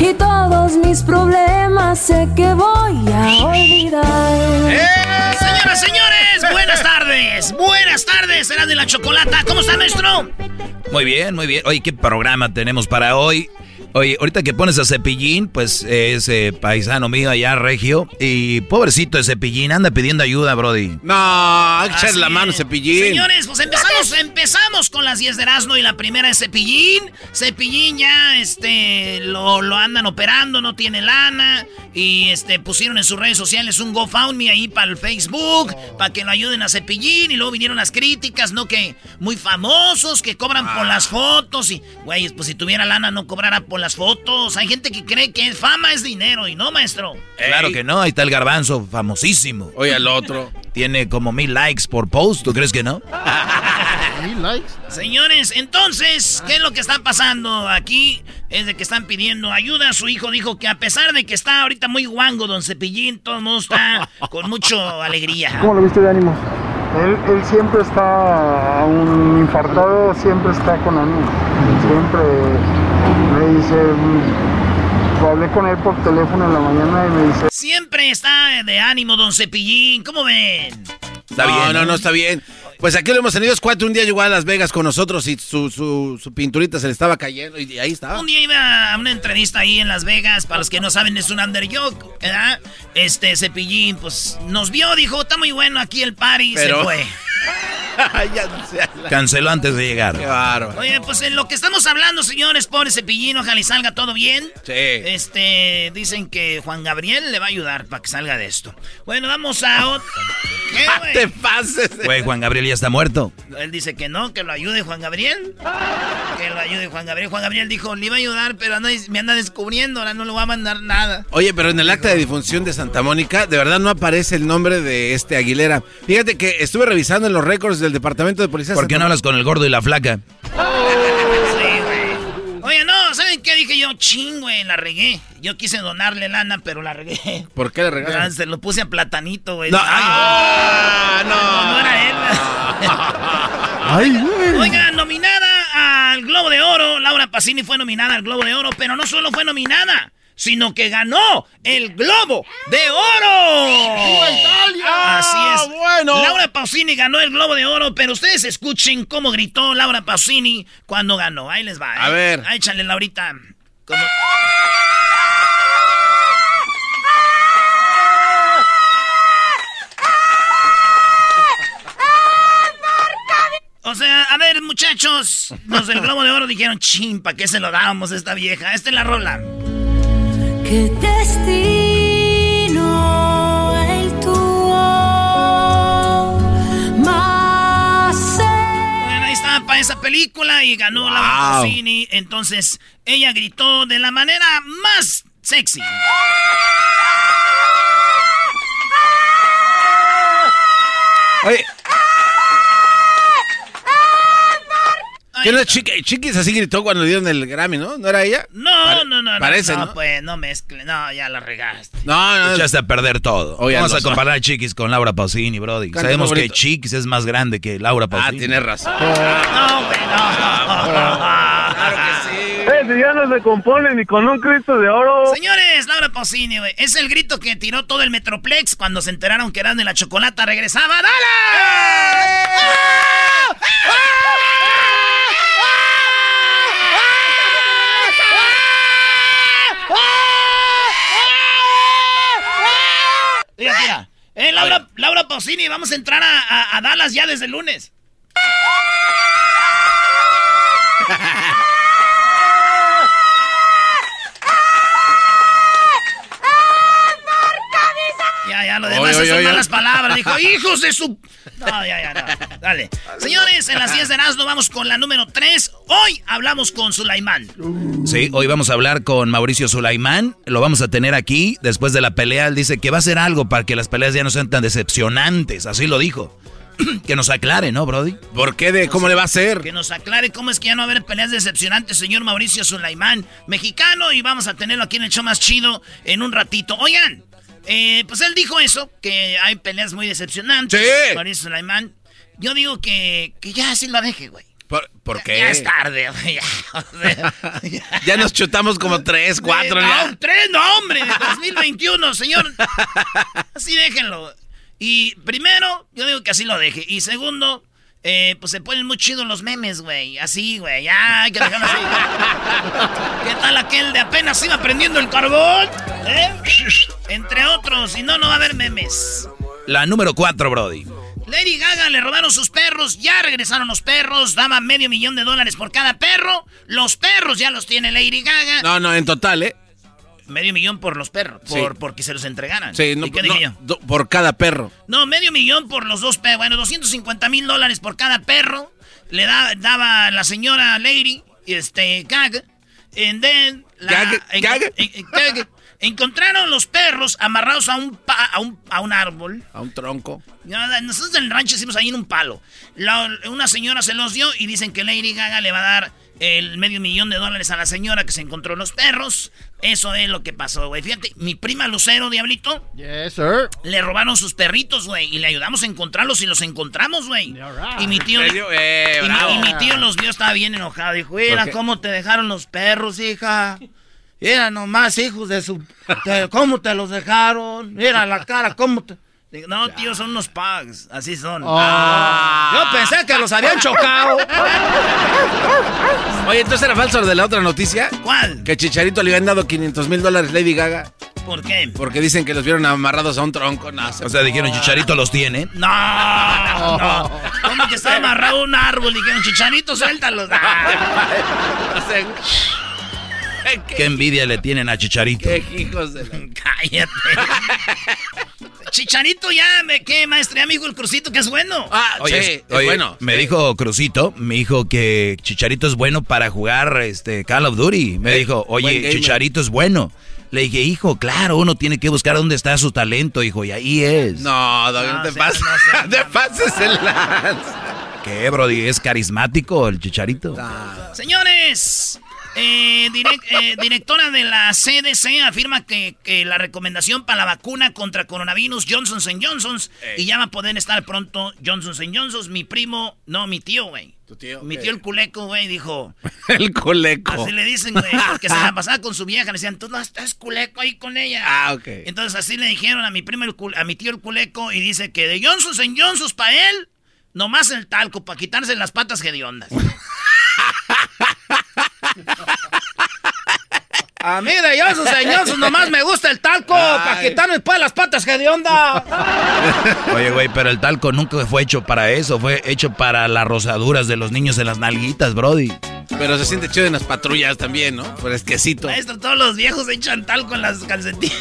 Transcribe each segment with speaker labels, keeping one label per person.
Speaker 1: Y todos mis problemas sé que voy a olvidar.
Speaker 2: Señoras, señores, buenas tardes. Buenas tardes, será de la chocolata. ¿Cómo está, maestro?
Speaker 3: Muy bien, muy bien. Oye, ¿qué programa tenemos para hoy? Oye, ahorita que pones a Cepillín, pues es eh, paisano mío allá, Regio. Y pobrecito de Cepillín, anda pidiendo ayuda, Brody.
Speaker 4: No, echarle la mano, Cepillín.
Speaker 2: Señores, pues empezamos, empezamos con las 10 de Erasmo y la primera es Cepillín. Cepillín ya, este, lo, lo andan operando, no tiene lana. Y, este, pusieron en sus redes sociales un GoFundMe ahí para el Facebook, para que lo ayuden a Cepillín. Y luego vinieron las críticas, ¿no? Que muy famosos, que cobran por las fotos. Y, güey, pues si tuviera lana no cobrara por las fotos. Hay gente que cree que fama es dinero y no, maestro.
Speaker 3: Claro que no, ahí está el garbanzo, famosísimo.
Speaker 4: Oye, al otro.
Speaker 3: Tiene como mil likes por post, ¿tú crees que no?
Speaker 5: ¿Mil likes?
Speaker 2: Señores, entonces, ¿qué es lo que está pasando aquí? Es de que están pidiendo ayuda. Su hijo dijo que a pesar de que está ahorita muy guango, don Cepillín, todo el mundo está con mucha alegría.
Speaker 6: ¿Cómo lo viste de ánimo? Él, él siempre está, un infartado, siempre está con ánimo. Siempre me dice, mm, hablé con él por teléfono en la mañana y me dice,
Speaker 2: Siempre está de ánimo, don Cepillín. ¿Cómo ven?
Speaker 3: Está
Speaker 4: no,
Speaker 3: bien,
Speaker 4: no,
Speaker 3: ¿eh?
Speaker 4: no, está bien. Pues aquí lo hemos tenido. Es cuatro. Un día llegó a Las Vegas con nosotros y su, su, su pinturita se le estaba cayendo y ahí estaba.
Speaker 2: Un día iba a una entrevista ahí en Las Vegas. Para los que no saben, es un underdog, ¿verdad? Este Cepillín, pues nos vio, dijo, está muy bueno aquí el party y
Speaker 4: Pero-
Speaker 2: se fue.
Speaker 4: Ya no sé.
Speaker 3: Canceló antes de llegar.
Speaker 4: Qué bárbaro.
Speaker 2: Oye, pues en lo que estamos hablando, señores, pobre Cepillín, ojalá y salga todo bien.
Speaker 4: Sí.
Speaker 2: Este, dicen que Juan Gabriel le va a ayudar para que salga de esto. Bueno, vamos a otro. ¿Qué, güey?
Speaker 4: Te pases.
Speaker 3: Güey, Juan Gabriel ya está muerto.
Speaker 2: Él dice que no, que lo ayude Juan Gabriel. Que lo ayude Juan Gabriel. Juan Gabriel dijo, le iba a ayudar, pero me anda descubriendo, ahora no le voy a mandar nada.
Speaker 4: Oye, pero en el acta de difunción de Santa Mónica, de verdad no aparece el nombre de este Aguilera. Fíjate que estuve revisando en los récords del Departamento de Policía.
Speaker 3: ¿Por qué
Speaker 4: Santa
Speaker 3: no hablas con el gordo y la flaca?
Speaker 2: Sí, güey. Oye, no, ¿saben qué dije yo? Ching, güey, la regué. Yo quise donarle lana, pero la regué.
Speaker 4: ¿Por qué le
Speaker 2: Ah,
Speaker 4: regalan?
Speaker 2: Se lo puse a platanito, güey.
Speaker 4: No,
Speaker 2: Ay,
Speaker 4: ah,
Speaker 2: no, no era él.
Speaker 6: ay, güey.
Speaker 2: Oiga, nominada al Globo de Oro. Laura Pacini fue nominada al Globo de Oro, pero no solo fue nominada, sino que ganó el Globo de Oro. Así es.
Speaker 4: Ah, bueno.
Speaker 2: Laura Pausini ganó el Globo de Oro, pero ustedes escuchen cómo gritó Laura Pausini cuando ganó. Ahí les va. ¿eh?
Speaker 4: A ver.
Speaker 2: Ah, Échale, Laurita. Como- O sea, a ver, muchachos, los del Globo de Oro dijeron, chin, ¿para qué se lo dábamos a esta vieja? Esta es la rola.
Speaker 1: ¿Qué destino el tuyo? Más
Speaker 2: Bueno, ahí a esa película y ganó la Laura Entonces, ella gritó de la manera más sexy.
Speaker 4: Oye, ¿Qué no es Chiquis? así gritó cuando le dieron el Grammy, ¿no? ¿No era ella?
Speaker 2: No, no, no.
Speaker 4: Parece,
Speaker 2: no, pues no mezcle. No, ya la regaste.
Speaker 3: No, no. Echaste a perder todo. Vamos a comparar a Chiquis con Laura Pausini, Brody. Sabemos que Chiquis es más grande que Laura ah, Pausini.
Speaker 4: Ah, tienes razón.
Speaker 2: No, güey, no.
Speaker 7: Claro que sí. Eh, si ya no se compone ni con un Cristo de oro.
Speaker 2: Señores, Laura Pausini, güey. Es el grito que tiró todo el Metroplex cuando se enteraron que eran de la chocolata. Regresaba. ¡Dale! ¡Ah! Mira, mira. Eh, Laura, Laura Pausini, vamos a entrar a, Dallas ya desde el lunes. Ya, ya, lo demás son malas palabras. Dijo, hijos de su... No, ya, ya, no. Dale. Señores, en las 10 de Erasmo vamos con la número 3. Hoy hablamos con Sulaimán.
Speaker 3: Sí, hoy vamos a hablar con Mauricio Sulaimán. Lo vamos a tener aquí. Después de la pelea, él dice que va a hacer algo para que las peleas ya no sean tan decepcionantes. Así lo dijo. que nos aclare, ¿no, Brody?
Speaker 4: ¿Por qué? De, ¿Cómo le va a hacer?
Speaker 2: Que nos aclare cómo es que ya no va a haber peleas decepcionantes, señor Mauricio Sulaimán, mexicano, y vamos a tenerlo aquí en el show más chido en un ratito. Oigan, eh, pues él dijo eso, que hay peleas muy decepcionantes.
Speaker 4: Sí.
Speaker 2: Mauricio Sulaimán. Yo digo que, que ya así lo deje, güey.
Speaker 4: ¿Por, qué?
Speaker 2: Ya es tarde, güey.
Speaker 4: Ya, nos chutamos como tres, cuatro.
Speaker 2: No, tres, no, hombre. 2021, señor. Así déjenlo. Y primero, yo digo que así lo deje. Y segundo, eh, pues se ponen muy chidos los memes, güey. Así, güey. Ya, hay que dejarlo así. ¿Qué tal aquel de apenas iba prendiendo el carbón? ¿Eh? Entre otros. Si no, no va a haber memes.
Speaker 3: La número cuatro, Brody.
Speaker 2: Lady Gaga le robaron sus perros, ya regresaron los perros, daba medio millón de dólares por cada perro. Los perros ya los tiene Lady Gaga.
Speaker 4: No, no, en total, ¿eh?
Speaker 2: Medio millón por los perros, por, porque se los entregaran.
Speaker 4: Sí, no, por cada perro.
Speaker 2: No, medio millón por los dos perros. Bueno, 250 mil dólares por cada perro. Le da, daba la señora Lady, este, Gaga. And then,
Speaker 4: Gaga, Gaga.
Speaker 2: Encontraron los perros amarrados a un, a un, a un árbol.
Speaker 4: A un tronco.
Speaker 2: Nosotros en el rancho hicimos ahí en un palo. una señora se los dio y dicen que Lady Gaga le va a dar el medio millón de dólares a la señora que se encontró los perros. Eso es lo que pasó, güey. Fíjate, mi prima Lucero, Diablito.
Speaker 4: Yes, sir.
Speaker 2: Le robaron sus perritos, güey. Y le ayudamos a encontrarlos y los encontramos, güey. Y mi tío.
Speaker 4: Eh,
Speaker 2: y, mi, tío los vio, estaba bien enojado. Dijo, mira cómo te dejaron los perros, hija. Mira nomás, hijos de su... ¿Cómo te los dejaron? Mira la cara, ¿cómo te...? no, tío, son unos pugs. Así son. Ah. Yo pensé que los habían chocado.
Speaker 4: Oye, entonces era falso lo de la otra noticia.
Speaker 2: ¿Cuál?
Speaker 4: Que Chicharito le habían dado 500 mil dólares Lady Gaga.
Speaker 2: ¿Por qué?
Speaker 4: Porque dicen que los vieron amarrados a un tronco. No,
Speaker 3: o sea, dijeron Chicharito los tiene.
Speaker 2: No, no. ¿Cómo que estaba amarrado a un árbol? Dijeron Chicharito, suéltalos.
Speaker 3: Qué envidia le tienen a Chicharito.
Speaker 4: Qué hijos de
Speaker 2: Cállate. Chicharito ya me qué maestría me dijo el Crucito que es bueno.
Speaker 3: Ah, oye, bueno. Me dijo Crucito, me dijo que Chicharito es bueno para jugar este Call of Duty. Me dijo, "Oye, Chicharito es bueno." Le dije, hijo, claro, uno tiene que buscar dónde está su talento, hijo, y ahí es.
Speaker 4: No, no, te pases, no, te pases el lanza.
Speaker 3: ¿Qué, Brody? ¿Es carismático el chicharito?
Speaker 2: Señores, eh, eh, directora de la CDC afirma que, la recomendación para la vacuna contra coronavirus Johnson Johnson y ya va a poder estar pronto Johnson Johnson. Mi primo, no, mi tío, güey.
Speaker 4: ¿Tu tío?
Speaker 2: Mi tío el culeco, güey, dijo.
Speaker 4: el culeco.
Speaker 2: Así le dicen, güey, porque se la pasaba con su vieja. Le decían, tú no estás culeco ahí con ella.
Speaker 4: Ah, ok.
Speaker 2: Entonces así le dijeron a mi primo, el, a mi tío el culeco, y dice que de Johnson Johnson para él, nomás el talco, para quitarse las patas hediondas. A mí de esos señores nomás me gusta el talco para quitarme pues las patas que de onda.
Speaker 3: Oye, güey, pero el talco nunca fue hecho para eso, fue hecho para las rosaduras de los niños en las nalguitas, Brody.
Speaker 4: Pero se siente chido en las patrullas también, ¿no? Por esquecito.
Speaker 2: Maestro, todos los viejos echan talco en las calcetillas.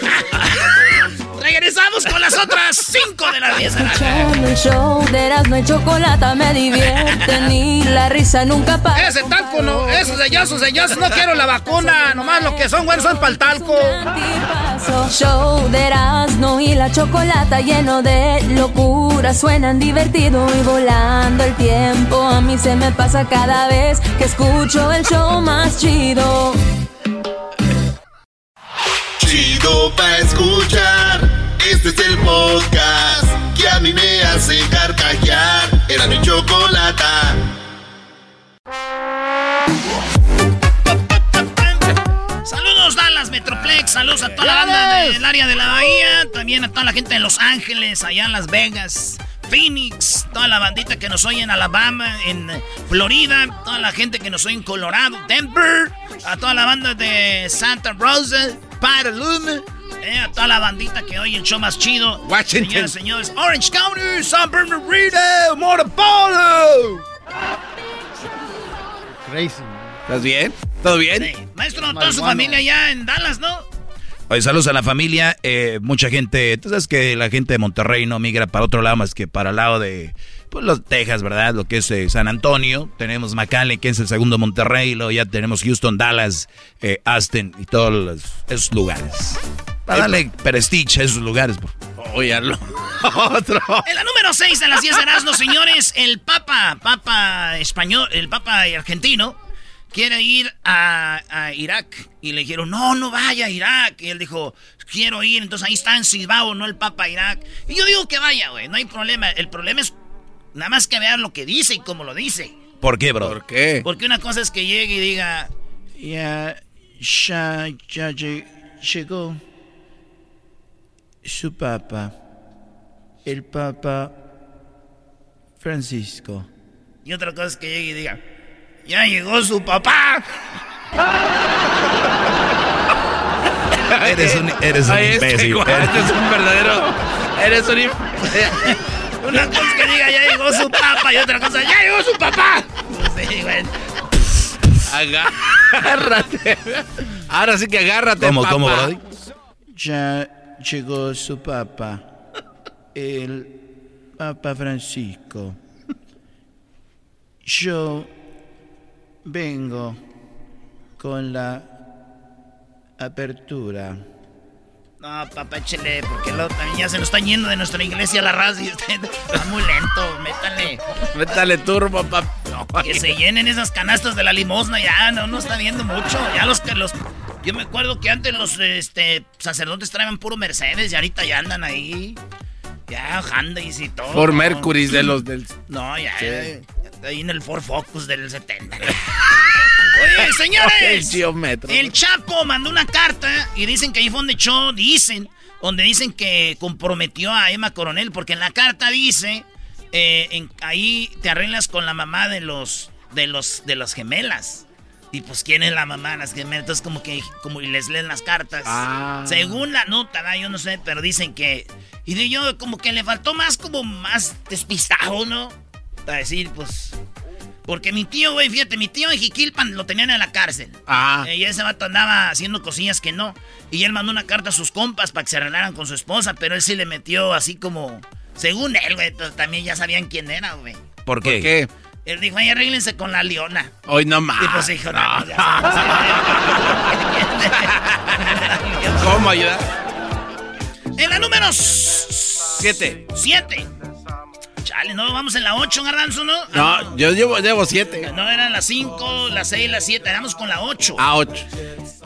Speaker 2: Regresamos con las otras cinco de las 10
Speaker 1: Escuchando el show de Erasmo y Chocolata me divierte ni la risa nunca pasa.
Speaker 2: Ese talco no, esos sellosos, sellosos, no quiero la vacuna, nomás lo que son buenos son para el talco.
Speaker 1: Show de Erasmo y la Chocolata lleno de locura, suenan divertido y volando el tiempo. A mí se me pasa cada vez que escucho el show más chido.
Speaker 5: Chido pa' escuchar. Este es el podcast que a mí me hace carcajear. Era mi chocolata.
Speaker 2: Saludos Dallas Metroplex, saludos a toda la banda del área de la bahía, también a toda la gente de Los Ángeles, allá en Las Vegas, Phoenix, toda la bandita que nos oye en Alabama, en Florida, toda la gente que nos oye en Colorado, Denver, a toda la banda de Santa Rosa, Petaluma, eh, a toda la bandita que oye el show más chido.
Speaker 4: Washington.
Speaker 2: Señoras, señores, Orange County, San Bernardino, Montepolo.
Speaker 4: Crazy. ¿Estás bien? ¿Todo bien?
Speaker 2: Sí. Maestro, toda su familia allá en Dallas, ¿no?
Speaker 3: Oye, saludos a la familia. eh, mucha gente, tú sabes que la gente de Monterrey no migra para otro lado más que para el lado de pues, los Texas, ¿verdad? Lo que es eh, San Antonio. Tenemos McAllen, que es el segundo Monterrey. Luego ya tenemos Houston, Dallas, eh, Aston y todos los- esos lugares. Para darle prestige a esos lugares.
Speaker 4: hazlo. Otro.
Speaker 2: En la número 6 de las 10 de Erasmus, señores, el Papa, Papa español, el Papa argentino, quiere ir a, a Irak. Y le dijeron, no, no vaya a Irak. Y él dijo, quiero ir. Entonces ahí está en Silbao, no el Papa a Irak. Y yo digo que vaya, güey, no hay problema. El problema es nada más que vean lo que dice y cómo lo dice.
Speaker 3: ¿Por qué, bro?
Speaker 4: ¿Por qué?
Speaker 2: Porque una cosa es que llegue y diga, ya, ya, ya lle- llegó su papa, el papa Francisco. Y otra cosa es que llegue y diga, ya llegó su papá.
Speaker 3: Eres un, eres un
Speaker 4: Ay, este
Speaker 3: imbécil. Eres-
Speaker 4: es un verdadero. Eres un.
Speaker 2: Una cosa es que diga, ya llegó su papa, y otra cosa, ya llegó su papá. Sí, güey.
Speaker 4: Agárrate. Ahora sí que agárrate.
Speaker 3: ¿Cómo,
Speaker 4: papá.
Speaker 3: cómo, Brody?
Speaker 2: Ya llegó su papa, el Papa Francisco. Yo vengo con la apertura. No, papá, échele, porque luego también ya se nos está yendo de nuestra iglesia la raza y usted está muy lento, métale.
Speaker 4: Métale turbo, papá.
Speaker 2: Que se llenen esas canastas de la limosna, ya no, no está viendo mucho. Ya los que los. Yo me acuerdo que antes los este, sacerdotes traían puro Mercedes y ahorita ya andan ahí. Ya, Hyundai y todo.
Speaker 4: Por. Mercury de los del.
Speaker 2: No, ya,
Speaker 4: Sí.
Speaker 2: ya, ahí en el Ford Focus del 70. Oye,
Speaker 4: El
Speaker 2: señores.
Speaker 4: geómetro.
Speaker 2: El Chapo mandó una carta y dicen que ahí fue donde echó, dicen, donde dicen que comprometió a Emma Coronel, porque en la carta dice, eh, en- ahí te arreglas con la mamá de los, de los, de las gemelas. Y pues, ¿quién es la mamá las gemelas? Entonces, como que, como y les leen las cartas.
Speaker 4: Ah.
Speaker 2: Según la nota, ¿verdad? yo no sé, pero dicen que. Y de yo, como que le faltó más, como más despistado, ¿no? Para decir, pues. Porque mi tío, güey, fíjate, mi tío en Jiquilpan lo tenían en la cárcel.
Speaker 4: Ah.
Speaker 2: Eh, y ese vato andaba haciendo cosillas que no. Y él mandó una carta a sus compas para que se arreglaran con su esposa, pero él sí le metió así como. Según él, güey, también ya sabían quién era, güey.
Speaker 3: ¿Por
Speaker 4: ¿Por
Speaker 3: qué?
Speaker 4: qué?
Speaker 2: Él dijo, ay, arréglense con la leona.
Speaker 4: Hoy no más.
Speaker 2: Y pues dijo, no.
Speaker 4: ¿Cómo ayudar?
Speaker 2: En la número 7. 7. Chale, no, vamos en la 8, Garbanzo, ¿no? Ah,
Speaker 4: No, yo llevo, llevo siete.
Speaker 2: No, eran las 5, las 6, las 7. Éramos con la 8.
Speaker 4: A ocho.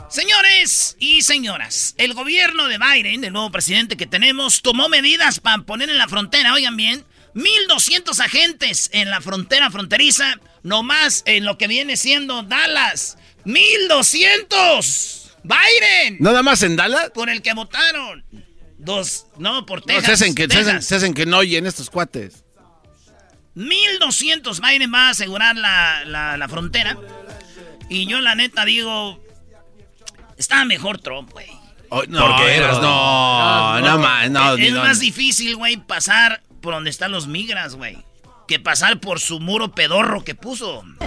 Speaker 2: Señores y señoras, el gobierno de Biden, el nuevo presidente que tenemos, tomó medidas para poner en la frontera, oigan bien, 1.200 agentes en la frontera fronteriza, nomás en lo que viene siendo Dallas. ¡1.200! ¡Biden!
Speaker 4: ¿Nada más en Dallas?
Speaker 2: Por el que votaron. Dos, no, por
Speaker 4: No,
Speaker 2: Texas.
Speaker 4: se hacen que, se
Speaker 2: Texas.
Speaker 4: hacen, se hacen que no oyen estos cuates.
Speaker 2: 1200 Biden va a asegurar la, la- la frontera. Y yo, la neta, digo. Estaba mejor Trump, güey.
Speaker 4: Oh, no,
Speaker 3: ¿Por qué,
Speaker 4: Eras, no, no, más, no.
Speaker 2: es
Speaker 4: no,
Speaker 2: más
Speaker 4: no.
Speaker 2: difícil, güey, pasar por donde están los migras, güey. Que pasar por su muro pedorro que puso.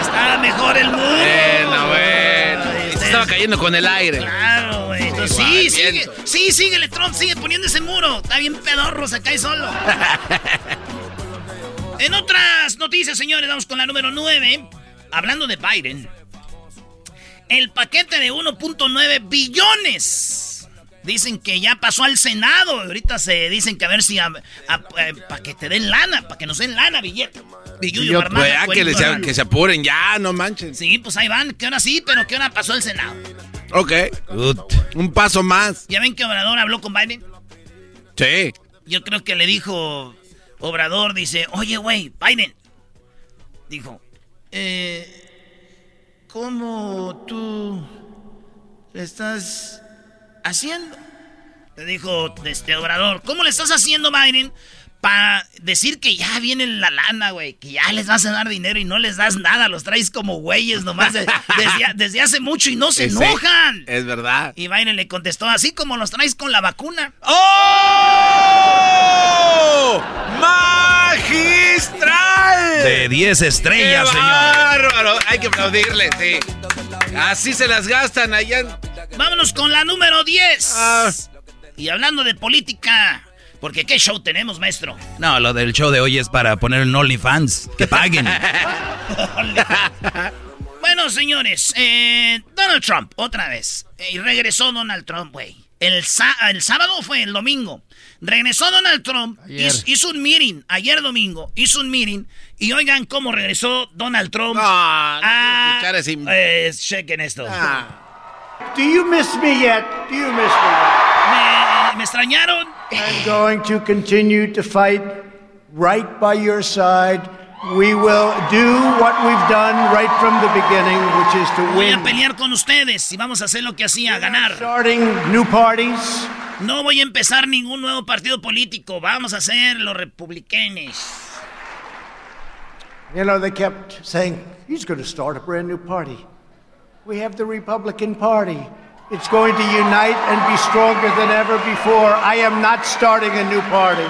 Speaker 2: Estaba mejor el muro.
Speaker 4: Bueno, bueno.
Speaker 2: Ay, usted
Speaker 4: estaba cayendo con el aire.
Speaker 2: Claro, güey. Entonces, sí, sigue, sí, síguele, Trump, sigue poniendo ese muro. Está bien pedorro, se cae solo. en otras noticias, señores, vamos con la número 9. Hablando de Biden. El paquete de 1.9 billones. Dicen que ya pasó al Senado. Ahorita se dicen que a ver si para que te den lana, para que nos den lana, billete.
Speaker 4: Yo, pues, que, que, se apuren ya, no manchen.
Speaker 2: Sí, pues ahí van. Que ahora sí, pero que ahora pasó el Senado.
Speaker 4: Ok. Un paso más.
Speaker 2: ¿Ya ven que Obrador habló con Biden?
Speaker 4: Sí.
Speaker 2: Yo creo que le dijo Obrador, dice, oye, güey, Biden. Dijo, eh, ¿cómo tú estás haciendo? Le dijo este Obrador, ¿cómo le estás haciendo, Biden? Para decir que ya viene la lana, güey, que ya les vas a dar dinero y no les das nada, los traes como güeyes nomás desde, hace mucho y no se enojan.
Speaker 4: Es verdad.
Speaker 2: Y Biden le contestó, así como los traes con la vacuna.
Speaker 4: ¡Oh! ¡Magistral!
Speaker 3: De 10 estrellas, señor.
Speaker 4: bárbaro! Hay que aplaudirle, sí. Así se las gastan allá.
Speaker 2: Vámonos con la número 10. Ah. Y hablando de política, porque ¿qué show tenemos, maestro?
Speaker 3: No, lo del show de hoy es para poner en OnlyFans. Que paguen.
Speaker 2: bueno, señores, eh, Donald Trump, otra vez. Y regresó Donald Trump, güey. El, el sábado fue el domingo. Regresó Donald Trump, hizo, hizo, un meeting, ayer domingo, hizo un meeting. Y oigan cómo regresó Donald Trump.
Speaker 4: No, no a,
Speaker 2: eh, chequen esto. Ah.
Speaker 8: Do you miss me yet? Do you miss me
Speaker 2: yet? Me, extrañaron.
Speaker 8: I'm going to continue to fight right by your side. We will do what we've done right from the beginning, which is to
Speaker 2: win. Voy a pelear con ustedes y vamos a hacer lo que hacía, ganar.
Speaker 8: Starting new parties.
Speaker 2: No voy a empezar ningún nuevo partido político. Vamos a ser los republicanos.
Speaker 8: You know, they kept saying, he's going to start a brand new party. We have the Republican Party. It's going to unite and be stronger than ever before. I am not starting a new party.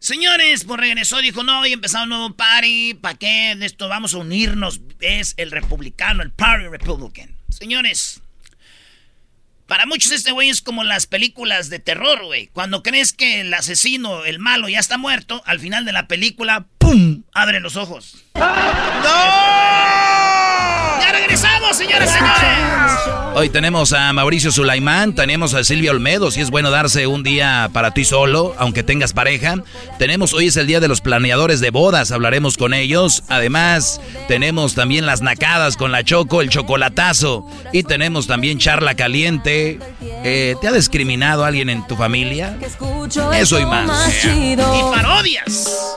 Speaker 2: Señores, pues regresó, dijo, no, voy a empezar un nuevo party. ¿Para qué? De esto vamos a unirnos. Es el republicano, el Party Republican. Señores, para muchos este güey es como las películas de terror, güey. Cuando crees que el asesino, el malo, ya está muerto, al final de la película, ¡pum! Abre los ojos. ¡No! regresamos, señores, señores.
Speaker 3: Hoy tenemos a Mauricio Sulaimán, tenemos a Silvia Olmedo, si es bueno darse un día para ti solo, aunque tengas pareja. Tenemos, hoy es el día de los planeadores de bodas, hablaremos con ellos. Además, tenemos también las nacadas con la Choco, el chocolatazo. Y tenemos también charla caliente. Eh, ¿Te ha discriminado alguien en tu familia? Eso y más.
Speaker 2: Y parodias.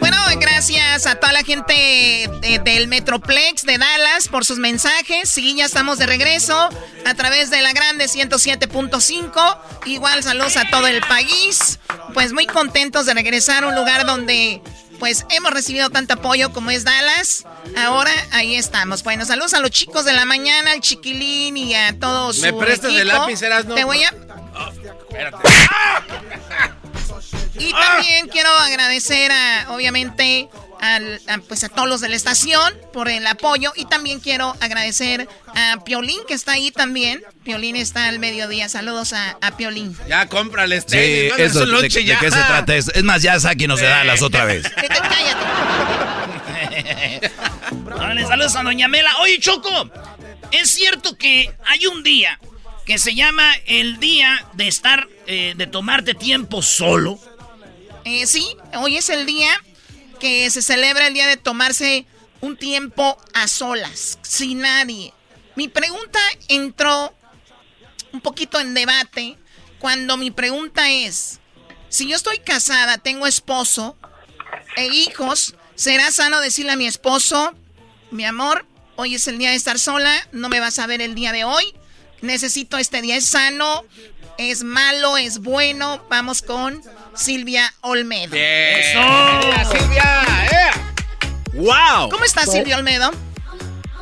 Speaker 2: Bueno, gracias a toda la gente del Metroplex de Dallas por sus mensajes. Sí, ya estamos de regreso a través de la grande 107.5. Igual saludos a todo el país. Pues muy contentos de regresar a un lugar donde pues hemos recibido tanto apoyo como es Dallas. Ahora ahí estamos. Bueno, saludos a los chicos de la mañana, al chiquilín y a todos.
Speaker 4: ¿Me prestas el lápiz, no?
Speaker 2: Te voy a. Oh, espérate. Y también quiero agradecer a, obviamente,
Speaker 9: a, pues a todos los de la estación por el apoyo y también quiero agradecer a Piolín que está ahí también. Piolín está al mediodía. Saludos a, Piolín.
Speaker 4: Ya cómprale
Speaker 3: sí, eso, de, qué se trata? Es, es más, ya Saki nos da las otra vez.
Speaker 9: Cállate.
Speaker 2: saludos a Doña Mela. Oye, Choco, es cierto que hay un día que se llama el día de estar, eh, de tomarte tiempo solo.
Speaker 9: Eh, sí, hoy es el día que se celebra el día de tomarse un tiempo a solas, sin nadie. Mi pregunta entró un poquito en debate cuando mi pregunta es, si yo estoy casada, tengo esposo e hijos, ¿será sano decirle a mi esposo, mi amor, hoy es el día de estar sola, no me vas a ver el día de hoy, necesito este día, es sano, es malo, es bueno, vamos con Silvia Olmedo.
Speaker 4: Silvia! ¡Wow!
Speaker 9: ¿Cómo estás, Silvia Olmedo?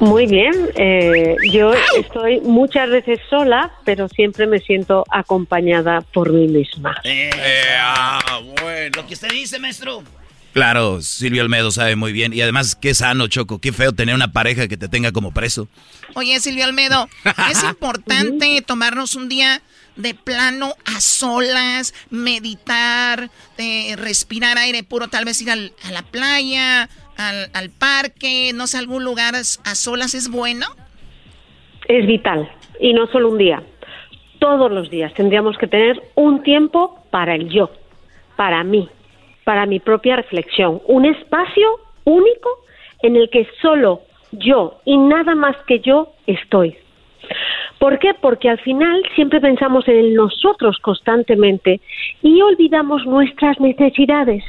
Speaker 10: Muy bien. Eh, yo estoy muchas veces sola, pero siempre me siento acompañada por mí misma.
Speaker 2: Eh, ah, bueno. Lo que usted dice, maestro.
Speaker 3: Claro, Silvia Olmedo sabe muy bien. Y además, qué sano, Choco. Qué feo tener una pareja que te tenga como preso.
Speaker 9: Oye, Silvia Olmedo, es importante tomarnos un día de plano a solas, meditar, eh, respirar aire puro, tal vez ir a la playa, al, parque, no sé, algún lugar a solas, ¿es bueno?
Speaker 10: Es vital, y no solo un día. Todos los días tendríamos que tener un tiempo para el yo, para mí, para mi propia reflexión, un espacio único en el que solo yo y nada más que yo estoy. ¿Por qué? Porque al final siempre pensamos en nosotros constantemente y olvidamos nuestras necesidades.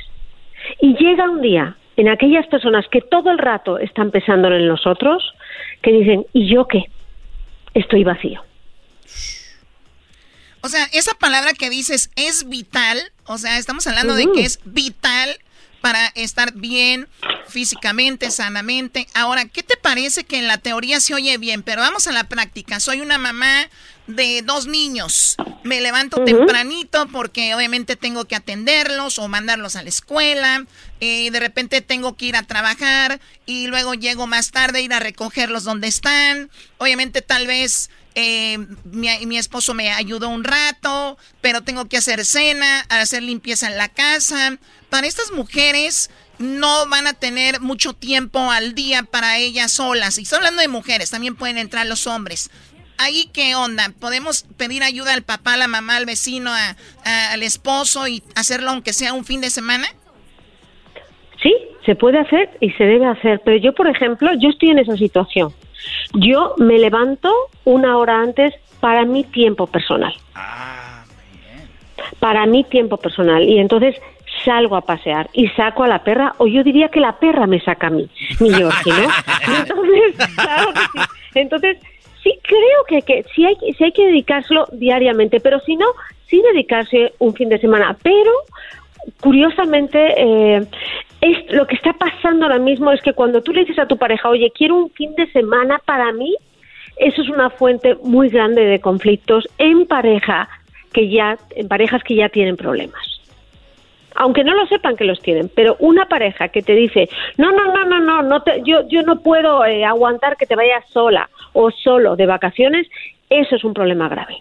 Speaker 10: Y llega un día en aquellas personas que todo el rato están pensando en nosotros, que dicen, ¿y yo qué? Estoy vacío.
Speaker 9: O sea, esa palabra que dices es vital, o sea, estamos hablando de que es vital para estar bien físicamente, sanamente. Ahora, ¿qué te parece que en la teoría se oye bien? Pero vamos a la práctica. Soy una mamá de dos niños. Me levanto tempranito porque obviamente tengo que atenderlos o mandarlos a la escuela. y eh, de repente tengo que ir a trabajar y luego llego más tarde a ir a recogerlos donde están. Obviamente tal vez eh, mi, mi, esposo me ayudó un rato, pero tengo que hacer cena, hacer limpieza en la casa para estas mujeres no van a tener mucho tiempo al día para ellas solas. Y estoy hablando de mujeres, también pueden entrar los hombres. Ahí qué onda, podemos pedir ayuda al papá, a la mamá, al vecino, al esposo y hacerlo aunque sea un fin de semana.
Speaker 10: Sí, se puede hacer y se debe hacer, pero yo, por ejemplo, yo estoy en esa situación. Yo me levanto una hora antes para mi tiempo personal. Ah, bien. Para mi tiempo personal. Y entonces salgo a pasear y saco a la perra, o yo diría que la perra me saca a mí, mi Yorkie, ¿no? Entonces, claro que sí. Entonces, sí creo que, que sí, hay, sí hay que dedicárselo diariamente, pero si no, sí dedicarse un fin de semana. Pero, curiosamente, eh, es, lo que está pasando ahora mismo es que cuando tú le dices a tu pareja, oye, quiero un fin de semana para mí, eso es una fuente muy grande de conflictos en pareja que ya en parejas que ya tienen problemas aunque no lo sepan que los tienen, pero una pareja que te dice, no, no, no, no, no, no te, yo, yo no puedo eh, aguantar que te vayas sola o solo de vacaciones, eso es un problema grave.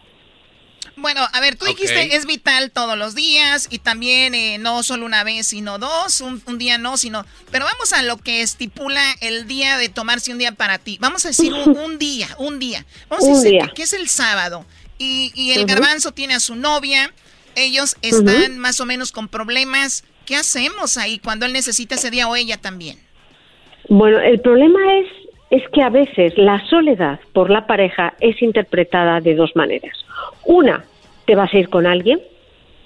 Speaker 9: Bueno, a ver, tú dijiste es vital todos los días y también eh, no solo una vez, sino dos, un, día no, sino... Pero vamos a lo que estipula el día de tomarse un día para ti. Vamos a decir un, día, un día. Vamos a decir Que, es el sábado y, y el garbanzo tiene a su novia ellos están más o menos con problemas. ¿Qué hacemos ahí cuando él necesita ese día o ella también?
Speaker 10: Bueno, el problema es, es que a veces la soledad por la pareja es interpretada de dos maneras. Una, te vas a ir con alguien.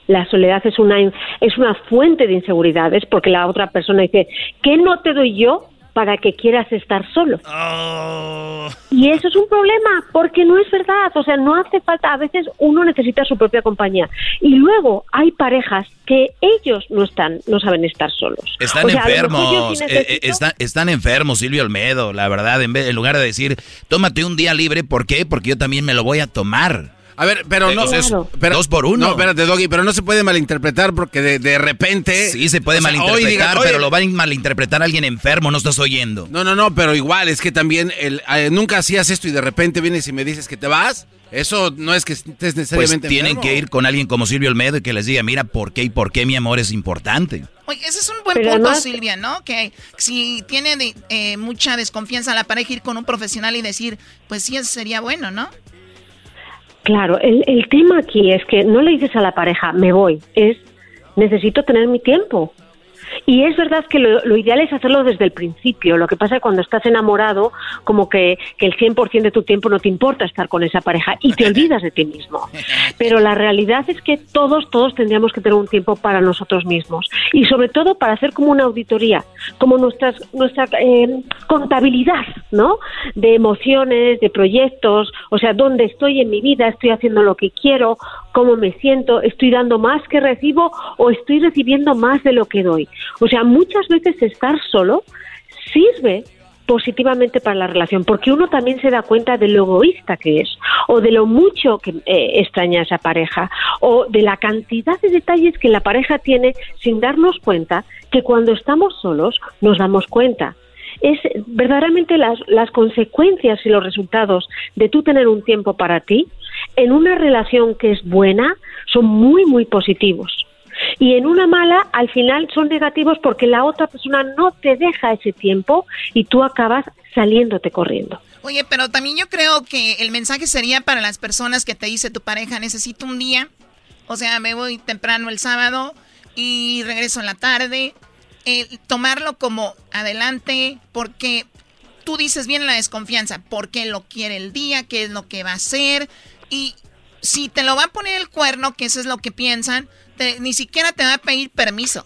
Speaker 10: La soledad es una, es una fuente de inseguridades porque la otra persona dice, ¿qué no te doy yo para que quieras estar solo. Oh. Y eso es un problema, porque no es verdad, o sea, no hace falta, a veces uno necesita su propia compañía. Y luego hay parejas que ellos no están, no saben estar solos.
Speaker 3: Están enfermos, eh, eh, están, están, enfermos, Silvio Olmedo, la verdad, en, vez, en lugar de decir, tómate un día libre, ¿por qué? Porque yo también me lo voy a tomar.
Speaker 4: A ver, pero no.
Speaker 3: dos por uno.
Speaker 4: No, espérate, Doggy, pero no se puede malinterpretar porque de, repente.
Speaker 3: Sí, se puede malinterpretar, pero lo va a malinterpretar alguien enfermo, no estás oyendo.
Speaker 4: No, no, no, pero igual, es que también el, eh, nunca hacías esto y de repente vienes y me dices que te vas. Eso no es que estés necesariamente.
Speaker 3: Pues tienen que ir con alguien como Silvio Olmedo y que les diga, mira, ¿por qué y por qué mi amor es importante?
Speaker 9: Oye, ese es un buen punto, Silvia, ¿no? Que si tiene eh, mucha desconfianza la pareja, ir con un profesional y decir, pues sí, eso sería bueno, ¿no?
Speaker 10: Claro, el, el tema aquí es que no le dices a la pareja, me voy, es necesito tener mi tiempo. Y es verdad que lo, ideal es hacerlo desde el principio. Lo que pasa es cuando estás enamorado, como que, que el 100% de tu tiempo no te importa estar con esa pareja y te olvidas de ti mismo. Pero la realidad es que todos, todos tendríamos que tener un tiempo para nosotros mismos. Y sobre todo para hacer como una auditoría, como nuestras, nuestra eh, contabilidad, ¿no? De emociones, de proyectos, o sea, dónde estoy en mi vida, estoy haciendo lo que quiero, cómo me siento, estoy dando más que recibo o estoy recibiendo más de lo que doy. O sea, muchas veces estar solo sirve positivamente para la relación, porque uno también se da cuenta de lo egoísta que es, o de lo mucho que eh, extraña esa pareja, o de la cantidad de detalles que la pareja tiene sin darnos cuenta, que cuando estamos solos nos damos cuenta es verdaderamente las, las consecuencias y los resultados de tú tener un tiempo para ti en una relación que es buena son muy, muy positivos. Y en una mala, al final son negativos porque la otra persona no te deja ese tiempo y tú acabas saliéndote corriendo.
Speaker 9: Oye, pero también yo creo que el mensaje sería para las personas que te dice tu pareja, necesito un día, o sea, me voy temprano el sábado y regreso en la tarde, tomarlo como adelante, porque tú dices bien la desconfianza, por qué lo quiere el día, qué es lo que va a hacer, y si te lo va a poner el cuerno, que eso es lo que piensan, ni siquiera te va a pedir permiso.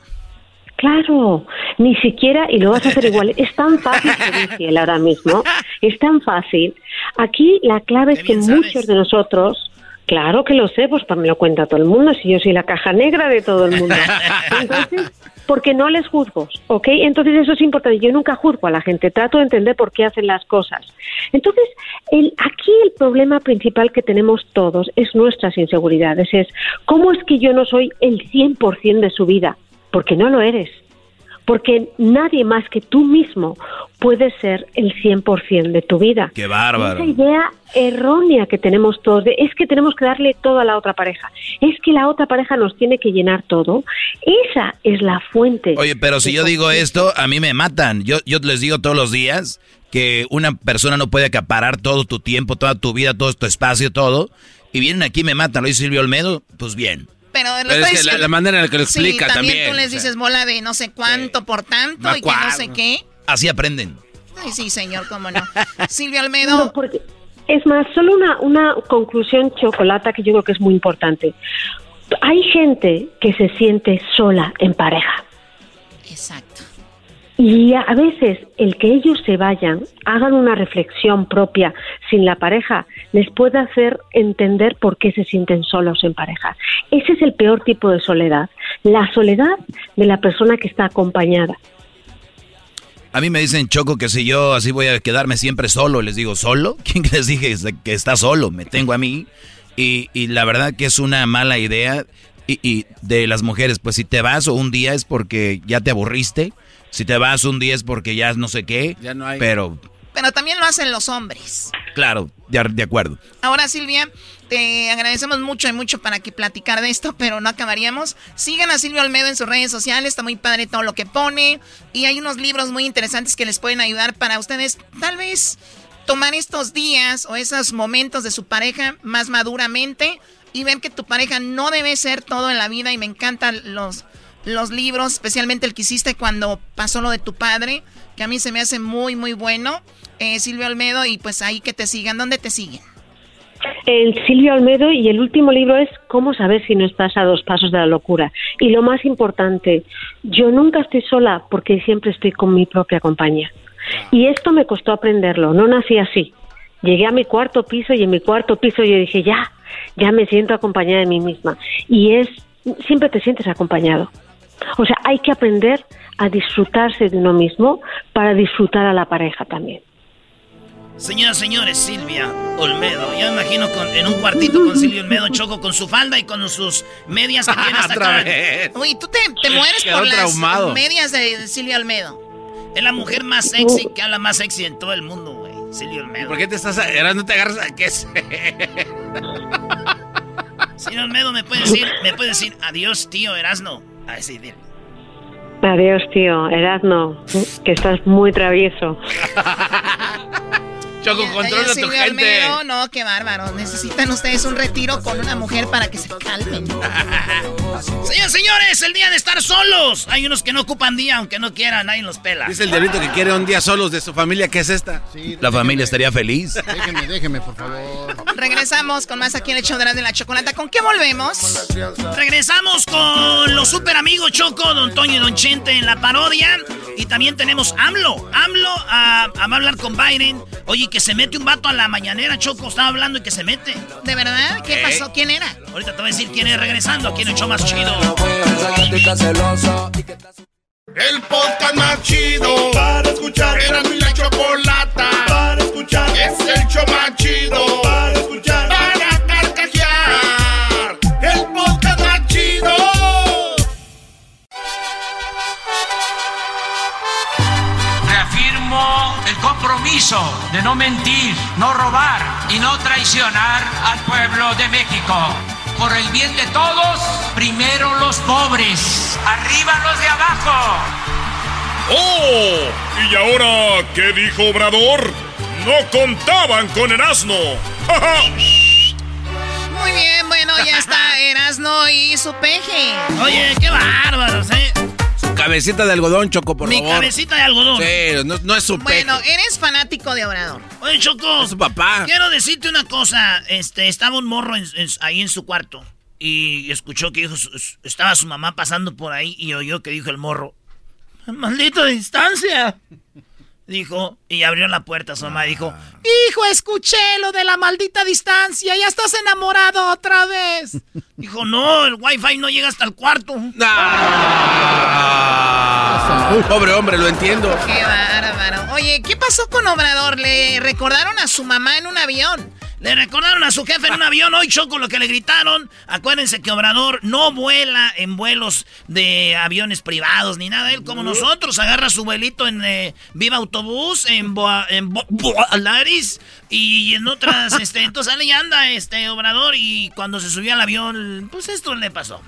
Speaker 10: Claro, ni siquiera, y lo vas a hacer igual. Es tan fácil ser ahora mismo, es tan fácil. Aquí la clave es que muchos de nosotros, claro que lo sé, pues me lo cuenta todo el mundo, si yo soy la caja negra de todo el mundo. Entonces, porque no les juzgo, ¿ok? Entonces eso es importante. Yo nunca juzgo a la gente, trato de entender por qué hacen las cosas. Entonces, el, aquí el problema principal que tenemos todos es nuestras inseguridades, es cómo es que yo no soy el 100% de su vida, porque no lo eres porque nadie más que tú mismo puede ser el 100% de tu vida.
Speaker 3: ¡Qué bárbaro!
Speaker 10: Esa idea errónea que tenemos todos de es que tenemos que darle todo a la otra pareja, es que la otra pareja nos tiene que llenar todo, esa es la fuente.
Speaker 3: Oye, pero si yo digo esto, a mí me matan. Yo, yo les digo todos los días que una persona no puede acaparar todo tu tiempo, toda tu vida, todo tu espacio, todo. Y vienen aquí y me matan. Lo dice Silvio Olmedo, pues bien.
Speaker 9: Pero,
Speaker 4: es que la, manera en la que lo explica
Speaker 9: sí,
Speaker 4: también.
Speaker 9: tú les dices mola de no sé cuánto por tanto y que no sé qué.
Speaker 3: Así aprenden.
Speaker 9: Sí, sí, señor, cómo no. Silvio Almedo.
Speaker 10: es más, solo una, una conclusión chocolata que yo creo que es muy importante. Hay gente que se siente sola en pareja.
Speaker 9: Exacto.
Speaker 10: Y a veces el que ellos se vayan, hagan una reflexión propia sin la pareja, les puede hacer entender por qué se sienten solos en pareja. Ese es el peor tipo de soledad, la soledad de la persona que está acompañada.
Speaker 3: A mí me dicen, Choco, que si yo así voy a quedarme siempre solo, les digo, ¿solo? ¿Quién les dije que está solo? Me tengo a mí. Y, y la verdad que es una mala idea. Y, y de las mujeres, pues si te vas o un día es porque ya te aburriste si te vas un día es porque ya no sé qué. Ya no hay. Pero.
Speaker 9: Pero también lo hacen los hombres.
Speaker 3: Claro, de, de acuerdo.
Speaker 9: Ahora, Silvia, te agradecemos mucho y mucho para que platicar de esto, pero no acabaríamos. Sigan a Silvia Olmedo en sus redes sociales, está muy padre todo lo que pone. Y hay unos libros muy interesantes que les pueden ayudar para ustedes, tal vez, tomar estos días o esos momentos de su pareja más maduramente y ver que tu pareja no debe ser todo en la vida. Y me encantan los los libros, especialmente el que hiciste cuando pasó lo de tu padre, que a mí se me hace muy, muy bueno. Eh, Silvio Almedo, y pues ahí que te sigan. ¿Dónde te siguen?
Speaker 10: El Silvio Almedo y el último libro es Cómo saber si no estás a dos pasos de la locura. Y lo más importante, yo nunca estoy sola porque siempre estoy con mi propia compañía. Y esto me costó aprenderlo, no nací así. Llegué a mi cuarto piso y en mi cuarto piso yo dije, ya, ya me siento acompañada de mí misma. Y es, siempre te sientes acompañado. O sea, hay que aprender a disfrutarse de uno mismo para disfrutar a la pareja también.
Speaker 2: Señoras, señores, Silvia Olmedo. Yo me imagino con, en un cuartito con Silvia Olmedo, Choco con su falda y con sus medias que tiene hasta acá.
Speaker 9: Uy, tú te, te mueres por las medias de Silvia Olmedo.
Speaker 2: Es la mujer más sexy que habla más sexy en todo el mundo, güey. Silvia Olmedo.
Speaker 4: ¿Por qué te estás... no te agarras a qué
Speaker 2: Silvia Olmedo me puede decir, me puede decir adiós, tío Erasno. A
Speaker 10: Adiós, tío. Erasno, que estás muy travieso.
Speaker 4: Choco, controla tu gente.
Speaker 9: no, qué bárbaro. Necesitan ustedes un retiro con una mujer para que se calmen.
Speaker 2: Señores, señores, el día de estar solos. Hay unos que no ocupan día, aunque no quieran, nadie los pela.
Speaker 4: Dice el diablito que quiere un día solos de su familia. ¿Qué es esta?
Speaker 3: la familia estaría feliz.
Speaker 11: Déjeme, déjeme, por favor.
Speaker 9: Regresamos con más aquí en el show de la chocolata. ¿Con qué volvemos?
Speaker 2: Regresamos con los super amigos Choco, Don Toño y Don Chente en la parodia. Y también tenemos AMLO. AMLO a, a hablar con Biden. Oye, que se mete un vato a la mañanera, Choco. Estaba hablando y que se mete.
Speaker 9: ¿De verdad? ¿Qué pasó? ¿Quién era?
Speaker 2: Ahorita te voy a decir quién es regresando aquí en el show más chido.
Speaker 5: El podcast más chido para escuchar. Era mi la chocolata para escuchar. Es el show más chido para escuchar.
Speaker 12: Compromiso de no mentir, no robar y no traicionar al pueblo de México. Por el bien de todos, primero los pobres, arriba los de abajo.
Speaker 13: ¡Oh! ¿Y ahora qué dijo Obrador? No contaban con Erasmo.
Speaker 9: Muy bien, bueno, ya está Erasmo y su peje.
Speaker 2: Oye, qué bárbaros, ¿eh?
Speaker 4: Cabecita de algodón, Choco, por
Speaker 2: Mi
Speaker 4: favor.
Speaker 2: cabecita de algodón.
Speaker 4: Sí, no, no es su peje.
Speaker 9: Bueno, eres fanático de Obrador.
Speaker 2: Oye, Choco.
Speaker 4: Es su papá.
Speaker 2: Quiero decirte una cosa. Este, estaba un morro en- en- ahí en su cuarto. Y escuchó que dijo, estaba su mamá pasando por ahí y oyó que dijo el morro. ¡Maldita distancia! Dijo, y abrió la puerta, su mamá dijo,
Speaker 9: Hijo, escuché lo de la maldita distancia. Ya estás enamorado otra vez.
Speaker 2: dijo, no, el wifi no llega hasta el cuarto.
Speaker 4: Ah. Pobre hombre, lo entiendo.
Speaker 9: Qué bárbaro. Oye, ¿qué pasó con Obrador? Le recordaron a su mamá en un avión.
Speaker 2: Le recordaron a su jefe en un avión hoy, Choco, lo que le gritaron. Acuérdense que Obrador no vuela en vuelos de aviones privados ni nada. Él, como nosotros, agarra su vuelito en eh, Viva Autobús, en, Boa, en Bo- Boalaris y en otras. este, entonces ahí anda este Obrador y cuando se subió al avión, pues esto le pasó.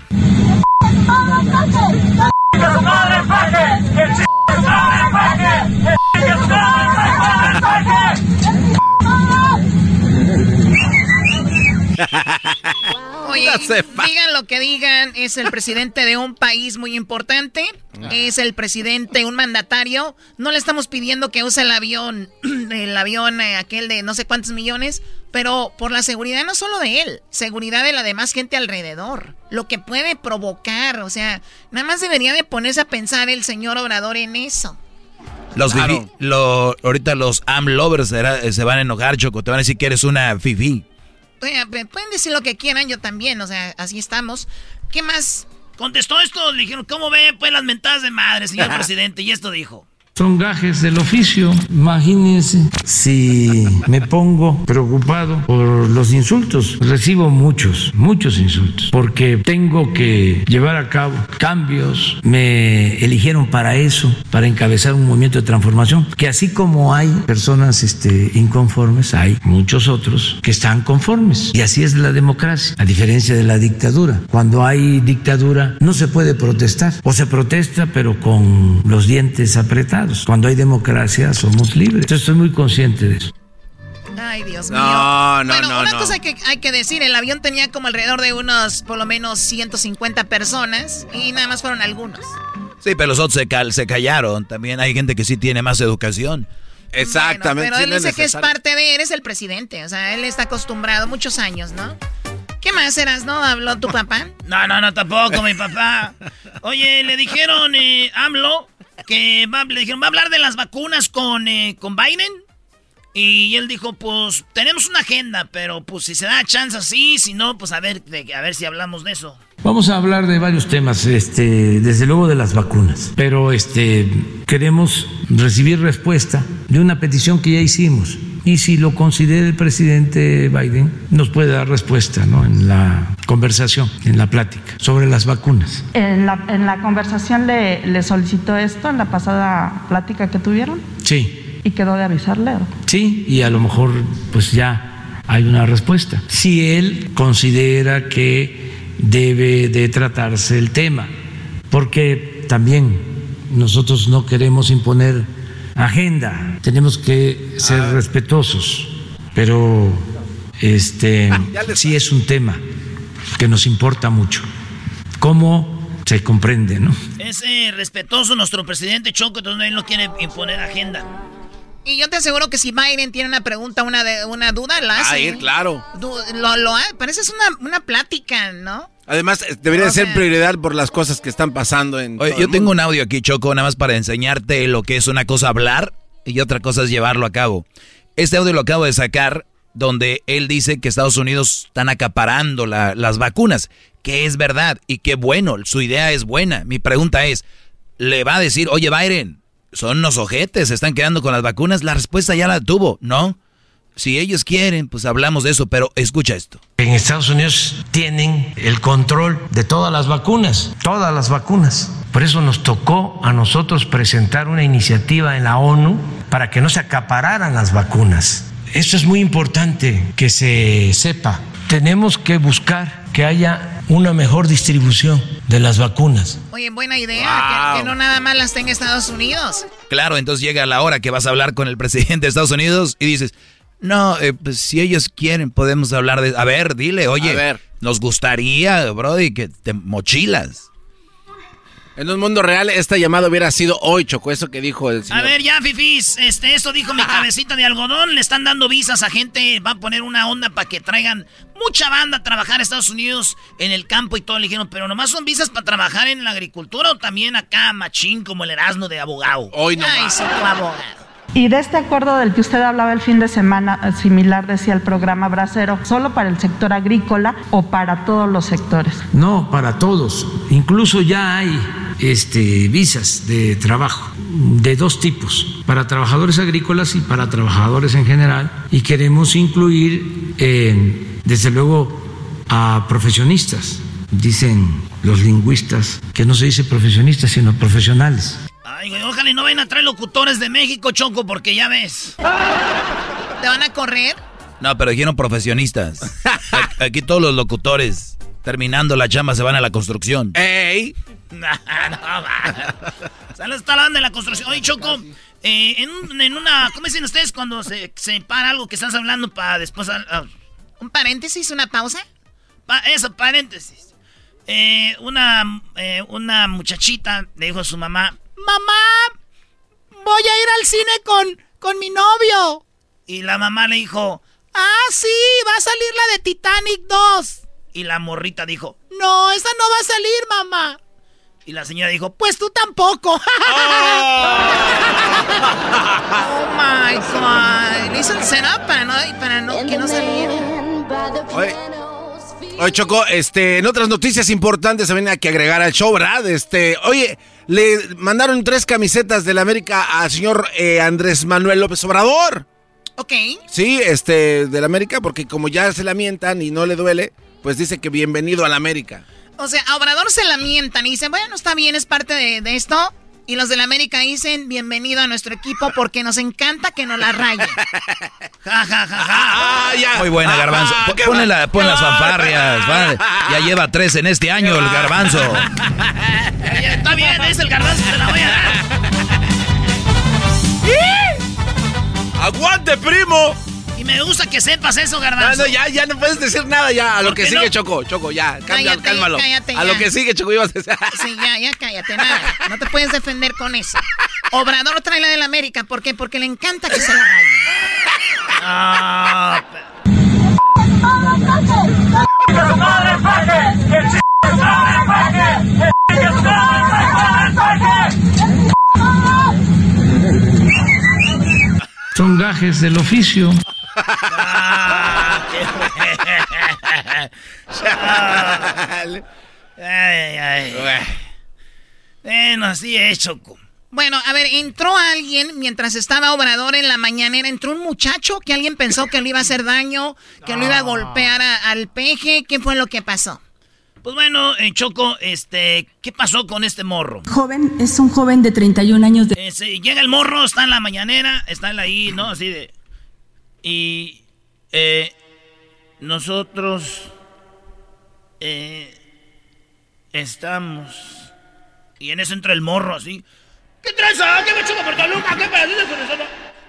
Speaker 9: Oye, digan lo que digan, es el presidente de un país muy importante, es el presidente, un mandatario. No le estamos pidiendo que use el avión, el avión eh, aquel de no sé cuántos millones, pero por la seguridad no solo de él, seguridad de la demás gente alrededor. Lo que puede provocar, o sea, nada más debería de ponerse a pensar el señor Obrador en eso.
Speaker 3: Los
Speaker 4: Claro.
Speaker 3: fifi- lo- ahorita los am lovers será- se van a enojar, Choco. Te van a decir que eres una fifi.
Speaker 9: Pueden decir lo que quieran, yo también, o sea, así estamos. ¿Qué más?
Speaker 2: Contestó esto, le dijeron, ¿cómo ve pues las mentadas de madre, señor presidente? Y esto dijo.
Speaker 14: Son gajes del oficio. Imagínense si me pongo preocupado por los insultos. Recibo muchos, muchos insultos, porque tengo que llevar a cabo cambios. Me eligieron para eso, para encabezar un movimiento de transformación, que así como hay personas este, inconformes, hay muchos otros que están conformes. Y así es la democracia, a diferencia de la dictadura. Cuando hay dictadura no se puede protestar, o se protesta pero con los dientes apretados. Cuando hay democracia somos libres. Entonces estoy muy consciente de eso.
Speaker 9: Ay, Dios
Speaker 4: No,
Speaker 9: mío.
Speaker 4: no,
Speaker 9: bueno,
Speaker 4: no,
Speaker 9: una
Speaker 4: no.
Speaker 9: cosa que hay que decir, el avión tenía como alrededor de unos, por lo menos 150 personas y nada más fueron algunos.
Speaker 3: Sí, pero los otros se, cal- se callaron. También hay gente que sí tiene más educación.
Speaker 4: Exactamente.
Speaker 9: Pero
Speaker 4: sí,
Speaker 9: él
Speaker 4: no
Speaker 9: dice que es parte de, eres el presidente, o sea, él está acostumbrado muchos años, ¿no? ¿Qué más eras, no? ¿Habló tu papá?
Speaker 2: No, no, no, tampoco, mi papá. Oye, le dijeron eh, AMLO que va, le dijeron, va a hablar de las vacunas con, eh, con Biden. Y él dijo, pues tenemos una agenda, pero pues si se da chance así, si no, pues a ver, a ver si hablamos de eso.
Speaker 14: Vamos a hablar de varios temas, este, desde luego de las vacunas, pero este, queremos recibir respuesta de una petición que ya hicimos Y si lo considera el presidente Biden, nos puede dar respuesta ¿no? en la conversación, en la plática, sobre las vacunas.
Speaker 15: ¿En la, en la conversación le, le solicitó esto en la pasada plática que tuvieron?
Speaker 14: Sí.
Speaker 15: ¿Y quedó de avisarle?
Speaker 14: Sí, y a lo mejor pues ya hay una respuesta. Si él considera que debe de tratarse el tema, porque también nosotros no queremos imponer agenda, tenemos que ser respetuosos, pero este sí es un tema que nos importa mucho. ¿Cómo se comprende, no?
Speaker 2: Es eh, respetuoso nuestro presidente Choco, entonces él no quiere imponer agenda.
Speaker 9: Y yo te aseguro que si Biden tiene una pregunta, una, de, una duda, la hace.
Speaker 4: Ah, ir, claro.
Speaker 9: Du- lo, lo parece es una, una plática, ¿no?
Speaker 4: Además, eh, debería
Speaker 9: O
Speaker 4: ser prioridad por las cosas que están pasando en.
Speaker 3: Oye,
Speaker 4: todo
Speaker 3: yo
Speaker 4: el
Speaker 3: tengo un audio aquí, Choco, nada más para enseñarte lo que es una cosa hablar y otra cosa es llevarlo a cabo. Este audio lo acabo de sacar donde él dice que Estados Unidos están acaparando la- las vacunas, que es verdad y que bueno, su idea es buena. Mi pregunta es, ¿le va a decir, oye Biden, son unos ojetes, se están quedando con las vacunas? La respuesta ya la tuvo, ¿no? Si ellos quieren, pues hablamos de eso, pero escucha esto.
Speaker 14: En Estados Unidos tienen el control de todas las vacunas, todas las vacunas. Por eso nos tocó a nosotros presentar una iniciativa en la ONU para que no se acapararan las vacunas. Esto es muy importante que se sepa. Tenemos que buscar que haya una mejor distribución de las vacunas.
Speaker 9: Oye, buena idea, que, que no nada más las tenga Estados Unidos.
Speaker 3: Claro, entonces llega la hora que vas a hablar con el presidente de Estados Unidos y dices, no, eh, pues si ellos quieren podemos hablar de... A ver, dile, oye,
Speaker 4: A ver.
Speaker 3: nos gustaría, Brody, que te mochilas.
Speaker 4: En un mundo real, esta llamada hubiera sido hoy, Choco, eso que dijo el señor.
Speaker 2: A ver, ya, Fifis, este, esto dijo mi cabecita de algodón. Le están dando visas a gente. Va a poner una onda para que traigan mucha banda a trabajar a Estados Unidos en el campo y todo. Le dijeron, pero nomás son visas para trabajar en la agricultura o también acá, machín, como el Erasmo de abogado.
Speaker 4: Hoy no
Speaker 9: Ay, sí, tu abogado.
Speaker 15: Y de este acuerdo del que usted hablaba el fin de semana, eh, similar decía el programa Bracero, ¿solo para el sector agrícola o para todos los sectores?
Speaker 14: No, para todos. Incluso ya hay este, visas de trabajo de dos tipos, para trabajadores agrícolas y para trabajadores en general. Y queremos incluir, desde luego, a profesionistas. Dicen los lingüistas que no se dice profesionistas, sino profesionales.
Speaker 2: Ay, güey, ojalá y no vayan a traer locutores de México, Choco, porque ya ves.
Speaker 9: ¿Te van a correr?
Speaker 3: No, pero dijeron profesionistas. A- Aquí todos los locutores, terminando la chamba, se van a la construcción.
Speaker 4: ¡Ey!
Speaker 2: no, Saludos, está hablando de la construcción. Oye, Choco, eh, en, un- en una. ¿Cómo dicen ustedes cuando se, se para algo que estás hablando para después. ah,
Speaker 9: ¿Un paréntesis, una pausa?
Speaker 2: pa- eso, paréntesis. Eh, una, eh, una muchachita le dijo a su mamá: Mamá, voy a ir al cine con, con mi novio. Y la mamá le dijo: Ah, sí, va a salir la de Titanic 2. Y la morrita dijo: No, esa no va a salir, mamá. Y la señora dijo: Pues tú tampoco. oh my god. Le hizo el setup para no, para no, que no saliera.
Speaker 4: Oye, oye, Choco, este, en otras noticias importantes también hay que agregar al show, ¿verdad? Este, oye, le mandaron tres camisetas del América al señor eh, Andrés Manuel López Obrador.
Speaker 9: Ok.
Speaker 4: Sí, este, del América, porque como ya se la mientan y no le duele, pues dice que bienvenido al América.
Speaker 9: O sea, a Obrador se la mientan y dicen, bueno, está bien, es parte de, de esto. Y los del América dicen, bienvenido a nuestro equipo porque nos encanta que nos la rayen.
Speaker 2: Ja, ja, ja, ja.
Speaker 3: Muy buena, Garbanzo. Pon- Ponle, la- pon las fanfarrias. vale. Ya lleva tres en este año el Garbanzo.
Speaker 2: Está bien, es el garbanzo, te la voy a dar.
Speaker 4: ¡Aguante, primo!
Speaker 2: Me gusta que sepas eso,
Speaker 4: No,
Speaker 2: garbanzo.
Speaker 4: no, ya, ya no puedes decir nada ya. A lo
Speaker 2: ¿Por
Speaker 4: que sigue,
Speaker 2: no?
Speaker 4: Choco, Choco, ya. Cambia,
Speaker 9: Cállate,
Speaker 4: cálmalo.
Speaker 9: cállate
Speaker 4: a lo que sigue, Choco, ibas a decir.
Speaker 9: Sí, ya, ya cállate, nada. No te puedes defender con eso. Obrador trae la del América, ¿por qué? Porque le encanta que se la rayen.
Speaker 2: Ah,
Speaker 14: Son gajes del oficio.
Speaker 2: Ah, qué- Ay, ay. Bueno, así es, Choco.
Speaker 9: Bueno, a ver, entró alguien mientras estaba Obrador en la mañanera, entró un muchacho que alguien pensó que le iba a hacer daño, que lo iba a golpear al peje. ¿Qué fue lo que pasó?
Speaker 2: Pues bueno, en Choco, este, ¿qué pasó con este morro?
Speaker 16: Joven, es un joven de 31 años de...
Speaker 2: Eh, llega el morro, está en la mañanera, está ahí, ¿no? Así de... Y... Eh, nosotros... Eh, estamos... Y en eso entra el morro, así... ¿Qué traes? ¿Qué me choco por Toluca? ¿Qué eso?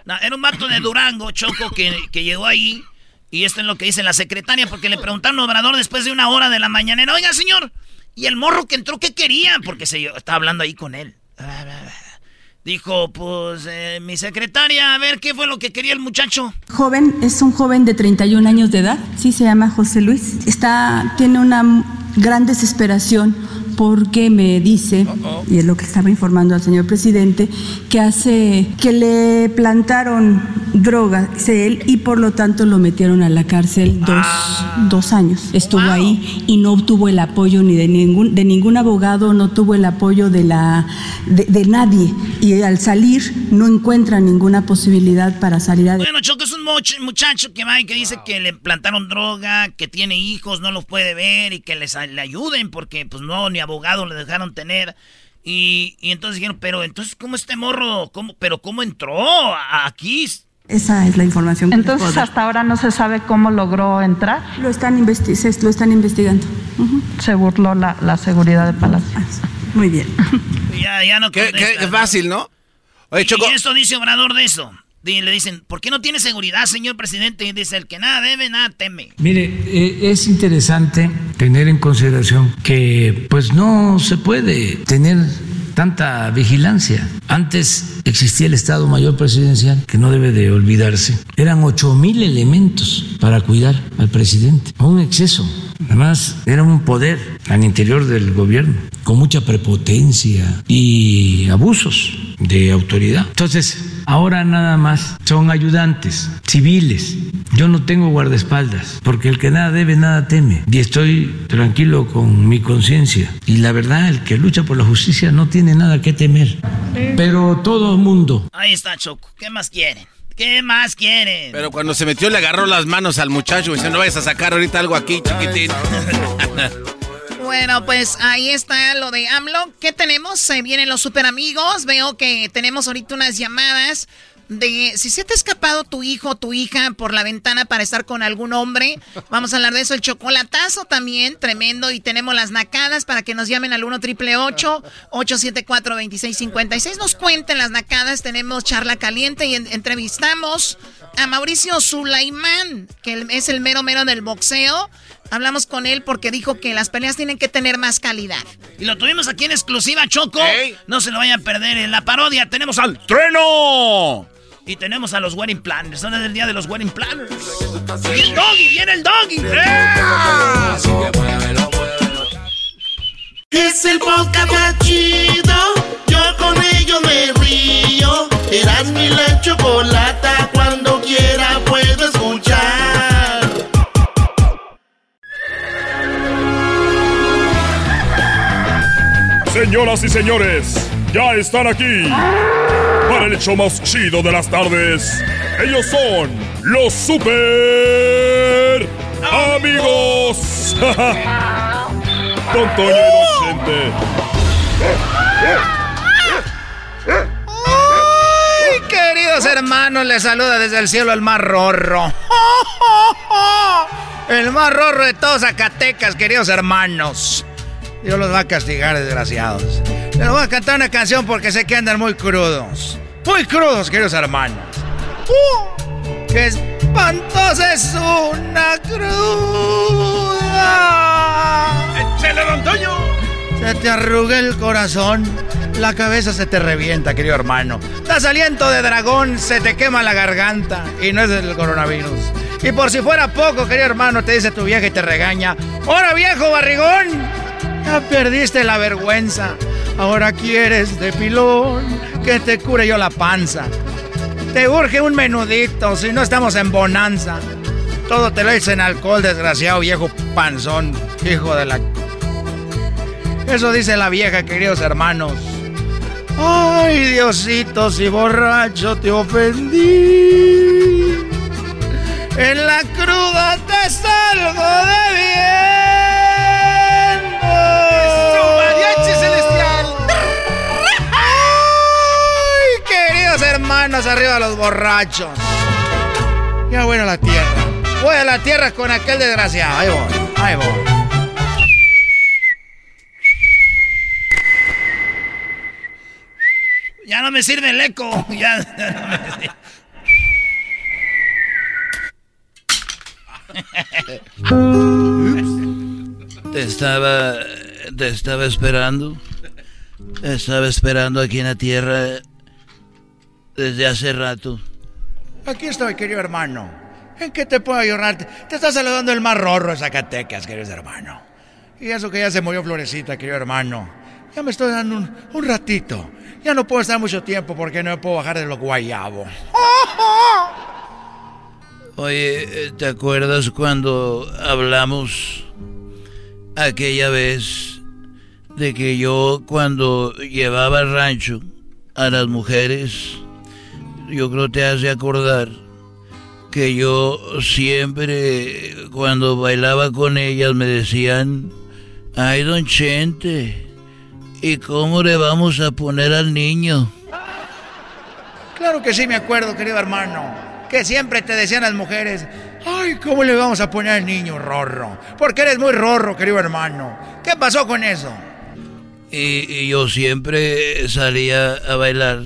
Speaker 2: No, era un vato de Durango, Choco, que, que llegó ahí. Y esto es lo que dice la secretaria, porque le preguntaron a Obrador después de una hora de la mañana, oiga, señor, ¿y el morro que entró qué quería? Porque se estaba hablando ahí con él. Dijo, pues, eh, mi secretaria, a ver qué fue lo que quería el muchacho.
Speaker 16: Joven, es un joven de 31 años de edad, sí, se llama José Luis. Está, tiene una gran desesperación porque me dice, y es lo que estaba informando al señor presidente, que hace que le plantaron droga él y por lo tanto lo metieron a la cárcel dos, ah. dos años. Estuvo ahí y no obtuvo el apoyo ni de ningún, de ningún abogado, no tuvo el apoyo de, la, de, nadie. Y al salir no encuentra ninguna posibilidad para salir adelante.
Speaker 2: Bueno, Choco es un muchacho que va y que dice que le plantaron droga, que tiene hijos, no los puede ver y que les le ayuden porque pues no, ni abogado le dejaron tener. Y, entonces dijeron, pero entonces, ¿cómo este morro? ¿Cómo, pero cómo entró aquí?
Speaker 16: Esa es la información.
Speaker 15: Que entonces, hasta ahora no se sabe cómo logró entrar.
Speaker 16: Lo están, lo están investigando.
Speaker 15: Se burló la, seguridad de Palacio. Ah,
Speaker 16: muy bien.
Speaker 2: Ya, ya no
Speaker 4: qué, qué, fácil, ¿no?
Speaker 2: Oye, Choco. Y esto dice Obrador de eso. Le dicen, ¿por qué no tiene seguridad, señor presidente? Y dice, el que nada debe, nada teme.
Speaker 14: Mire, eh, es interesante tener en consideración que pues no se puede tener tanta vigilancia. Antes existía el Estado Mayor Presidencial, que no debe de olvidarse. Eran ocho mil elementos para cuidar al presidente. Un exceso. Además, era un poder al interior del gobierno, con mucha prepotencia y abusos de autoridad. Entonces, ahora nada más son ayudantes civiles. Yo no tengo guardaespaldas, porque el que nada debe, nada teme. Y estoy tranquilo con mi conciencia. Y la verdad, el que lucha por la justicia no tiene nada que temer. Pero todo el mundo.
Speaker 2: Ahí está, Choco. ¿Qué más quieren? ¿Qué más quieren?
Speaker 4: Pero cuando se metió le agarró las manos al muchacho y dice, no vayas a sacar ahorita algo aquí, chiquitín.
Speaker 9: Bueno, pues ahí está lo de AMLO. ¿Qué tenemos? Se vienen los super amigos. Veo que tenemos ahorita unas llamadas de si se te ha escapado tu hijo o tu hija por la ventana para estar con algún hombre. Vamos a hablar de eso. El chocolatazo también, tremendo. Y tenemos las nacadas para que nos llamen al 1 triple 874 2656 Nos cuenten las nacadas. Tenemos charla caliente y entrevistamos a Mauricio Sulaimán, que es el mero mero del boxeo. Hablamos con él porque dijo que las peleas tienen que tener más calidad.
Speaker 2: Y lo tuvimos aquí en exclusiva, Choco. No se lo vayan a perder en la parodia. Tenemos al Treno. Y tenemos a los wedding planners. Son el día de los wedding planners. Y el doggy, viene el doggy.
Speaker 5: Es el podcast más chido. Yo con ello me río. Eras mi la chocolata. Quiera puedo escuchar.
Speaker 13: Señoras y señores, ya están aquí para el hecho más chido de las tardes. Ellos son los super amigos. Con Toño y
Speaker 2: ¡Ay, queridos hermanos! Les saluda desde el cielo el más rorro. El más rorro de todos Zacatecas, queridos hermanos. Dios los va a castigar, desgraciados. Les voy a cantar una canción porque sé que andan muy crudos. Muy crudos, queridos hermanos. ¡Uh! ¡Qué espantosa es una cruda! ¡Échale, don! Se te arruga el corazón. La cabeza se te revienta, querido hermano. Das aliento de dragón, se te quema la garganta. Y no es el coronavirus. Y por si fuera poco, querido hermano, te dice tu vieja y te regaña. ¡Hora, viejo barrigón! Ya perdiste la vergüenza. Ahora quieres de pilón que te cure yo la panza. Te urge un menudito, si no estamos en bonanza. Todo te lo hice en alcohol, desgraciado viejo panzón, hijo de la... Eso dice la vieja, queridos hermanos.
Speaker 17: Ay, Diosito, si borracho te ofendí. En la cruda te salgo de bien.
Speaker 18: mariachi celestial!
Speaker 17: ¡Ay, queridos hermanos, arriba los borrachos! Ya a la tierra. Voy a la tierra con aquel desgraciado. Ahí voy, ahí voy.
Speaker 2: Ya no me sirve el eco. Ya,
Speaker 19: Te estaba. Te estaba esperando. Te estaba esperando aquí en la tierra. Desde hace rato.
Speaker 17: Aquí estoy, querido hermano. ¿En qué te puedo ayudar? Te está saludando el más rorro de Zacatecas, querido hermano. Y eso que ya se murió Florecita, querido hermano. Ya me estoy dando un, un ratito. Ya no puedo estar mucho tiempo porque no me puedo bajar de los guayabos.
Speaker 19: Oye, ¿te acuerdas cuando hablamos aquella vez de que yo cuando llevaba al rancho a las mujeres, yo creo te hace acordar que yo siempre cuando bailaba con ellas me decían, ay don Chente, ¿y cómo le vamos a poner al niño?
Speaker 17: Claro que sí me acuerdo, querido hermano. Que siempre te decían las mujeres, ay, ¿cómo le vamos a poner al niño rorro? Porque eres muy rorro, querido hermano. ¿Qué pasó con eso?
Speaker 19: Y, y yo siempre salía a bailar.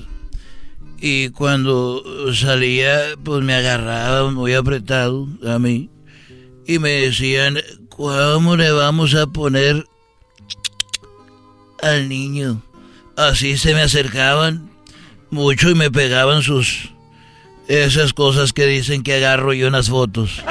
Speaker 19: Y cuando salía, pues me agarraban muy apretado a mí. Y me decían, ¿cómo le vamos a poner al niño? Así se me acercaban mucho y me pegaban sus... Esas cosas que dicen que agarro yo unas fotos.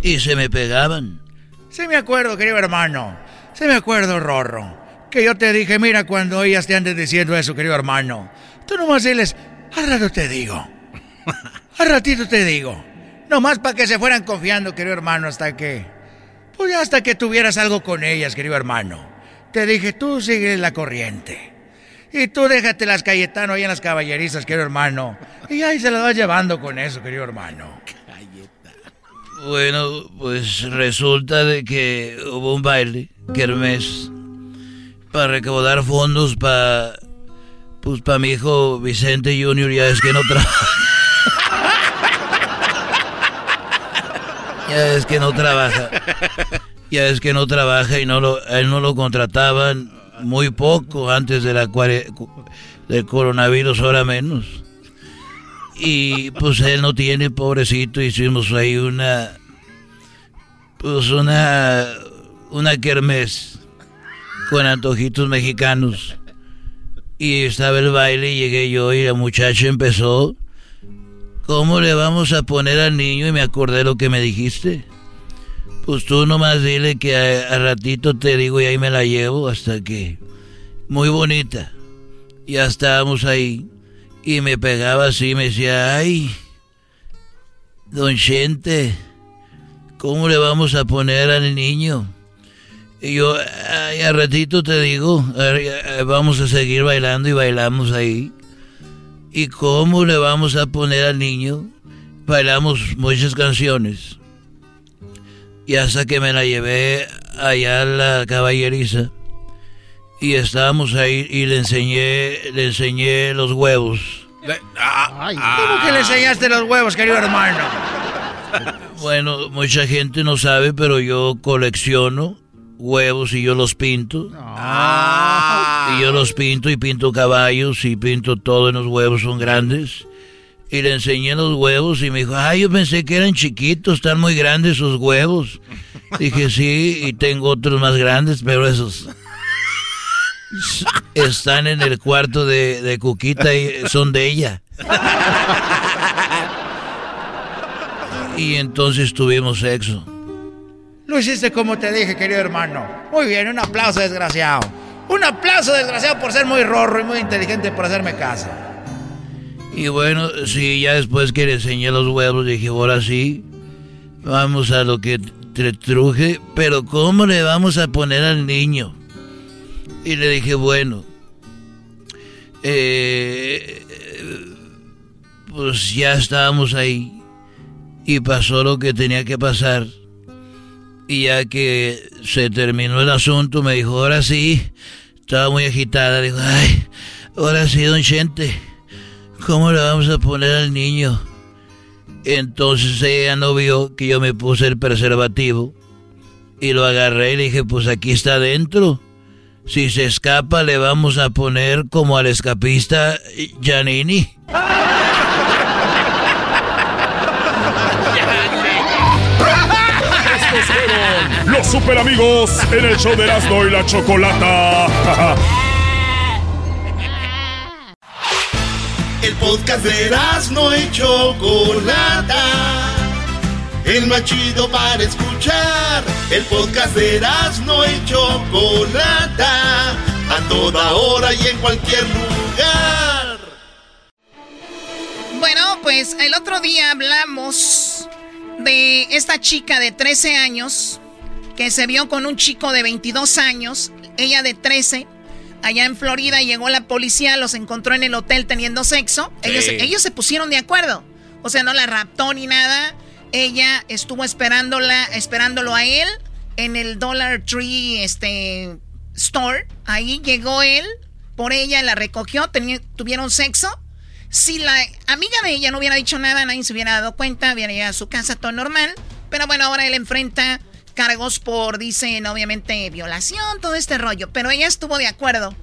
Speaker 19: Y se me pegaban.
Speaker 17: Sí me acuerdo, querido hermano. Sí me acuerdo, Rorro. Que yo te dije, mira, cuando ellas te anden diciendo eso, querido hermano. Tú nomás diles, al rato te digo. Al ratito te digo. Nomás para que se fueran confiando, querido hermano, hasta que... Pues hasta que tuvieras algo con ellas, querido hermano. Te dije, tú sigue la corriente. Y tú déjate las Cayetano ahí en las caballerizas, querido hermano. Y ahí se las vas llevando con eso, querido hermano.
Speaker 19: Bueno, pues resulta de que hubo un baile, kermés, para recaudar fondos para, pues para mi hijo Vicente Junior, ya es que no trabaja. ya es que no trabaja. Ya es que no trabaja y no lo, él no lo contrataban muy poco antes de la del coronavirus, ahora menos. Y pues él no tiene, pobrecito, hicimos ahí una, pues una, una kermés con antojitos mexicanos. Y estaba el baile y llegué yo y la muchacha empezó, ¿cómo le vamos a poner al niño? Y me acordé lo que me dijiste. Pues tú nomás dile que a, ratito te digo y ahí me la llevo hasta que... Muy bonita. Ya estábamos ahí. Y me pegaba así, me decía, ay, don Chente, ¿cómo le vamos a poner al niño? Y yo, ay, a ratito te digo, vamos a seguir bailando y bailamos ahí. ¿Y cómo le vamos a poner al niño? Bailamos muchas canciones. Y hasta que me la llevé allá a la caballeriza. Y estábamos ahí y le enseñé, le enseñé los huevos.
Speaker 17: ¿Cómo que le enseñaste los huevos, querido hermano?
Speaker 19: Bueno, mucha gente no sabe, pero yo colecciono huevos y yo los pinto. Y yo los pinto y pinto caballos y pinto todo en los huevos, son grandes y le enseñé los huevos y me dijo, ay, yo pensé que eran chiquitos, están muy grandes sus huevos. Dije, sí, y tengo otros más grandes, pero esos están en el cuarto de, de Cuquita y son de ella. Y entonces tuvimos sexo.
Speaker 17: Lo hiciste como te dije, querido hermano. Muy bien, un aplauso, desgraciado. Un aplauso, desgraciado, por ser muy rorro y muy inteligente por hacerme caso.
Speaker 19: Y bueno, sí, ya después que le enseñé los huevos, dije, ahora sí, vamos a lo que te truje, pero ¿cómo le vamos a poner al niño? Y le dije, bueno,
Speaker 17: eh, pues ya estábamos ahí y pasó lo que tenía que pasar. Y ya que se terminó el asunto, me dijo, ahora sí, estaba muy agitada, dijo, ay, ahora sí, don Chente, ¿cómo le vamos a poner al niño? Entonces ella no vio que yo me puse el preservativo y lo agarré y le dije, pues aquí está adentro. Si se escapa le vamos a poner como al escapista
Speaker 13: fueron los super amigos en el show de Erasmo y la Chocolata.
Speaker 5: El podcast de Erasmo y Chocolata. El más chido para escuchar. El podcast de Erasmo y Chocolata. A toda hora y en cualquier lugar.
Speaker 9: Bueno, pues el otro día hablamos de esta chica de 13 años que se vio con un chico de 22 años, ella de 13. Allá en Florida llegó la policía, los encontró en el hotel teniendo sexo. Ellos,
Speaker 20: Sí.
Speaker 9: ellos se pusieron de acuerdo. O sea, no la raptó ni nada. Ella estuvo esperándola, esperándolo a él en el Dollar Tree este, Store. Ahí llegó él, por ella la recogió, tuvieron sexo. Si la amiga de ella no hubiera dicho nada, nadie se hubiera dado cuenta, hubiera llegado a su casa todo normal. Pero bueno, ahora él enfrenta cargos por, dicen, obviamente, violación, todo este rollo. Pero ella estuvo de acuerdo,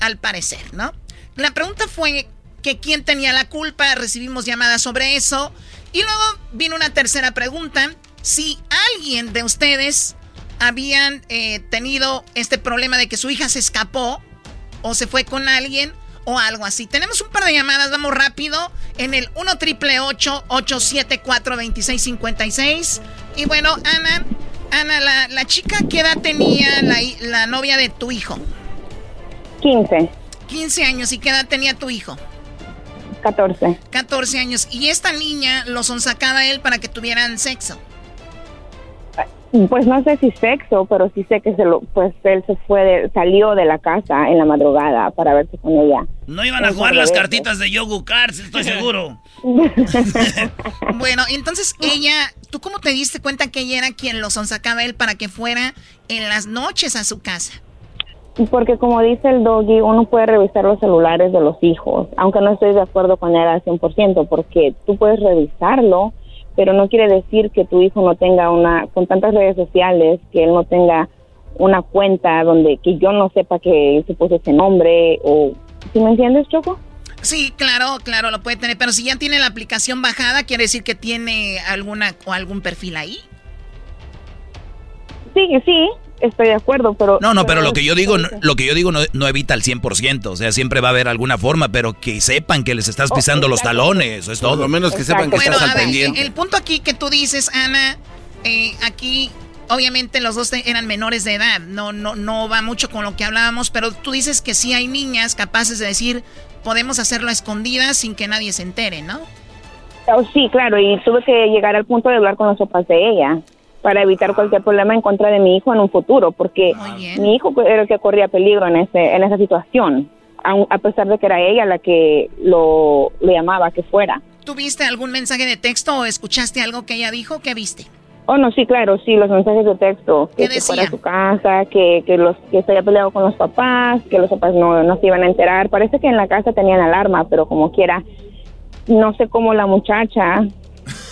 Speaker 9: al parecer, ¿no? La pregunta fue que quién tenía la culpa, recibimos llamadas sobre eso. Y luego vino una tercera pregunta, si alguien de ustedes habían eh, tenido este problema de que su hija se escapó o se fue con alguien o algo así. Tenemos un par de llamadas, vamos rápido. En el 1 triple 874 2656 Y bueno, Ana, Ana, la, la chica, ¿qué edad tenía la, la novia de tu hijo?
Speaker 20: 15,
Speaker 9: 15 años. ¿Y qué edad tenía tu hijo?
Speaker 20: 14.
Speaker 9: 14 años. Y esta niña lo sonsacaba a él para que tuvieran sexo.
Speaker 20: Pues no sé si sexo, pero sí sé que se lo, pues él se fue, de- salió de la casa en la madrugada para verse con ella.
Speaker 2: No iban a jugar las cartitas de Yogu Cards, estoy seguro.
Speaker 9: Bueno, entonces ella, ¿tú cómo te diste cuenta que ella era quien lo sonsacaba a él para que fuera en las noches a su casa?
Speaker 20: Porque como dice el doggy, uno puede revisar los celulares de los hijos, aunque no estoy de acuerdo con él al 100%, porque tú puedes revisarlo, pero no quiere decir que tu hijo no tenga una, con tantas redes sociales, que él no tenga una cuenta donde que yo no sepa que se puso ese nombre, o, ¿sí me entiendes, Choco?
Speaker 9: Sí, claro, claro, lo puede tener, pero si ya tiene la aplicación bajada, quiere decir que tiene alguna o algún perfil ahí.
Speaker 20: Sí, sí, estoy de acuerdo, pero...
Speaker 3: No, no, pero lo que yo digo, no- lo que yo digo no, no evita al 100%, o sea, siempre va a haber alguna forma, pero que sepan que les estás pisando los talones, eso es todo.
Speaker 4: lo menos que sepan que
Speaker 9: Bueno,
Speaker 4: estás al pendiente.
Speaker 9: el punto aquí que tú dices, Ana, eh, aquí obviamente los dos eran menores de edad, no, no, no va mucho con lo que hablábamos, pero tú dices que sí hay niñas capaces de decir, podemos hacerlo a escondidas sin que nadie se entere, ¿no?
Speaker 20: Oh, sí, claro, y tuve que llegar al punto de hablar con los papás de ella para evitar cualquier problema en contra de mi hijo en un futuro, porque mi hijo era el que corría peligro en ese en esa situación, aun- a pesar de que era ella la que lo, lo llamaba que fuera.
Speaker 9: ¿Tuviste algún mensaje de texto o escuchaste algo que ella dijo? ¿Qué viste?
Speaker 20: Oh, no, sí, claro, sí, los mensajes de texto, que se fuera a su casa, que, que, los, que se había peleado con los papás, que los papás no, no se iban a enterar. Parece que en la casa tenían alarma, pero como quiera, no sé cómo la muchacha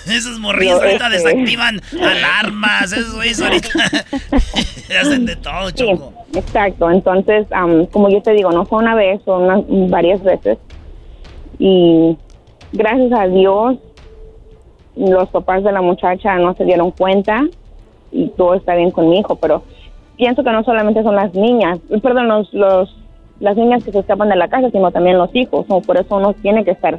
Speaker 2: Esos morrillos
Speaker 20: Yo,
Speaker 2: ahorita
Speaker 20: este-
Speaker 2: desactivan alarmas, esos güeyes ahorita hacen de todo,
Speaker 20: Sí,
Speaker 2: Choco.
Speaker 20: exacto. Entonces, am, como yo te digo, no fue una vez, son unas- varias veces. Y gracias a Dios, los papás de la muchacha no se dieron cuenta y todo está bien con mi hijo, pero pienso que no solamente son las niñas, perdón, los, los, las niñas que se escapan de la casa, sino también los hijos. ¿no? Por eso uno tiene que estar,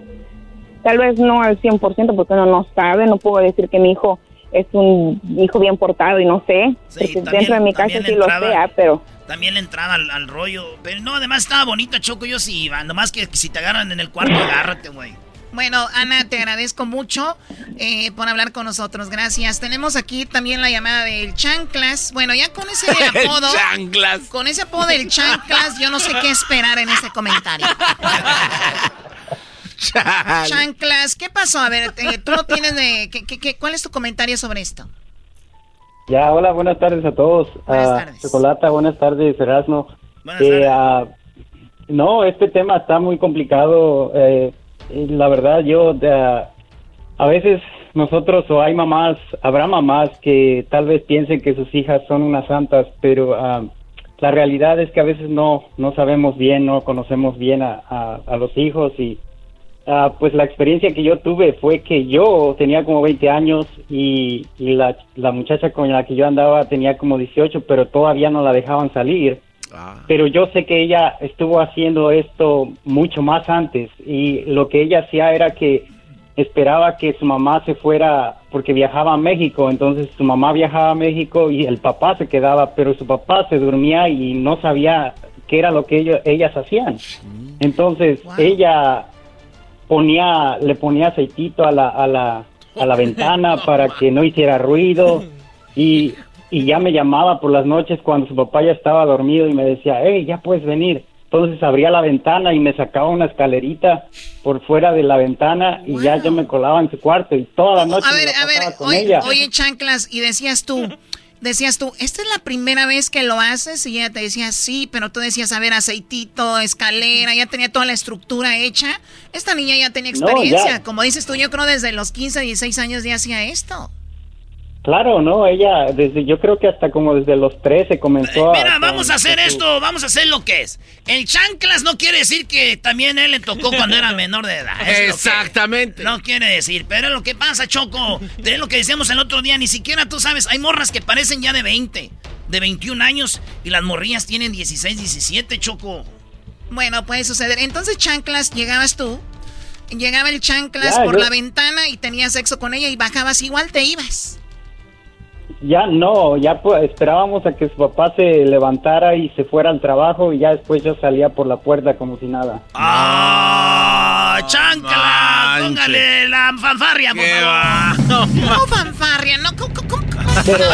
Speaker 20: tal vez no al 100%, porque uno no sabe, no puedo decir que mi hijo es un hijo bien portado y no sé, porque
Speaker 2: también-
Speaker 20: dentro de mi casa sí lo
Speaker 2: entraba-
Speaker 20: ah, pero...
Speaker 2: También le entraba al, al rollo. Pero no, además estaba bonita, Choco. Yo sí iba. Nomás que si te agarran en el cuarto, agárrate, güey.
Speaker 9: Bueno, Ana, te agradezco mucho eh, por hablar con nosotros. Gracias. Tenemos aquí también la llamada del Chanclas. Bueno, ya con ese apodo.
Speaker 4: chanclas.
Speaker 9: Con ese apodo del Chanclas, yo no sé qué esperar en este comentario. Chanclas, ¿qué pasó? A ver, eh, tú no tienes de. ¿qué, cuál es tu comentario sobre esto?
Speaker 21: Ya, hola, buenas tardes a todos. Buenas uh, tardes. Chocolata, buenas tardes, Erasmo.
Speaker 2: Buenas eh,
Speaker 21: tardes. Uh, no, este tema está muy complicado. Eh, la verdad, yo a veces nosotros o hay mamás, habrá mamás que tal vez piensen que sus hijas son unas santas, pero uh, la realidad es que a veces no, no sabemos bien, no conocemos bien a, a los hijos y Ah, pues la experiencia que yo tuve fue que yo tenía como 20 años y, la, muchacha con la que yo andaba tenía como 18, pero todavía no la dejaban salir. Ah. Pero yo sé que ella estuvo haciendo esto mucho más antes y lo que ella hacía era que esperaba que su mamá se fuera porque viajaba a México, entonces su mamá viajaba a México y el papá se quedaba, pero su papá se dormía y no sabía qué era lo que ellos, ellas hacían. Entonces ella ponía, le ponía aceitito a la, a la, a la ventana para que no hiciera ruido y, y ya me llamaba por las noches cuando su papá ya estaba dormido y me decía, hey, ya puedes venir. Entonces abría la ventana y me sacaba una escalerita por fuera de la ventana y ya yo me colaba en su cuarto y toda la noche.
Speaker 9: A ver, a ver, oye, oye, chanclas, y decías tú, decías tú, ¿esta es la primera vez que lo haces? Y ella te decía, sí, pero tú decías, a ver, aceitito, escalera, ya tenía toda la estructura hecha. Esta niña ya tenía experiencia. Como dices tú, yo creo desde los 15, 16 años ya hacía esto.
Speaker 21: Claro, no, ella desde yo creo que hasta como desde los 13 comenzó
Speaker 2: a Mira, vamos a hacer esto, vamos a hacer lo que es. El chanclas no quiere decir que también él le tocó cuando era menor de edad.
Speaker 4: Exactamente.
Speaker 2: no quiere decir, pero es lo que pasa, Choco. Es lo que decíamos el otro día, ni siquiera tú sabes, hay morras que parecen ya de 20, de 21 años y las morrillas tienen 16, 17, Choco.
Speaker 9: Bueno, puede suceder. Entonces, chanclas, llegabas tú, llegaba el chanclas por la ventana y tenías sexo con ella y bajabas igual, te ibas.
Speaker 21: Ya no, ya pues, esperábamos a que su papá se levantara y se fuera al trabajo y ya después yo salía por la puerta como si nada.
Speaker 2: ¡Ah! ¡Chancla! ¡Póngale la fanfarria, por favor!
Speaker 9: No, fanfarria, no,
Speaker 21: Pero,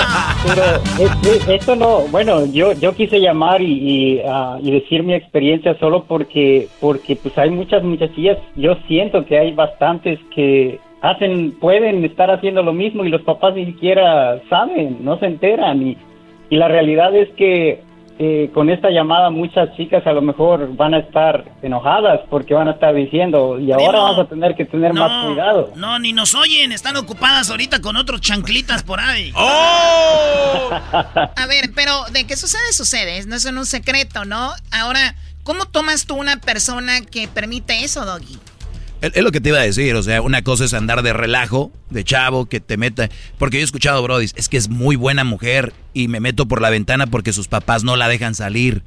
Speaker 21: pero esto no, bueno, yo yo quise llamar y, ah, y, decir mi experiencia solo porque porque pues hay muchas muchachillas, yo siento que hay bastantes que hacen, pueden estar haciendo lo mismo y los papás ni siquiera saben, no se enteran y, y la realidad es que eh, con esta llamada muchas chicas a lo mejor van a estar enojadas porque van a estar diciendo y ahora vamos a tener que tener más cuidado.
Speaker 2: No, ni nos oyen, están ocupadas ahorita con otros chanclitas por ahí. ¡Oh!
Speaker 9: a ver, pero de qué sucede, sucede, no es un secreto, ¿no? Ahora, ¿cómo tomas tú una persona que permite eso, Doggy?
Speaker 3: Es lo que te iba a decir, o sea, una cosa es andar de relajo, de chavo, que te meta. Porque yo he escuchado, Brody, es que es muy buena mujer y me meto por la ventana porque sus papás no la dejan salir.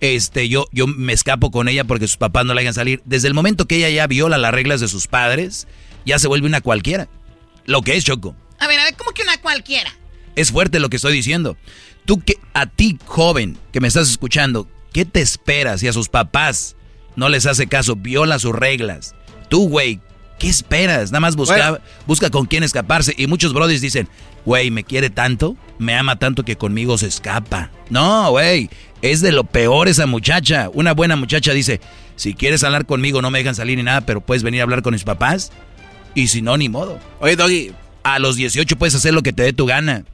Speaker 3: Este, yo, yo me escapo con ella porque sus papás no la dejan salir. Desde el momento que ella ya viola las reglas de sus padres, ya se vuelve una cualquiera. Lo que es, Choco.
Speaker 9: A ver, a ver, ¿cómo que una cualquiera?
Speaker 3: Es fuerte lo que estoy diciendo. Tú que, a ti, joven, que me estás escuchando, ¿qué te esperas si a sus papás no les hace caso, viola sus reglas? Tú, güey, ¿qué esperas? Nada más busca, busca con quién escaparse. Y muchos brothers dicen, güey, me quiere tanto, me ama tanto que conmigo se escapa. No, güey, es de lo peor esa muchacha. Una buena muchacha dice, si quieres hablar conmigo no me dejan salir ni nada, pero puedes venir a hablar con mis papás. Y si no, ni modo.
Speaker 4: Oye, Doggy.
Speaker 3: A los 18 puedes hacer lo que te dé tu gana.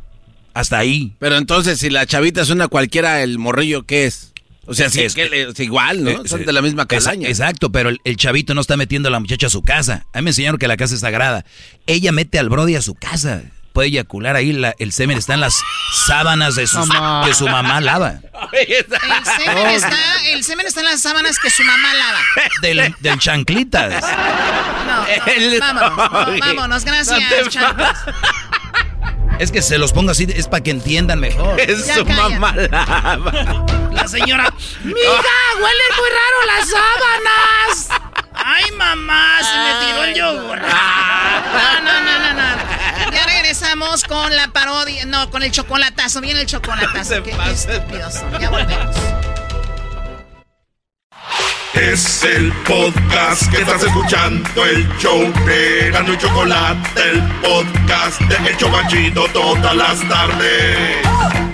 Speaker 3: Hasta ahí.
Speaker 4: Pero entonces, si la chavita es una cualquiera, ¿el morrillo qué es? O sea, sí, es, que, es igual, ¿no? Eh, Son de la misma calaña.
Speaker 3: Exacto, pero el, chavito no está metiendo a la muchacha a su casa. A mí me enseñaron que la casa es sagrada. Ella mete al brody a su casa. Puede eyacular ahí, el semen está en las sábanas de que su mamá lava.
Speaker 9: El semen, está, el semen está en las sábanas que su mamá lava.
Speaker 3: Del, del chanclitas.
Speaker 9: No, vámonos, vámonos, gracias, chanclitas.
Speaker 3: Es que se los pongo así, es para que entiendan mejor.
Speaker 4: Es su mamá lava.
Speaker 2: La señora. ¡Mija! ¡Huelen muy raro las sábanas! ¡Ay, mamá! Se me tiró el yogur.
Speaker 9: No, no, no, no, no. Ya regresamos con la parodia. No, con el chocolatazo. Viene el chocolatazo. Qué, qué estúpidos son. Ya volvemos.
Speaker 5: Es el podcast que estás escuchando, el show de y Chocolate, el podcast de El Chocachito todas las tardes.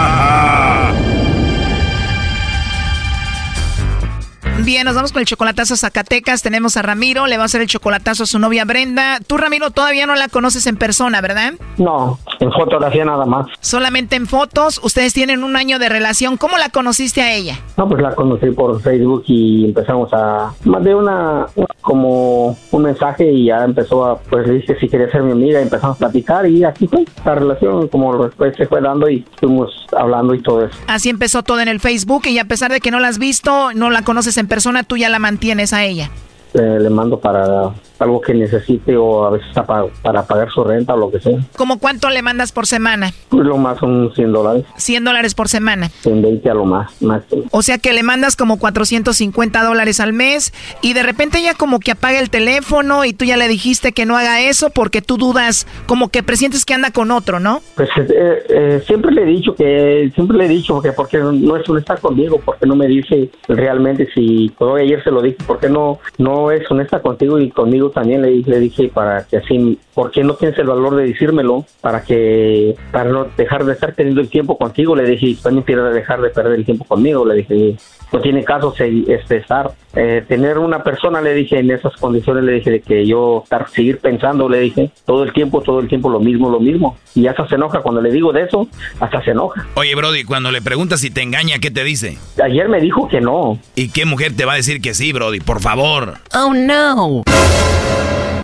Speaker 9: Bien, nos vamos con el chocolatazo a Zacatecas. Tenemos a Ramiro, le va a hacer el chocolatazo a su novia Brenda. Tú, Ramiro, todavía no la conoces en persona, ¿verdad?
Speaker 22: No, en fotografía nada más.
Speaker 9: Solamente en fotos. Ustedes tienen un año de relación. ¿Cómo la conociste a ella?
Speaker 22: No, pues la conocí por Facebook y empezamos a... Mandé una, como un mensaje y ya empezó a... Pues le dije si quería ser mi amiga y empezamos a platicar y aquí fue. La relación como después se fue dando y fuimos hablando y todo eso.
Speaker 9: Así empezó todo en el Facebook y a pesar de que no la has visto, no la conoces en persona, tú ya la mantienes a ella.
Speaker 22: Eh, le mando para algo que necesite o a veces para, para pagar su renta o lo que sea.
Speaker 9: ¿Cómo cuánto le mandas por semana?
Speaker 22: Pues lo más son 100 dólares.
Speaker 9: 100 dólares por semana.
Speaker 22: En 20 a lo más, más.
Speaker 9: O sea que le mandas como 450 dólares al mes y de repente ella como que apaga el teléfono y tú ya le dijiste que no haga eso porque tú dudas, como que presientes que anda con otro, ¿no?
Speaker 22: Pues eh, eh, siempre le he dicho que, siempre le he dicho que porque no es honesta conmigo, porque no me dice realmente si, todo ayer se lo dije, porque no, no es honesta contigo y conmigo también le, le dije para que así, ¿por qué no tienes el valor de decírmelo? Para que, para no dejar de estar teniendo el tiempo contigo, le dije, también quiero dejar de perder el tiempo conmigo, le dije, no tiene caso este, estar, eh, tener una persona, le dije, en esas condiciones, le dije, de que yo estar, seguir pensando, le dije, todo el tiempo, todo el tiempo lo mismo, lo mismo, y hasta se enoja, cuando le digo de eso, hasta se enoja.
Speaker 23: Oye, Brody, cuando le preguntas si te engaña, ¿qué te dice?
Speaker 22: Ayer me dijo que no.
Speaker 23: ¿Y qué mujer te va a decir que sí, Brody? Por favor.
Speaker 9: Oh, no.